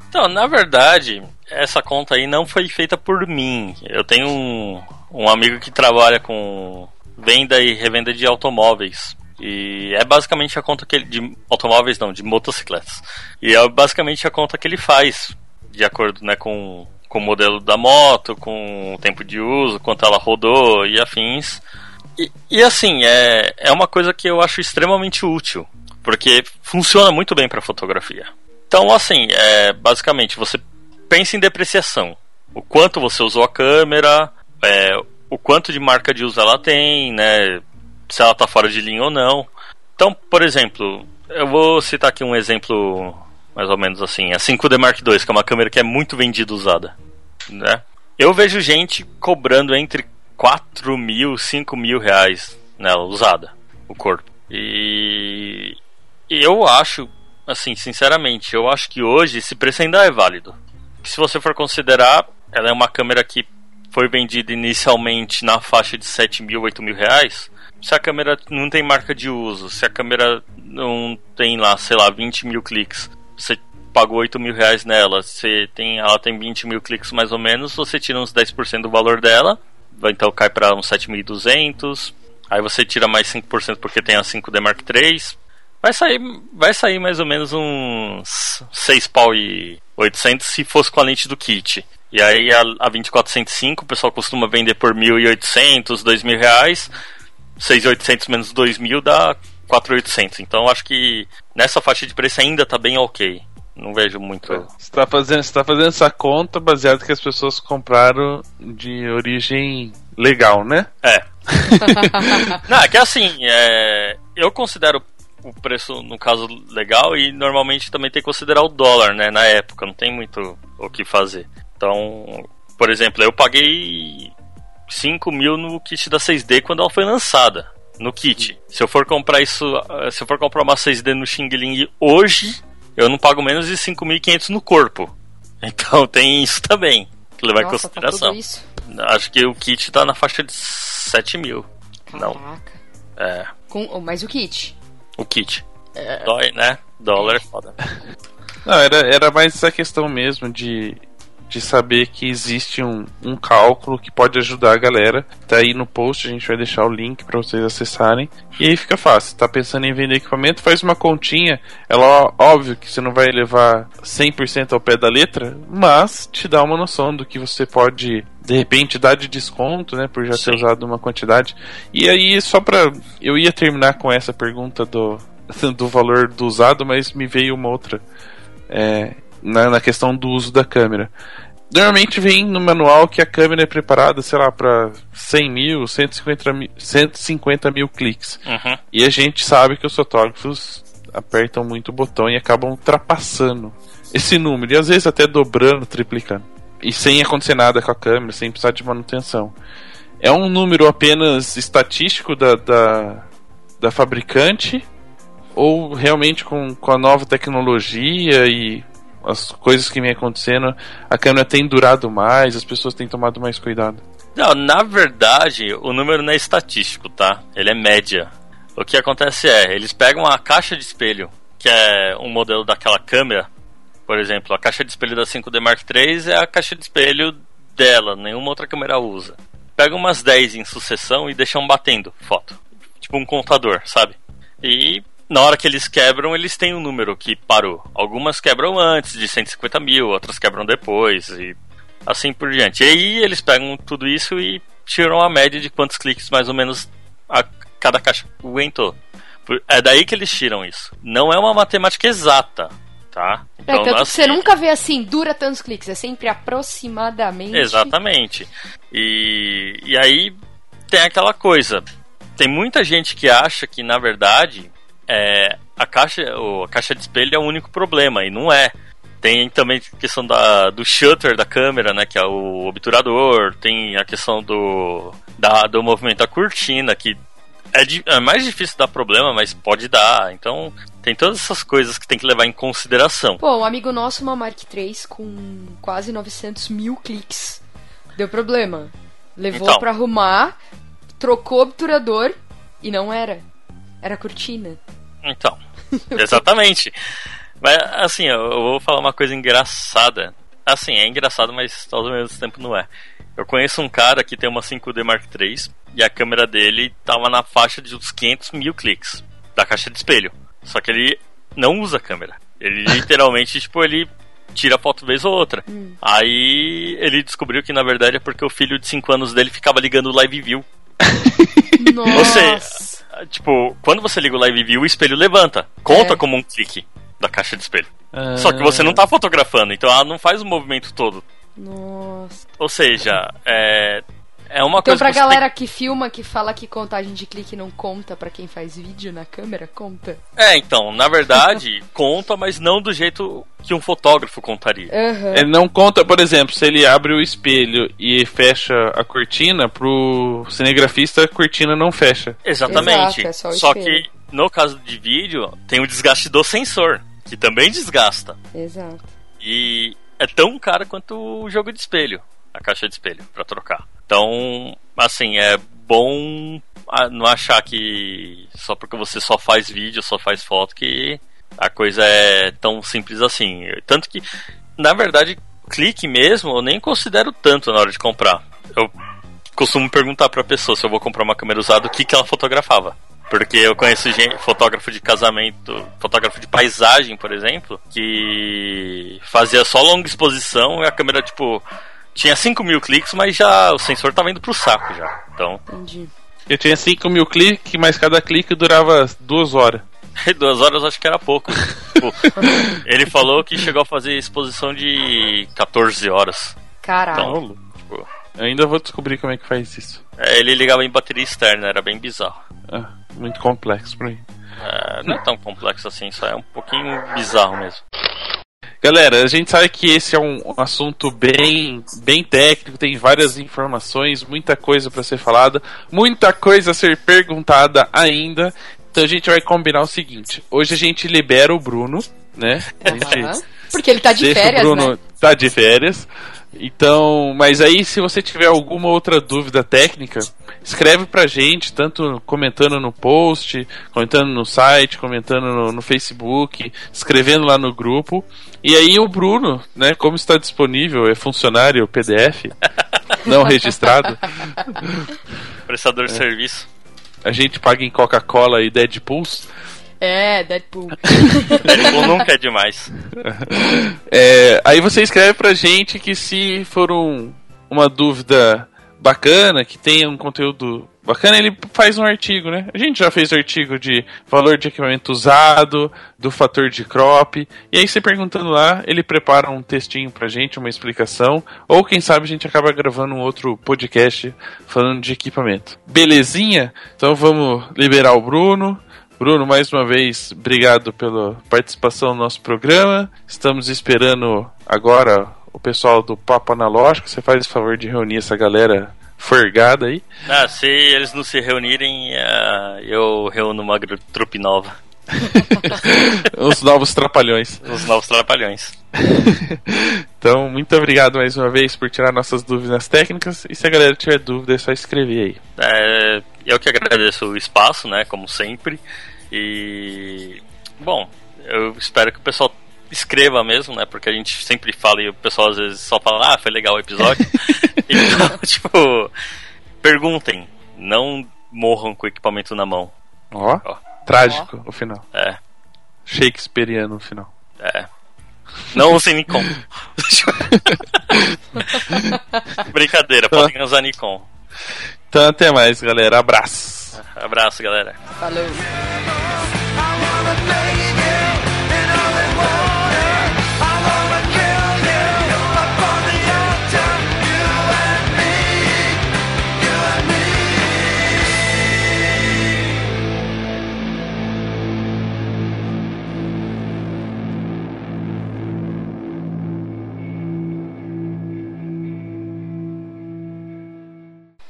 Então, na verdade, essa conta aí não foi feita por mim. Eu tenho um, um amigo que trabalha com venda e revenda de automóveis. E é basicamente a conta que ele. de automóveis não, de motocicletas. E é basicamente a conta que ele faz, de acordo né, com, com o modelo da moto, com o tempo de uso, quanto ela rodou e afins. E, e assim, é, é uma coisa que eu acho extremamente útil, porque funciona muito bem para fotografia. Então, assim, é, basicamente, você pensa em depreciação. O quanto você usou a câmera, é, o quanto de marca de uso ela tem, né? Se ela está fora de linha ou não. Então, por exemplo, eu vou citar aqui um exemplo mais ou menos assim. A 5D Mark II, que é uma câmera que é muito vendida usada. Né? Eu vejo gente cobrando entre 4 mil, 5 mil reais nela, usada, o corpo. E eu acho, assim, sinceramente, eu acho que hoje esse preço ainda é válido. Se você for considerar, ela é uma câmera que foi vendida inicialmente na faixa de 7 mil, 8 mil reais. Se a câmera não tem marca de uso, se a câmera não tem lá, sei lá, 20 mil cliques, você pagou 8 mil reais nela, você tem, ela tem 20 mil cliques mais ou menos, você tira uns 10% do valor dela, então cai para uns 7.200. Aí você tira mais 5% porque tem a 5D Mark III. Vai sair, vai sair mais ou menos uns 6 pau e 800 se fosse com a lente do kit. E aí a, a 2405 o pessoal costuma vender por 1.800, 2.000 reais. 6.800 menos 2.000 dá 4.800. Então acho que nessa faixa de preço ainda tá bem ok. Não vejo muito. Você tá fazendo, você tá fazendo essa conta baseado que as pessoas compraram de origem legal, né? É. Não, é que assim, é, eu considero o preço, no caso, legal e normalmente também tem que considerar o dólar, né? Na época, não tem muito o que fazer. Então, por exemplo, eu paguei 5 mil no kit da 6D quando ela foi lançada. No kit. Se eu for comprar isso. Se eu for comprar uma 6D no Xing Ling hoje, eu não pago menos de 5.500 no corpo. Então tem isso também. Que levar Nossa, em consideração. Tá isso? Acho que o kit tá na faixa de 7 mil. Não. É. Com, oh, mas o kit? O kit. Dói, né? Dólar é foda. Não, era, era mais essa questão mesmo de, de saber que existe um, um cálculo que pode ajudar a galera. Tá aí no post, a gente vai deixar o link para vocês acessarem. E aí fica fácil. Tá pensando em vender equipamento, faz uma continha. Ela, óbvio que você não vai levar 100% ao pé da letra, mas te dá uma noção do que você pode de repente dar de desconto, né, por já Sim. ter usado uma quantidade. E aí só pra eu ia terminar com essa pergunta do do valor do usado, mas me veio uma outra é, na, na questão do uso da câmera. Normalmente vem no manual que a câmera é preparada, sei lá, para 100 mil, 150 mil, 150 mil cliques. Uhum. E a gente sabe que os fotógrafos apertam muito o botão e acabam ultrapassando esse número, e às vezes até dobrando, triplicando. E sem acontecer nada com a câmera, sem precisar de manutenção. É um número apenas estatístico da, da, da fabricante? Ou realmente com, com a nova tecnologia e as coisas que vem acontecendo, a câmera tem durado mais, as pessoas têm tomado mais cuidado? Não, na verdade, o número não é estatístico, tá? Ele é média. O que acontece é, eles pegam a caixa de espelho, que é um modelo daquela câmera. Por exemplo, a caixa de espelho da 5D Mark III é a caixa de espelho dela, nenhuma outra câmera usa. Pegam umas 10 em sucessão e deixam batendo foto. Tipo um contador, sabe? E na hora que eles quebram, eles têm um número que parou. Algumas quebram antes de 150 mil, outras quebram depois, e assim por diante. E aí eles pegam tudo isso e tiram a média de quantos cliques mais ou menos a cada caixa aguentou. É daí que eles tiram isso. Não é uma matemática exata, tá? é, tanto que assim, você nunca vê assim, dura tantos cliques, é sempre aproximadamente. Exatamente. E, e aí tem aquela coisa. Tem muita gente que acha que, na verdade, é, a, caixa, o- a caixa de espelho é o único problema, e não é. Tem também a questão da, do shutter da câmera, né, que é o obturador. Tem a questão do, da, do movimento da cortina, que é, é mais difícil dar problema, mas pode dar. Então, tem todas essas coisas que tem que levar em consideração. Pô, um amigo nosso, uma Mark III com quase 900 mil cliques. Deu problema. Levou Então. pra arrumar, trocou o obturador e não era. Era cortina. Então, exatamente. Mas, assim, eu vou falar uma coisa engraçada. Assim, é engraçado, mas ao mesmo tempo não é. Eu conheço um cara que tem uma 5D Mark III e a câmera dele tava na faixa de uns 500 mil cliques da caixa de espelho. Só que ele não usa a câmera. Ele literalmente, tipo, ele tira foto vez ou outra. Aí ele descobriu que na verdade é porque o filho de 5 anos dele ficava ligando o Live View. Nossa. Tipo, quando você liga o Live View, o espelho levanta. Conta É. como um clique da caixa de espelho. Só que você não tá fotografando, então ela não faz o movimento todo. Nossa. Ou seja, é. É uma Então, coisa pra que você tem- galera que filma, que fala que contagem de clique não conta pra quem faz vídeo na câmera, conta. É, então, na verdade, conta, mas não do jeito que um fotógrafo contaria. Aham. Ele não conta, por exemplo, se ele abre o espelho e fecha a cortina, pro cinegrafista a cortina não fecha. Exatamente. Exato, é só o Só que no caso de vídeo, tem o desgaste do sensor, que também desgasta. Exato. E é tão caro quanto o jogo de espelho, a caixa de espelho, pra trocar. Então, assim, é bom não achar que só porque você só faz vídeo, só faz foto, que a coisa é tão simples assim. Tanto que, na verdade, clique mesmo eu nem considero tanto na hora de comprar. Eu costumo perguntar pra pessoa se eu vou comprar uma câmera usada o que, que ela fotografava. Porque eu conheço gente, fotógrafo de casamento, fotógrafo de paisagem, por exemplo, que fazia só longa exposição e a câmera, tipo, tinha 5 mil cliques, mas já o sensor tava indo pro saco já. Então. Entendi. Eu tinha 5 mil cliques, mas cada clique durava duas horas. Duas horas eu acho que era pouco. Tipo, ele falou que chegou a fazer exposição de 14 horas. Caralho. Então, tipo, ainda vou descobrir como é que faz isso. é, ele ligava em bateria externa, era bem bizarro. Ah, muito complexo pra mim. É, não é tão complexo assim, só é um pouquinho bizarro mesmo. Galera, a gente sabe que esse é um assunto bem, bem técnico, tem várias informações, muita coisa para ser falada, muita coisa a ser perguntada ainda. Então a gente vai combinar o seguinte: hoje a gente libera o Bruno, né? Aham. Porque ele tá de férias, o Bruno né? tá de férias. Então, mas aí se você tiver alguma outra dúvida técnica, escreve pra gente, tanto comentando no post, comentando no site, comentando no, no Facebook, escrevendo lá no grupo. E aí o Bruno, né, como está disponível, é funcionário PDF, não registrado, Prestador de serviço. a gente paga em Coca-Cola e Deadpools. É, Deadpool. Deadpool nunca é demais. É, aí você escreve pra gente que se for um- uma dúvida bacana, que tenha um conteúdo bacana, ele faz um artigo, né? A gente já fez artigo de valor de equipamento usado, do fator de crop, e aí você perguntando lá, ele prepara um textinho pra gente, uma explicação, ou quem sabe a gente acaba gravando um outro podcast falando de equipamento. Belezinha? Então vamos liberar o Bruno. Bruno, mais uma vez, obrigado pela participação no nosso programa. Estamos esperando agora o pessoal do Papo Analógico. Você faz o favor de reunir essa galera forgada aí. Ah, se eles não se reunirem, ah, eu reúno uma trupe nova. Os novos trapalhões. Os novos trapalhões. Então, muito obrigado mais uma vez por tirar nossas dúvidas técnicas. E se a galera tiver dúvida, é só escrever aí. É, eu que agradeço o espaço, né? Como sempre. E. Bom, eu espero que o pessoal escreva mesmo, né? Porque a gente sempre fala e o pessoal às vezes só fala, ah, foi legal o episódio. então, tipo, perguntem. Não morram com o equipamento na mão. Ó, Ó. trágico o final. É, Shakespeareano o final. é. Não usem Nikon. Brincadeira, podem usar Nikon. Então, até mais, galera. Abraço. Abraço, galera. Falou.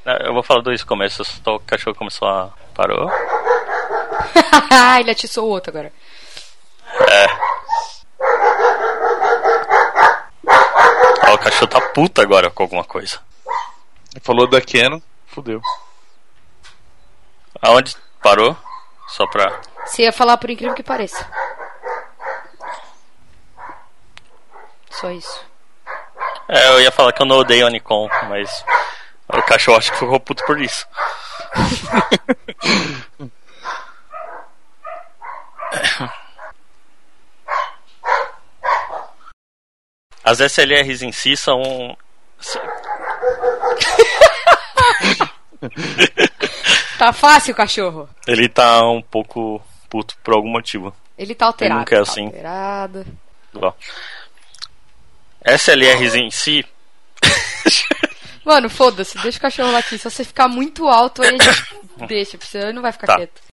Eu vou falar dois começos, só o cachorro começou a. parou. ele atiçou o outro agora. É. Ó, o cachorro tá puto agora com alguma coisa. Falou da Canon, fudeu. Aonde parou? Só pra. Você ia falar por incrível que pareça. Só isso. É, eu ia falar que eu não odeio a Nikon, mas. O cachorro acho que ficou puto por isso. As SLRs em si são. Tá fácil, cachorro. Ele tá um pouco puto por algum motivo. Ele tá alterado. nunca é tá assim. Alterado. Ó. SLRs em si. Mano, foda-se, deixa o cachorro lá aqui. Se você ficar muito alto, aí a gente deixa, porque senão ele não vai ficar Tá. quieto.